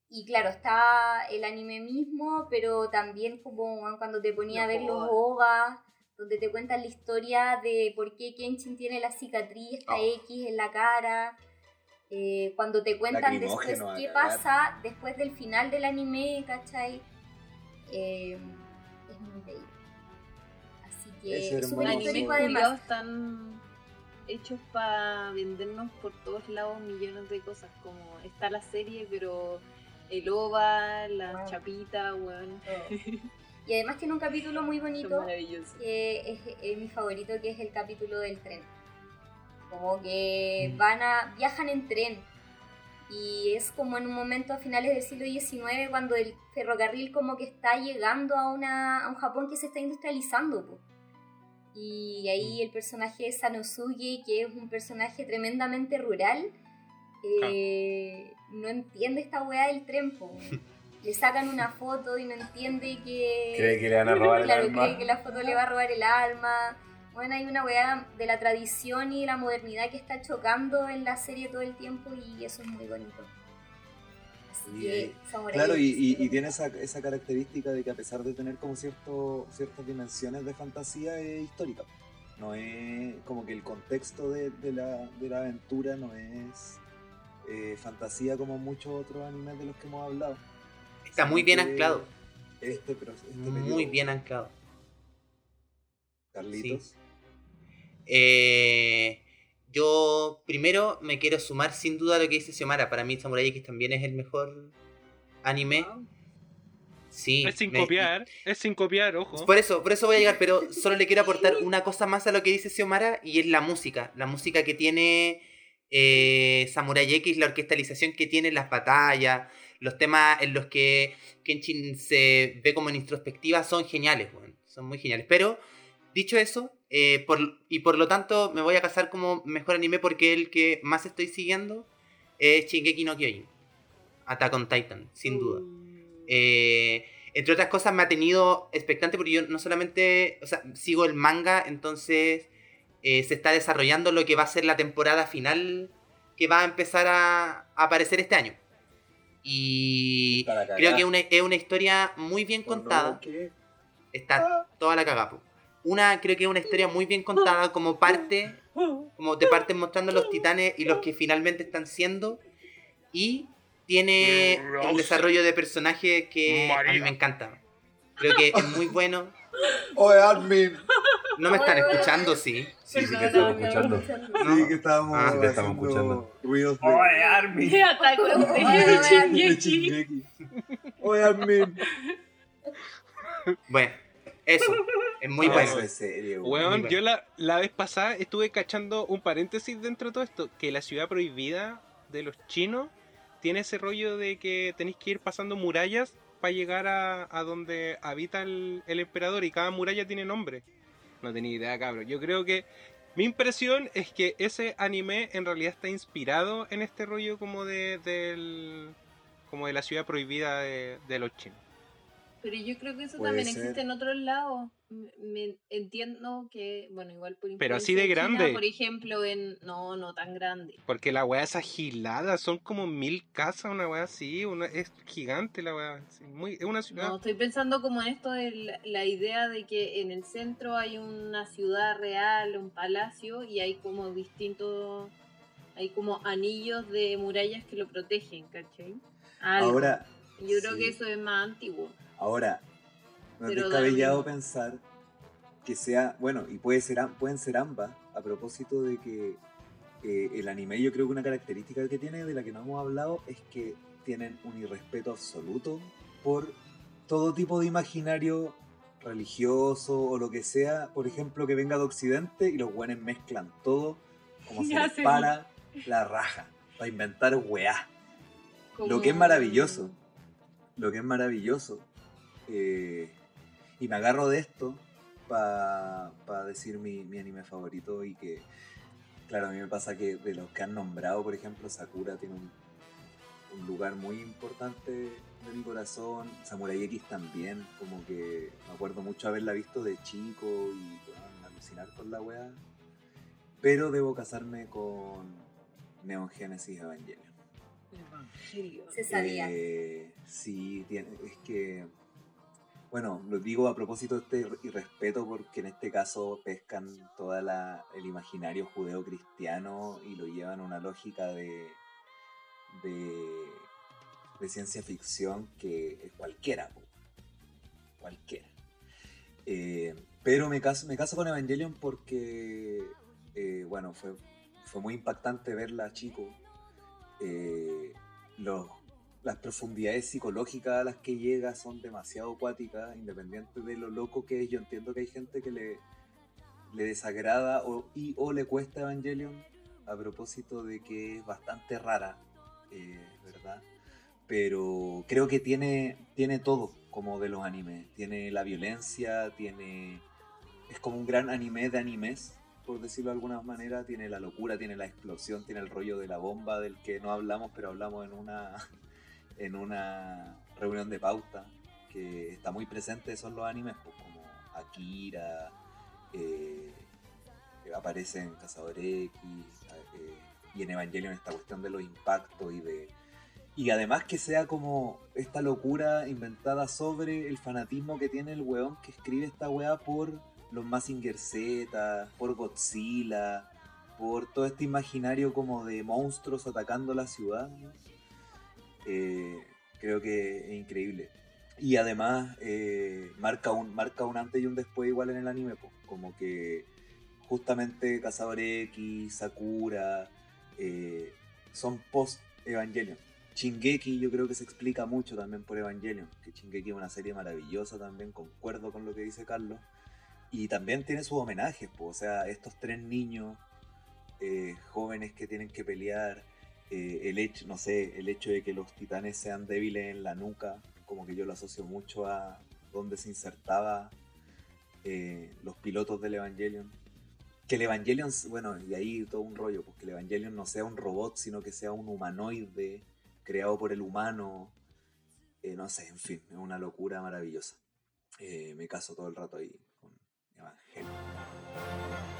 S11: Y claro, está el anime mismo, pero también como cuando te ponía a ver los OVAs, donde te cuentan la historia de por qué Kenshin tiene la cicatriz, esta
S9: Oh.
S11: X en la cara. eh, cuando te cuentan después qué pasa después del final del anime, ¿cachai? Eh, es muy bello. Así que es súper histórico además.
S12: están hechos para vendernos por todos lados millones de cosas. Como está la serie, pero el OVA, la chapita, weón.
S11: Y además tiene un capítulo muy bonito que es, es mi favorito, que es el capítulo del tren. Como
S12: Mm.
S11: que van a viajan en tren y es como en un momento a finales del siglo XIX cuando el ferrocarril como que está llegando a, una, a un Japón que se está industrializando. po. Y
S12: Mm.
S11: ahí el personaje de Sanosuke, que es un personaje tremendamente rural, eh, no entiende esta weá del tren. po. Le sacan una foto y no entiende que...
S8: Cree que le van a robar el alma.
S11: cree que la foto le va a robar el alma. Bueno, hay una weá de la tradición y la modernidad que está chocando en la serie todo el tiempo y eso es muy bonito. Así que,
S9: Claro, y, tiene esa, esa característica de que a pesar de tener como cierto, ciertas dimensiones de fantasía, es histórica. No es como que el contexto de, de la, de la aventura no es eh, fantasía como muchos otros animes de los que hemos hablado.
S6: Está muy bien anclado.
S9: Este, pero este
S6: Muy
S9: periodo,
S6: bien anclado.
S9: Carlitos.
S6: Eh, yo primero me quiero sumar sin duda a lo que dice Xiomara. Para mí Samurai X también es el mejor anime. Sí.
S10: Es sin
S6: me-
S10: copiar, es sin copiar, ojo.
S6: Por eso, por eso voy a llegar, pero solo le quiero aportar una cosa más a lo que dice Xiomara y es la música. La música que tiene eh, Samurai X, la orquestalización que tiene en las batallas, los temas en los que Kenshin se ve como en introspectiva son geniales, weón. son muy geniales. Pero, dicho eso, eh, por, y por lo tanto me voy a casar como mejor anime porque el que más estoy siguiendo es Shingeki no Kyojin. Attack on Titan, sin duda. Eh, entre otras cosas me ha tenido expectante porque yo no solamente, o sea, sigo el manga, entonces eh, se está desarrollando lo que va a ser la temporada final que va a empezar a, a aparecer este año. Y creo que es una, es una historia muy bien contada. Está toda la cagapo. Una, creo que es una historia muy bien contada como parte, como te parten mostrando los titanes y los que finalmente están siendo. Y tiene el desarrollo de personaje que a mí me encanta. Creo que es muy bueno.
S9: Oye, Armin.
S6: No me están escuchando, sí.
S8: Sí, sí, te estamos escuchando.
S6: No.
S9: Sí, que estábamos
S6: Ah,
S8: te estamos escuchando. ¡Oye, Armin!
S11: Oye,
S12: de
S11: oye.
S9: Oye, Armin.
S6: Bueno, eso. Es muy
S10: Ah,
S6: bueno.
S9: Es serio.
S10: Weón,
S6: bueno.
S10: yo la, la vez pasada estuve cachando un paréntesis dentro de todo esto, que la ciudad prohibida de los chinos tiene ese rollo de que tenéis que ir pasando murallas para llegar a, a donde habita el, el emperador y cada muralla tiene nombre. No tenía idea, cabrón. Yo creo que mi impresión es que ese anime en realidad está inspirado en este rollo como de del como de la ciudad prohibida de, de los chinos.
S12: Pero yo creo que eso también
S9: ser.
S12: existe en otros lados. Me, me- entiendo que, bueno, igual por
S10: Pero así de
S12: china,
S10: grande.
S12: por ejemplo, en. No, no tan grande.
S10: Porque la weá es agilada, son como mil casas, una weá así, una, es gigante la weá. sí, muy, es una ciudad.
S12: No, estoy pensando como en esto de la, la idea de que en el centro hay una ciudad real, un palacio, y hay como distintos. Hay como anillos de murallas que lo protegen, ¿cachai? Algo.
S9: Ahora,
S12: Yo creo
S9: sí.
S12: que eso es más antiguo.
S9: Ahora, no es descabellado pensar que sea, bueno, y puede ser, pueden ser ambas, a propósito de que eh, el anime yo creo que una característica que tiene, de la que no hemos hablado, es que tienen un irrespeto absoluto por todo tipo de imaginario religioso o lo que sea, por ejemplo, que venga de Occidente y los buenos mezclan todo como se les para la raja, para inventar weá. Lo que es maravilloso, lo que es maravilloso. Eh, y me agarro de esto para decir mi, mi anime favorito y que, claro, a mí me pasa que de los que han nombrado, por ejemplo, Sakura tiene un, un lugar muy importante de mi corazón. Samurai X también, como que me acuerdo mucho haberla visto de chico y bueno, alucinar con la weá. Pero debo casarme con Neon Genesis Evangelion.
S12: Evangelio.
S11: Se sabía.
S9: Eh, sí, tiene, es que. Bueno, lo digo a propósito de este irrespeto porque en este caso pescan todo el imaginario judeo-cristiano y lo llevan a una lógica de, de, ciencia ficción que es cualquiera, cualquiera. Eh, pero me caso, me caso con Evangelion porque, eh, bueno, fue, fue muy impactante verla chico. Eh, los, las profundidades psicológicas a las que llega son demasiado acuáticas, independiente de lo loco que es. Yo entiendo que hay gente que le, le desagrada o, y, o le cuesta Evangelion a propósito de que es bastante rara, eh, ¿verdad? Pero creo que tiene, tiene todo como de los animes. Tiene la violencia, tiene... Es como un gran anime de animes, por decirlo de alguna manera. Tiene la locura, tiene la explosión, tiene el rollo de la bomba del que no hablamos, pero hablamos en una, en una reunión de pauta que está muy presente son los animes, pues como Akira, eh, aparece en Cazador X, eh, y en Evangelion esta cuestión de los impactos y de... Y además que sea como esta locura inventada sobre el fanatismo que tiene el weón que escribe esta weá por los Mazinger Z, por Godzilla, por todo este imaginario como de monstruos atacando la ciudad. Eh, creo que es increíble. Y además eh, marca, un, marca un antes y un después igual en el anime, po. como que justamente Cazador X, Sakura, eh, son post Evangelion. Shingeki yo creo que se explica mucho también por Evangelion, que Shingeki es una serie maravillosa también, concuerdo con lo que dice Carlos. Y también tiene sus homenajes, po. o sea, estos tres niños eh, jóvenes que tienen que pelear, eh, el hecho, no sé, el hecho de que los titanes sean débiles en la nuca, como que yo lo asocio mucho a donde se insertaba eh, los pilotos del Evangelion. Que el Evangelion, bueno, y ahí todo un rollo, pues que el Evangelion no sea un robot, sino que sea un humanoide creado por el humano. Eh, no sé, en fin, es una locura maravillosa. Eh, me caso todo el rato ahí con Evangelion.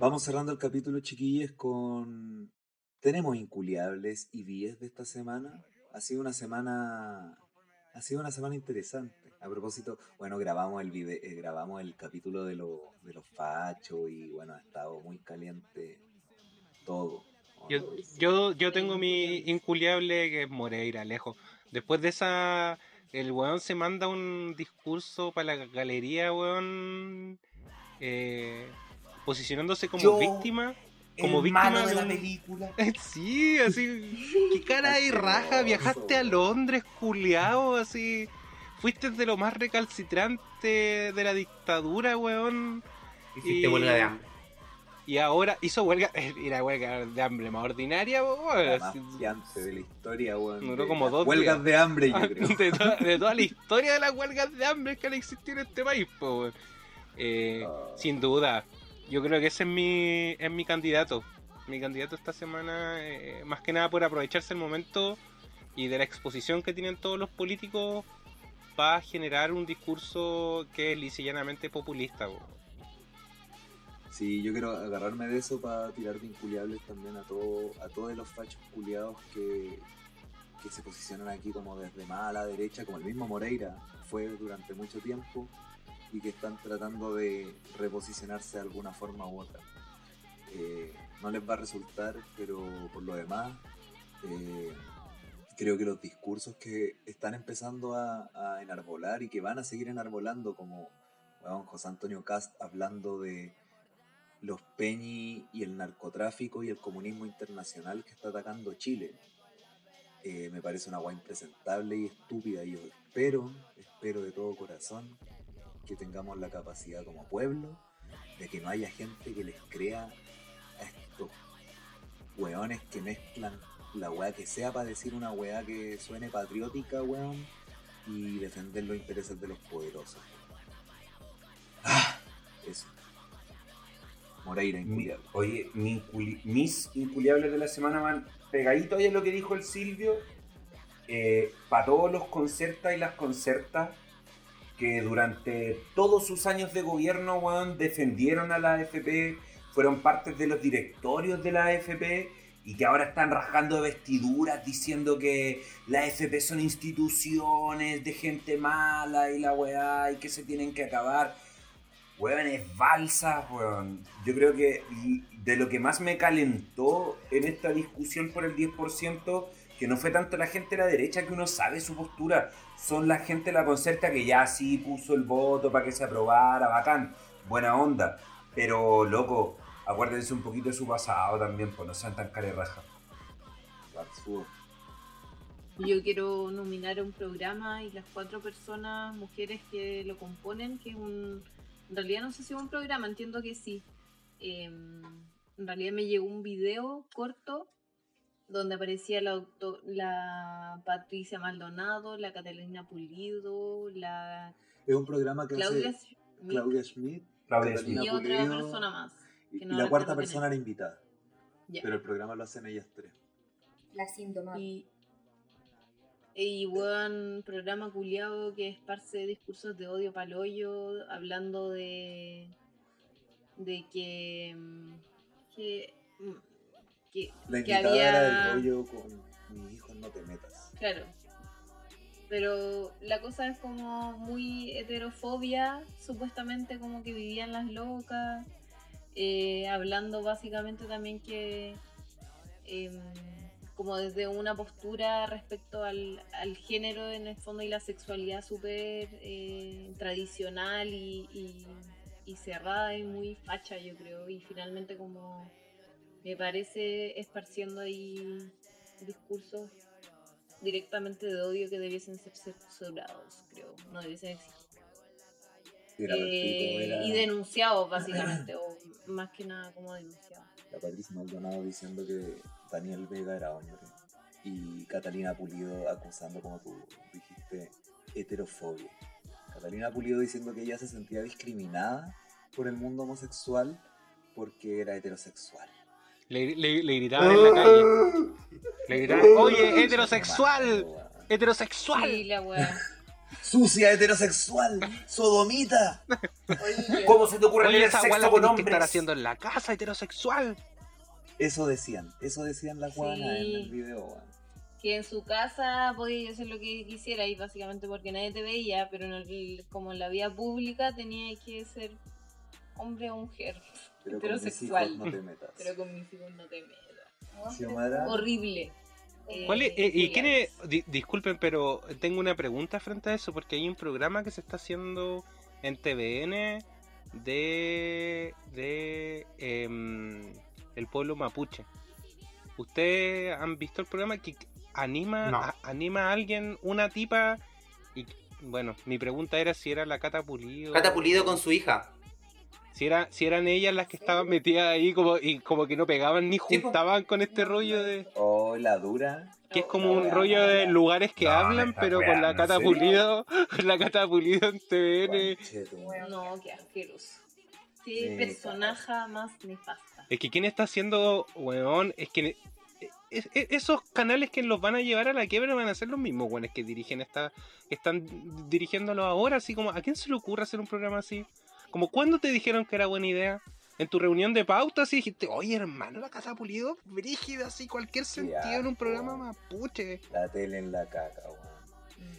S9: Vamos cerrando el capítulo, chiquillos, con... Tenemos inculiables y vías de esta semana. Ha sido una semana... Ha sido una semana interesante. A propósito, bueno, grabamos el eh, grabamos el capítulo de, lo- de los fachos y bueno, ha estado muy caliente todo. ¿o
S10: Yo, yo, yo tengo mi inculiable que es Moreira, lejos. Después de esa, el weón se manda un discurso para la galería, weón, eh, posicionándose como
S8: Yo,
S10: víctima. Como
S8: el
S10: víctima
S8: malo de
S10: de
S8: la
S10: un-
S8: película.
S10: Sí, así, qué cara y raja, viajaste a Londres, culiao, así. Fuiste de lo más recalcitrante de la dictadura, weón.
S6: Hiciste huelga de hambre.
S10: Y ahora hizo huelga, y la huelga de hambre más ordinaria, weón.
S9: La más
S10: así-
S9: fiante de la historia, weón.
S10: Duró como dos
S9: Huelgas
S10: días.
S9: de hambre, yo creo.
S10: de, toda, de toda la historia de las huelgas de hambre que han existido en este país, po, weón. Eh,
S9: Ah.
S10: Sin duda, yo creo que ese es mi, es mi candidato. Mi candidato esta semana, eh, más que nada por aprovecharse el momento y de la exposición que tienen todos los políticos para generar un discurso que es lisa y llanamente populista.
S9: Sí, yo quiero agarrarme de eso para tirar de inculiables también a todo, a todos los fachos culiados que, que se posicionan aquí como desde más a la derecha, como el mismo Moreira fue durante mucho tiempo, y que están tratando de reposicionarse de alguna forma u otra. Eh, no les va a resultar, pero por lo demás, eh, creo que los discursos que están empezando a, a enarbolar y que van a seguir enarbolando, como weón, José Antonio Cast hablando de los peñi y el narcotráfico y el comunismo internacional que está atacando Chile. Eh, me parece una guay impresentable y estúpida. Y yo espero, espero de todo corazón que tengamos la capacidad como pueblo de que no haya gente que les crea a estos weones que mezclan la weá que sea para decir una weá que suene patriótica, weón, y defender los intereses de los poderosos. Ah, eso. Moreira, inculiable.
S8: oye, mi inculi- mis inculiables de la semana van pegadito ahí a lo que dijo el Silvio. para todos los concertas y las concertas que durante todos sus años de gobierno, weón, defendieron a la AFP, fueron partes de los directorios de la AFP y que ahora están rasgando de vestiduras diciendo que la AFP son instituciones de gente mala y la weá y que se tienen que acabar. Weón, es balsa, weón. Yo creo que de lo que más me calentó en esta discusión por el 10%, que no fue tanto la gente de la derecha que uno sabe su postura, son la gente de la concerta que ya sí puso el voto para que se aprobara, bacán, buena onda. Pero, loco, acuérdense un poquito de su pasado también, pues no sean tan carerrajas.
S12: Yo quiero nominar a un programa y las cuatro personas, mujeres que lo componen, que es un... En realidad no sé si es un programa, entiendo que sí. Eh, en realidad me llegó un video corto donde aparecía la, la Patricia Maldonado, la Catalina Pulido, la
S9: Es un programa que
S12: Claudia
S9: hace
S12: Schmidt
S9: Claudia Schmidt,
S8: Claudia
S9: Catalina
S12: y otra
S9: Pulido,
S12: persona más.
S9: y, la cuarta persona era invitada. Pero el programa lo hacen ellas tres.
S11: Las indomables.
S12: Y, y buen programa culiado que esparce discursos de odio paloyo, hablando de de que mm, que, mm, que,
S9: La
S12: que
S9: invitada era
S12: había
S9: el rollo con mi hijo no te metas.
S12: claro pero la cosa es como muy heterofobia supuestamente como que vivían las locas eh, hablando básicamente también que em, como desde una postura respecto al, al género en el fondo y la sexualidad súper eh, tradicional y, y- y cerrada y muy facha yo creo y finalmente como me parece esparciendo ahí discursos directamente de odio que debiesen ser censurados creo no debiesen existir Eh,
S9: era
S12: y denunciados básicamente o más que nada como denunciados
S9: la Patricia Maldonado diciendo que Daniel Vega era hombre. Y Catalina Pulido acusando, como tú dijiste, heterofobia. Catalina Pulido diciendo que ella se sentía discriminada por el mundo homosexual porque era heterosexual.
S10: Le, le- le gritaban en la calle. Le gritaban, oye, heterosexual, heterosexual.
S12: Sí, la weá.
S9: Sucia, heterosexual, sodomita.
S8: ¿Cómo se te ocurre
S10: Oye,
S8: tener
S10: esa
S8: sexo
S10: la
S8: con
S10: tenés que estar
S8: hombres?
S10: haciendo en la casa, heterosexual.
S9: Eso decían, eso decían las guanas en el video.
S12: Que en su casa podías hacer lo que quisiera y básicamente porque nadie te veía, pero en el- como en la vía pública tenía que ser hombre o mujer.
S9: Pero con mis
S12: heterosexual.
S9: hijos no te metas.
S12: Pero con mis hijos no te metas.
S9: Xiomara.
S12: Horrible. Eh,
S10: ¿Cuál es- eh, ¿Y quién
S12: Julián.
S10: es? di- disculpen, pero tengo una pregunta frente a eso, porque hay un programa que se está haciendo en TVN de. de. em, el pueblo mapuche. ¿Ustedes han visto el programa que anima,
S6: No.
S10: a- anima a alguien, una tipa? Y bueno, mi pregunta era si era la Cata Pulido.
S6: Cata Pulido con su hija.
S10: Si, era, si eran ellas las que estaban metidas ahí como, y como que no pegaban ni juntaban con este rollo de...
S9: Oh, la dura.
S10: Que es como un
S9: No,
S10: rollo de
S9: no,
S10: lugares que
S8: No,
S10: hablan, pero con la
S8: weando, ¿en
S10: Cata? Pulido, con la Cata Pulido en TVN.
S12: No, qué asqueroso.
S9: Sí,
S12: personaje más nefasta.
S10: Es que quién está haciendo, weón, es que es- es- esos canales que los van a llevar a la quiebra van a ser los mismos weones que dirigen esta, que están dirigiéndolo ahora, así como, ¿a quién se le ocurre hacer un programa así? Como, ¿cuándo te dijeron que era buena idea? En tu reunión de pauta, así dijiste, oye hermano, la Cata Pulido, brígida, así, cualquier sentido en un programa mapuche.
S9: La tele en la caca, weón.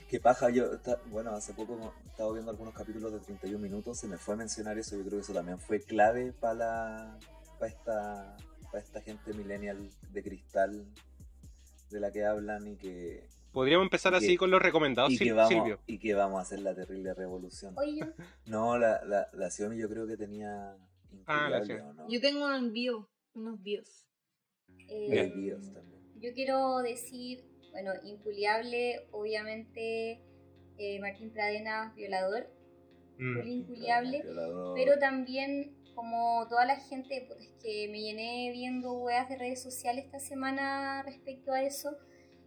S9: Qué paja, yo, bueno, hace poco estaba viendo algunos capítulos de 31 minutos, se me fue a mencionar eso, yo creo que eso también fue clave para la, para esta, para esta gente millennial de cristal de la que hablan y que,
S10: Podríamos empezar así
S9: que-
S10: con los recomendados,
S9: y que vamos,
S10: Silvio.
S9: y que vamos a hacer la terrible revolución.
S11: Oye,
S9: No, la, la, la Xiaomi yo creo que tenía
S10: Ah, la
S9: inculiable,
S10: Xiaomi.
S9: ¿o no?
S12: Yo tengo un envío, unos bios.
S11: Eh,
S9: videos también.
S11: yo quiero decir, bueno, inculiable, obviamente, eh, Martín Pradena, violador,
S10: Mm.
S11: el inculiable,
S9: Violador.
S11: pero también como toda la gente, pues, es que me llené viendo weas de redes sociales esta semana respecto a eso,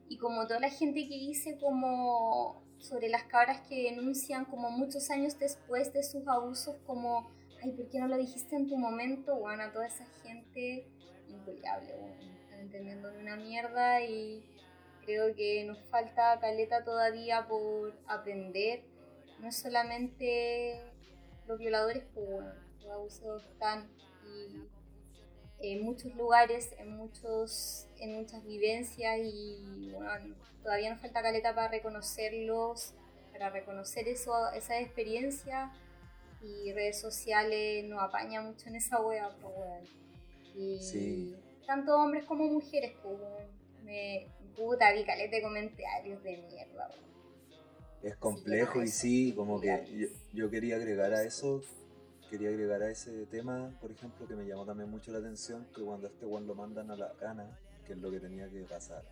S11: y como toda la gente que dice como sobre las cabras que denuncian como muchos años después de sus abusos, como, ay, ¿por qué no lo dijiste en tu momento? Bueno, a toda esa gente, inculiable, bueno, están entendiendo una mierda y creo que nos falta caleta todavía por aprender. No solamente los violadores, pues bueno, los abusos están y en muchos lugares, en muchos, en muchas vivencias y bueno, todavía nos falta caleta para reconocerlos, para reconocer eso, esa experiencia y redes sociales nos apaña mucho en esa wea, pues weón. Y
S9: Sí.
S11: tanto hombres como mujeres, pues. Me puta vi caleta de comentarios de mierda.
S9: Es complejo y sí, como que yo, yo quería agregar a eso, quería agregar a ese tema, por ejemplo, que me llamó también mucho la atención, que cuando a este one lo mandan a la cana, que es lo que tenía que pasar,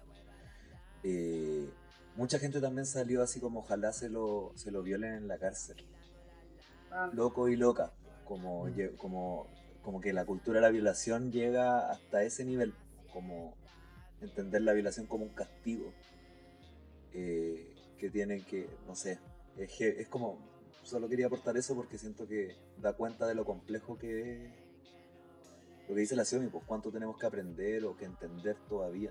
S9: eh, mucha gente también salió así como ojalá se lo, se lo violen en la cárcel.
S11: Ah,
S9: Loco y loca, como, lle- como, como que la cultura de la violación llega hasta ese nivel, como entender la violación como un castigo. eh, que tienen que, no sé, es como, solo quería aportar eso porque siento que da cuenta de lo complejo que es lo que dice la Xiaomi, pues cuánto tenemos que aprender o que entender todavía.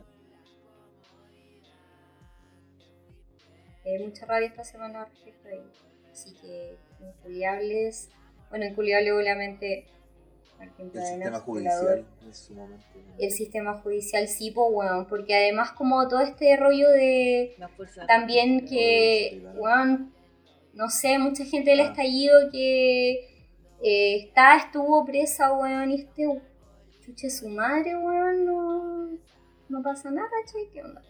S11: Hay mucha rabia esta semana respecto a ello. Así que, inculiables. Bueno, inculiable obviamente Martín
S9: El sistema judicial en su momento.
S11: El sistema judicial sí, pues, weón. Porque además, como todo este rollo de.
S12: La fuerza.
S11: También que, weón, no sé, mucha gente del
S9: Ah.
S11: estallido que eh, está, estuvo presa, weón, y este chuche su madre, weón, no, no pasa nada, che, ¿qué onda?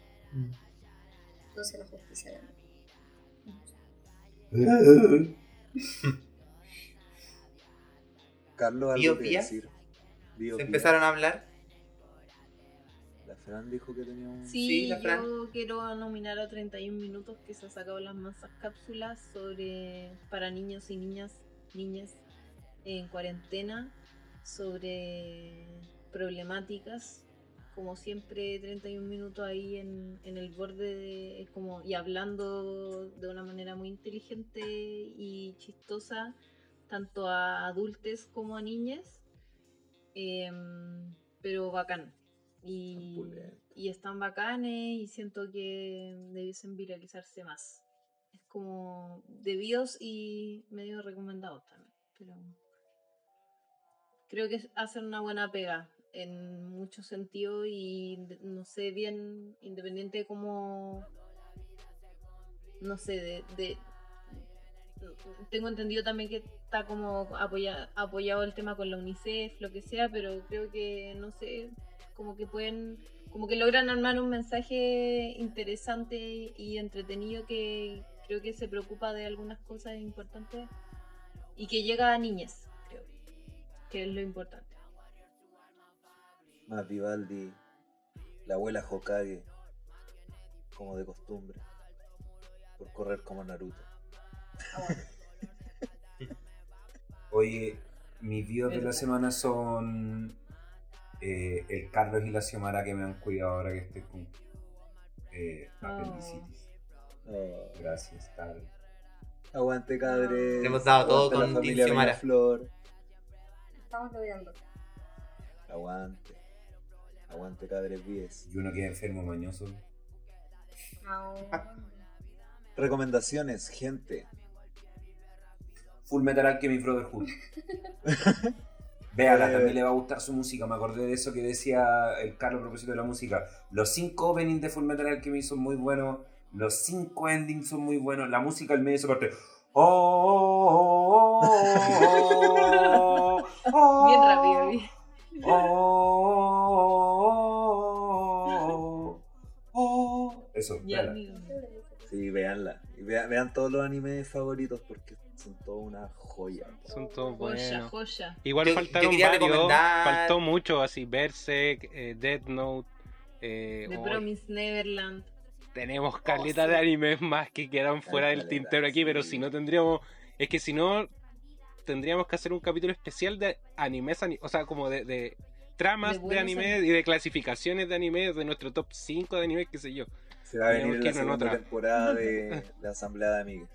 S11: Entonces la justicia también.
S9: Carlos,
S6: ¿Bio
S9: algo que decir. Bio
S6: Se empezaron a hablar.
S9: Fran dijo que tenía un...
S12: Sí,
S6: Sí, la Fran.
S12: yo quiero nominar a 31 minutos que se ha sacado las masas cápsulas sobre para niños y niñas, niñas en cuarentena sobre problemáticas. Como siempre, 31 minutos ahí en, en el borde de, es como, y hablando de una manera muy inteligente y chistosa, tanto a adultos como a niñas. Em, pero bacán. Y, y están bacanes y siento que debiesen viralizarse más. Es como debidos y medio recomendados también. Pero creo que hacen una buena pega en muchos sentidos y no sé bien, independiente de cómo, no sé, de, de- tengo entendido también que está como apoya- apoyado el tema con la UNICEF, lo que sea, pero creo que, no sé, como que pueden, como que logran armar un mensaje interesante y entretenido que creo que se preocupa de algunas cosas importantes y que llega a niñas, creo, que es lo importante.
S9: Más Vivaldi, la abuela Hokage, como de costumbre, por correr como Naruto.
S8: Oye, mis videos de la semana son eh, el Carlos y la Xiomara que me han cuidado ahora que estoy con eh, apendicitis.
S9: Oh,
S8: Gracias, Carlos.
S9: aguante cabres.
S6: Le hemos dado todo
S9: aguante
S6: con
S9: familia
S6: Team Xiomara.
S9: Peñaflor.
S11: Estamos logrando.
S9: Aguante. Aguante cabres 10.
S8: Y uno que es enfermo mañoso.
S11: No.
S9: Recomendaciones, gente.
S8: Full Metal Alchemist Brotherhood. Véala,
S9: Eh.
S8: también le va a gustar su música. Me acordé de eso que decía el Carlos a propósito de la música. Los cinco openings de Full Metal Alchemist son muy buenos. Los cinco endings son muy buenos. La música al medio de esa parte. Oh, oh, oh, oh,
S12: Bien rápido, bien.
S8: oh, oh, oh. Eso,
S12: amigo.
S9: Sí, véanla. Y vean todos los animes favoritos porque son toda una joya.
S10: Son todos buenos.
S12: joya.
S10: Igual
S6: Yo-
S10: faltaron
S6: quería
S10: varios,
S6: recomendar-
S10: faltó mucho, así Berserk, eh, Death Note, eh,
S12: The
S10: oh,
S12: Promised Neverland.
S10: tenemos caleta de animes más que quedan fuera del tintero aquí, pero si no tendríamos, es que si no tendríamos que hacer un capítulo especial de animes, ani- o sea, como de, de tramas
S12: De
S10: de, anime
S12: animes.
S10: y de clasificaciones de anime, de nuestro top 5 de anime, qué sé yo.
S9: Se va a venir la segunda
S10: otra.
S9: temporada de la Asamblea de Amigas.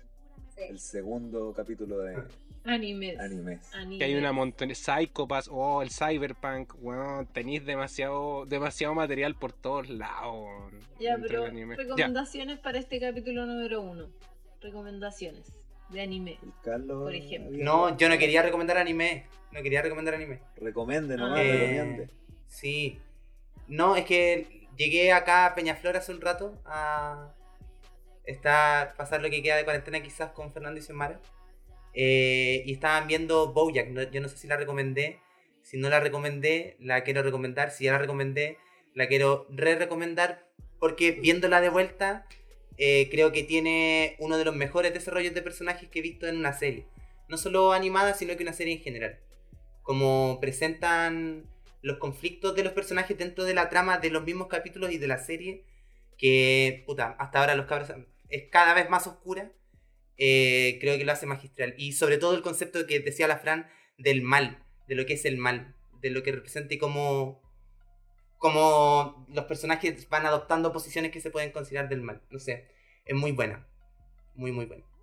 S11: Sí.
S9: El segundo capítulo de
S12: Animes.
S9: animes.
S10: Que hay una montón de Psychopaths, oh, el Cyberpunk, bueno, tenéis demasiado, demasiado material por todos lados.
S12: Ya, pero.
S10: Ya.
S12: recomendaciones para este capítulo número uno. Recomendaciones de anime.
S9: El Carlos.
S12: Por ejemplo.
S6: No, yo no quería recomendar anime. No quería recomendar anime.
S9: Recomiende nomás,
S12: Ah.
S9: recomiende.
S6: Sí. No, es que llegué acá a Peñaflor hace un rato a estar, pasar lo que queda de cuarentena quizás con Fernando y Xiomara. Eh, y estaban viendo Bojack. yo no sé si la recomendé. Si no la recomendé, la quiero recomendar. Si ya la recomendé, la quiero re-recomendar. Porque viéndola de vuelta, eh, creo que tiene uno de los mejores desarrollos de personajes que he visto en una serie. No solo animada, sino que una serie en general. Como presentan los conflictos de los personajes dentro de la trama de los mismos capítulos y de la serie. Que, puta, hasta ahora los cabros es cada vez más oscura. eh, creo que lo hace magistral. Y sobre todo el concepto que decía la Fran del mal, de lo que es el mal, de lo que representa y cómo, cómo los personajes van adoptando posiciones que se pueden considerar del mal. No sé, es muy buena. Muy, muy buena.
S9: Buena.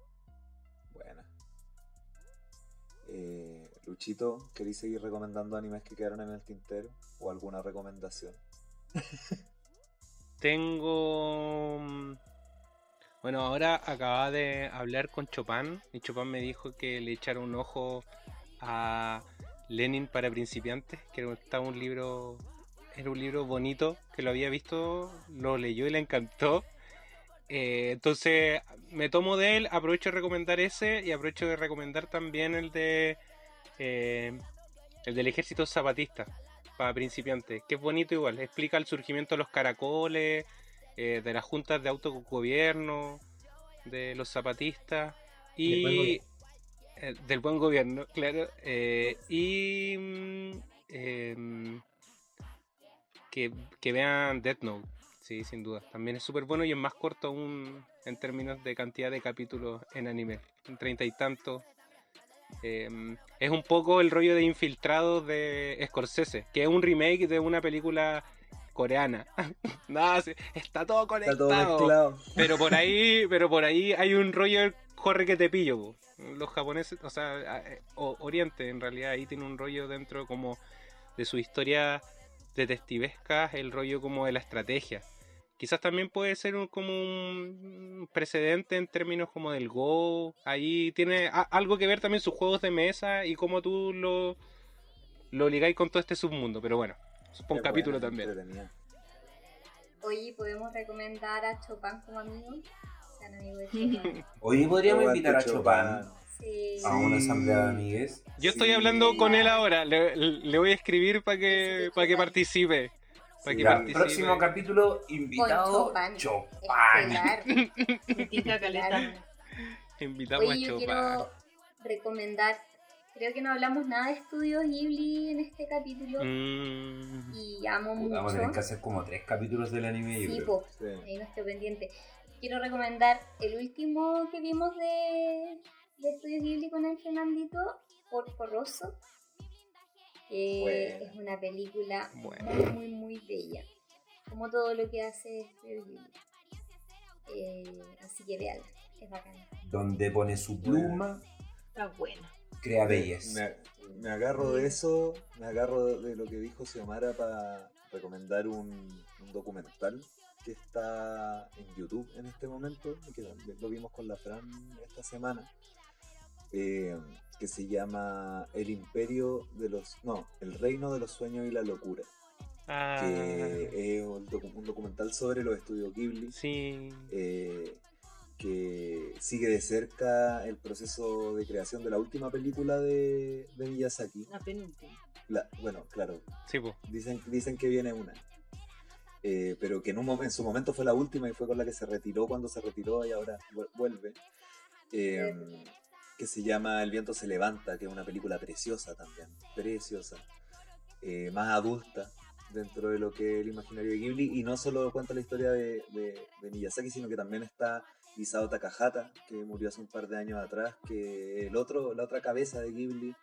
S9: Luchito, ¿queréis seguir recomendando animes que quedaron en el tintero? ¿O alguna recomendación?
S10: Tengo. mm, Bueno, ahora acababa de hablar con Chopin y Chopin me dijo que le echara un ojo a Lenin para principiantes, que estaba un libro, era un libro bonito, que lo había visto, lo leyó y le encantó. Eh, entonces me tomo de él, aprovecho de recomendar ese y aprovecho de recomendar también el de eh, el del ejército zapatista para principiantes, que es bonito igual, explica el surgimiento de los caracoles, eh, de las juntas de autogobierno, de los zapatistas
S6: Del buen
S10: y
S6: gobierno.
S10: eh, del buen gobierno, claro, eh, y mm, em, que, que vean Death Note, sí, sin duda, también es súper bueno y es más corto aún en términos de cantidad de capítulos en anime, en treinta y tantos. Em, es un poco el rollo de infiltrados de Scorsese, que es un remake de una película coreana. Sí, está todo
S9: Está
S10: conectado.
S9: todo mezclado.
S10: Pero por ahí, pero por ahí hay un rollo corre que te pillo, po. Los japoneses, o sea, eh, o- Oriente en realidad ahí tiene un rollo dentro como de su historia detectivesca, el rollo como de la estrategia. Quizás también puede ser un- como un precedente en términos como del Go. Ahí tiene a- algo que ver también sus juegos de mesa y cómo tú lo, lo ligáis con todo este submundo. Pero bueno, es un capítulo
S9: buena,
S10: también.
S11: Oye, ¿podemos recomendar a Chopin como amigo? De Chopin.
S8: Oye, podríamos invitar a
S9: Chopin.
S11: Sí.
S8: a una asamblea de amigues.
S10: Yo estoy
S9: Sí.
S10: hablando con él ahora, le, le voy a escribir para que, para que participe. Para que participe.
S8: próximo capítulo, invitado
S11: Chopin.
S8: Chopin.
S12: Caleta.
S10: Invitamos
S11: Oye,
S10: a
S11: yo
S10: Chopin.
S11: quiero recomendar, creo que no hablamos nada de estudios Ghibli en este capítulo
S10: Mm,
S11: y amo
S8: Puta, Vamos a tener que
S11: mucho.
S8: hacer como tres capítulos del anime,
S11: Sí, po,
S9: Sí.
S11: ahí no estoy pendiente. Quiero recomendar el último que vimos de, de Estudios Ghibli con el Fernandito, Porco Rosso. Que
S9: Buena.
S11: es una película muy, muy, muy bella. Como todo lo que hace Ghibli. Eh, así que veanla, es bacana.
S8: Donde pone su pluma,
S12: Está buena.
S8: crea bellas.
S9: Me, me agarro de eso, me agarro de, lo que dijo Xiomara para recomendar un, un documental que está en YouTube en este momento, y que lo vimos con la Fran esta semana, eh, que se llama El Imperio de los... No, El Reino de los Sueños y la Locura,
S10: ah,
S9: que es un, docu- un documental sobre los estudios Ghibli.
S10: sí.
S9: eh, que sigue de cerca el proceso de creación de la última película de, de Miyazaki.
S12: La penúltima.
S9: La- bueno, claro,
S10: Sí,
S9: dicen, dicen que viene una. Eh, pero que en, un, en su momento fue la última y fue con la que se retiró cuando se retiró y ahora vu- vuelve. Eh, que se llama El viento se levanta, que es una película preciosa también, preciosa, eh, más adulta dentro de lo que es el imaginario de Ghibli y no solo cuenta la historia de, de- de Miyazaki, sino que también está Isao Takahata, que murió hace un par de años atrás, que el otro, la otra cabeza de Ghibli,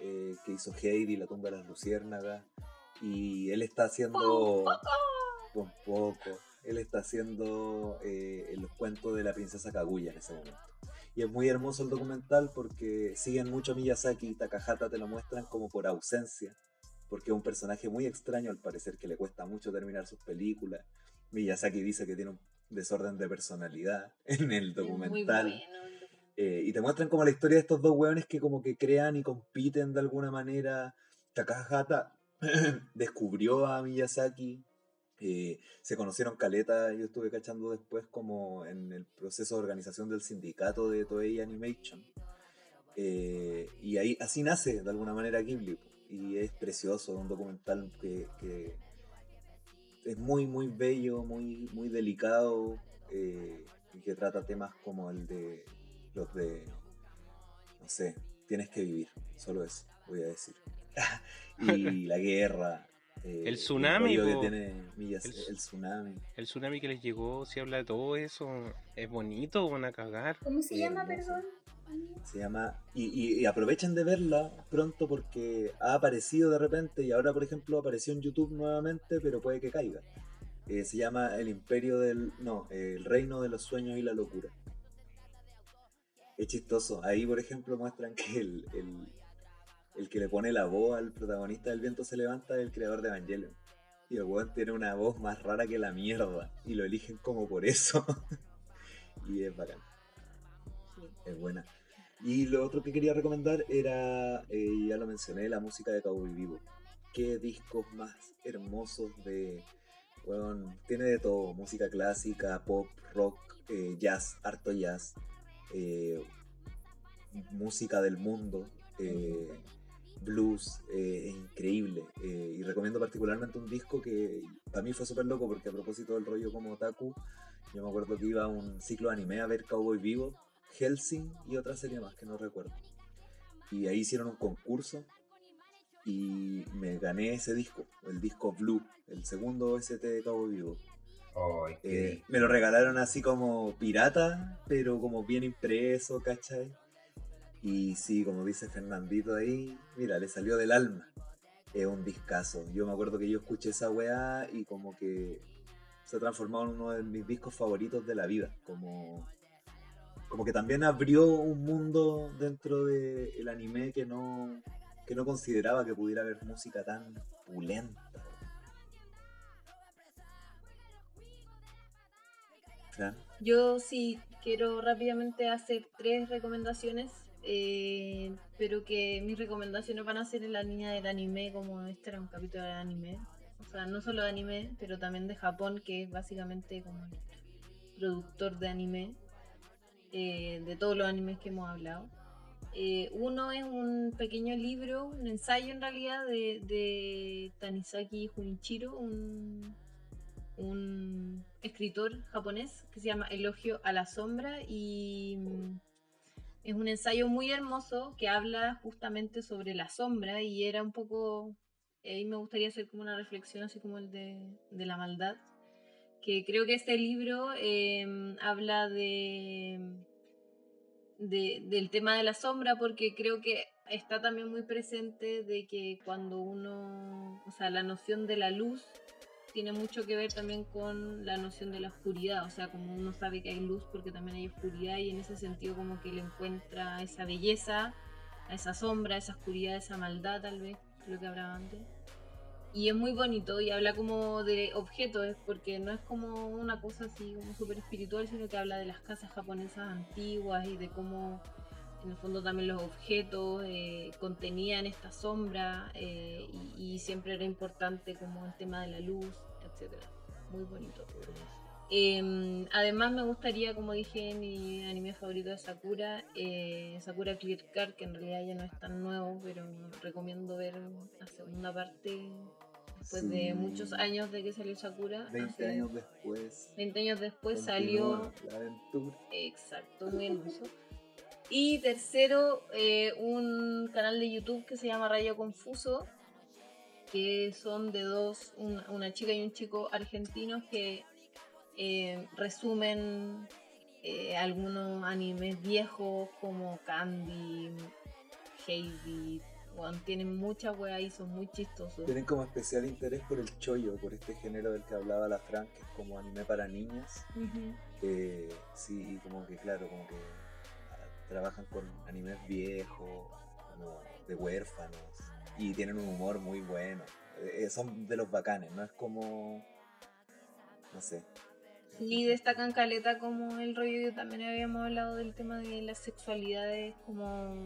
S9: eh, que hizo Heidi, La tumba de las luciérnagas, y él está haciendo... Un poco. Él está haciendo eh, los cuentos de la princesa Kaguya en ese momento. Y es muy hermoso el documental porque siguen mucho a Miyazaki y Takahata te lo muestran como por ausencia, porque es un personaje muy extraño al parecer que le cuesta mucho terminar sus películas. Miyazaki dice que tiene un desorden de personalidad en el
S12: Muy
S9: documental.
S12: bueno.
S9: Eh, y te muestran como la historia de estos dos hueones que como que crean y compiten de alguna manera. Takahata descubrió a Miyazaki, eh, se conocieron caleta, yo estuve cachando después como en el proceso de organización del sindicato de Toei Animation. Eh, y ahí así nace de alguna manera Ghibli. po. Y es precioso, un documental que, que es muy, muy bello, muy, muy delicado, eh, y que trata temas como el de los de, no sé, tienes que vivir, solo eso, voy a decir. y la guerra. Eh,
S10: El tsunami,
S9: que tiene
S10: El-
S9: el, tsunami.
S10: El tsunami que les llegó, si habla de todo eso, es bonito, van a cagar.
S11: ¿Cómo se
S9: Sí,
S11: llama, perdón?
S9: Se llama. Y, y- y aprovechen de verla pronto porque ha aparecido de repente y ahora, por ejemplo, apareció en YouTube nuevamente, pero puede que caiga. Eh, se llama El Imperio del. No, eh, El Reino de los Sueños y la Locura. Es chistoso. Ahí, por ejemplo, muestran que el, el, el que le pone la voz al protagonista del viento se levanta es el creador de Evangelion. Y el weón tiene una voz más rara que la mierda. Y lo eligen como por eso. y es bacán. Es buena. Y lo otro que quería recomendar era, eh, ya lo mencioné, la música de Cowboy Vivo. Qué discos más hermosos de... Bueno, tiene de todo, música clásica, pop, rock, eh, jazz, harto jazz, eh, música del mundo, eh, blues, eh, es increíble. eh, y recomiendo particularmente un disco que para mí fue súper loco porque a propósito del rollo como otaku, yo me acuerdo que iba a un ciclo anime a ver Cowboy Vivo, Helsing y otra serie más que no recuerdo. Y ahí hicieron un concurso y me gané ese disco, el disco Blue, el segundo ST de Cowboy Vivo. Eh, me lo regalaron así como pirata, pero como bien impreso, ¿cachai? Y sí, como dice Fernandito ahí, mira, le salió del alma. Es un discazo. Yo me acuerdo que yo escuché esa weá y como que se ha transformado en uno de mis discos favoritos de la vida. Como, como que también abrió un mundo dentro del anime que no, que no consideraba que pudiera haber música tan pulenta.
S12: Yo sí quiero rápidamente hacer tres recomendaciones, eh, pero que mis recomendaciones van a ser en la línea del anime, como este era un capítulo de anime. O sea, no solo de anime, pero también de Japón, que es básicamente como el productor de anime, eh, de todos los animes que hemos hablado. Eh, uno es un pequeño libro, un ensayo en realidad de, de Tanizaki Junichiro, un, un escritor japonés que se llama Elogio a la sombra y mm, es un ensayo muy hermoso que habla justamente sobre la sombra y era un poco, ahí me gustaría hacer como una reflexión así como el de, de la maldad, que creo que este libro eh, habla de de- del tema de la sombra porque creo que está también muy presente de que cuando uno, o sea, la noción de la luz tiene mucho que ver también con la noción de la oscuridad, o sea, como uno sabe que hay luz porque también hay oscuridad y en ese sentido como que le encuentra esa belleza, esa sombra, esa oscuridad, esa maldad tal vez, lo que hablaba antes. Y es muy bonito y habla como de objetos, porque no es como una cosa así como súper espiritual, sino que habla de las casas japonesas antiguas y de cómo en el fondo también los objetos eh, contenían esta sombra eh, y, y siempre era importante como el tema de la luz, etcétera Muy bonito. Eh, además me gustaría, como dije, mi anime favorito de Sakura, eh, Sakura Clear Card, que en realidad ya no es tan nuevo, pero recomiendo ver la segunda parte después de
S9: Sí.
S12: muchos años de que salió Sakura.
S9: 20
S12: hace-
S9: años después.
S12: 20 años después salió
S9: La aventura.
S12: Exacto, muy hermoso. Y tercero, eh, un canal de YouTube que se llama Rayo Confuso, que son de dos, un- una chica y un chico argentinos que eh, resumen eh, algunos animes viejos como Candy, Heidi, bueno, tienen muchas weas y son muy chistosos.
S9: Tienen como especial interés por el chollo, por este género del que hablaba la Fran, que es como anime para niñas. Eh, sí, y como que, claro, como que trabajan con animes viejos, como de huérfanos, y tienen un humor muy bueno. Eh, son de los bacanes, no es como. No sé.
S12: Sí, destacan caleta como el rollo que también habíamos hablado del tema de las sexualidades como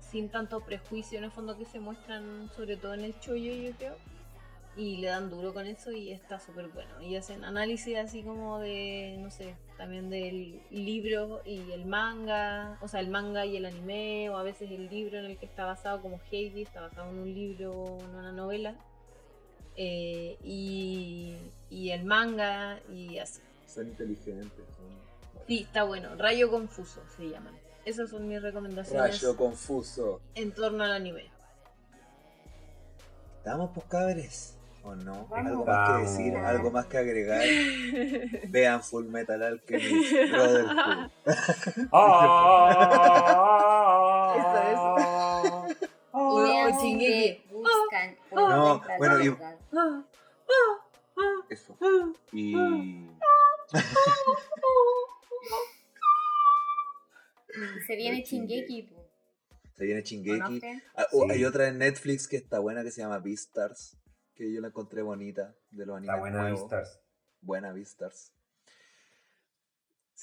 S12: sin tanto prejuicio en el fondo que se muestran sobre todo en el chollo yo creo y le dan duro con eso y está súper bueno y hacen análisis así como de no sé también del libro y el manga o sea el manga y el anime o a veces el libro en el que está basado como Heidi está basado en un libro o en una novela eh, y, y el manga y así.
S9: Son inteligentes. Son...
S12: Sí, está bueno. Rayo Confuso se llaman. Esas son mis recomendaciones
S9: Rayo confuso.
S12: en torno al anime.
S9: ¿Estamos pues cabres? ¿O no?
S12: Vamos.
S9: ¿Algo más que decir? ¿Algo más que agregar? Vean Full Metal Alchemist Brotherhood.
S12: O,
S11: Vean
S12: o
S11: si
S12: Shingeki.
S11: buscan
S9: No, bueno, y-. Eso. Y.
S11: Se viene Chingeki. po.
S9: Se viene Chingeki.
S11: ¿Conocen?
S9: Ah, oh,
S8: Sí.
S9: Hay otra en Netflix que está buena que se llama Beastars. Que yo la encontré bonita. De los animes.
S8: La buena
S9: nuevos.
S8: Beastars.
S9: Buena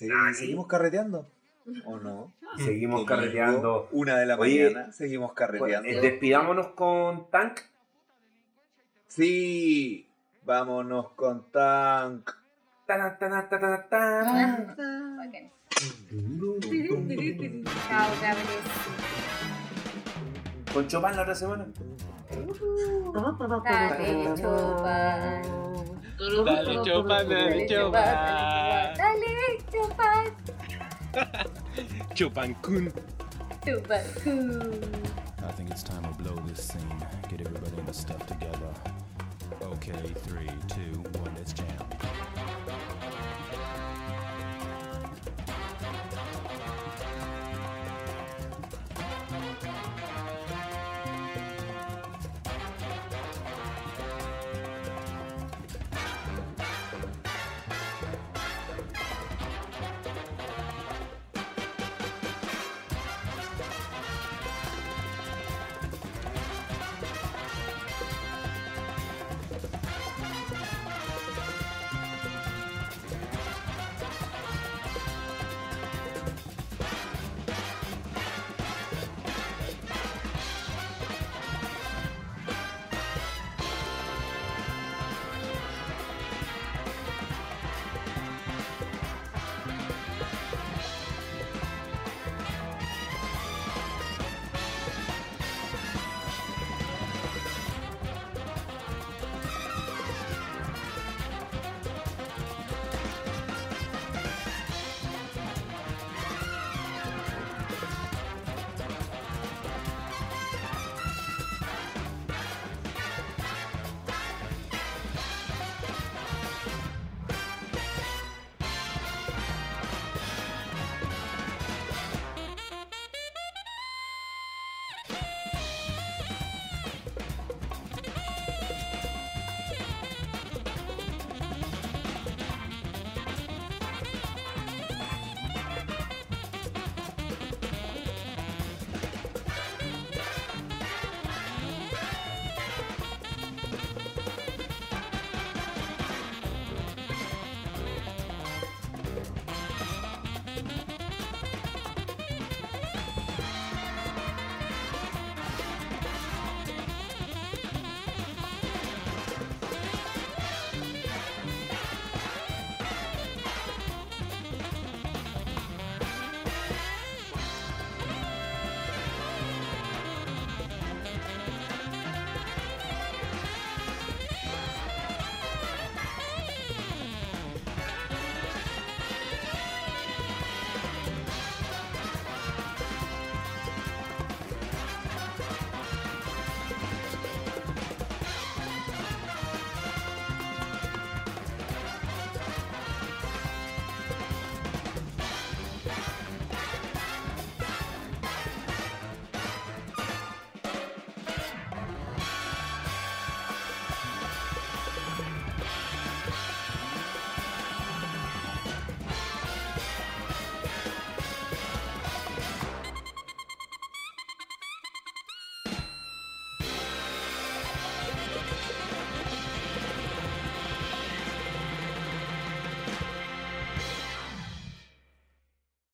S8: Nani.
S9: ¿Seguimos carreteando? ¿O no?
S8: Seguimos
S9: Domingo,
S8: carreteando.
S9: Una de la
S8: Oye,
S9: mañana. Seguimos
S8: Pues,
S9: carreteando.
S8: eh, despidámonos con Tank.
S9: Sí. Vámonos con Tank.
S11: Chao, cabres.
S8: Con Chopin la otra semana.
S11: Dale, chopan.
S10: Dale, Chopin, dale, Chopin.
S11: Dale, chopan.
S10: Chupancún.
S11: Chopan.
S13: I think it's time to blow this scene. Get everybody in the stuff together. Okay, three, two, one, let's jam.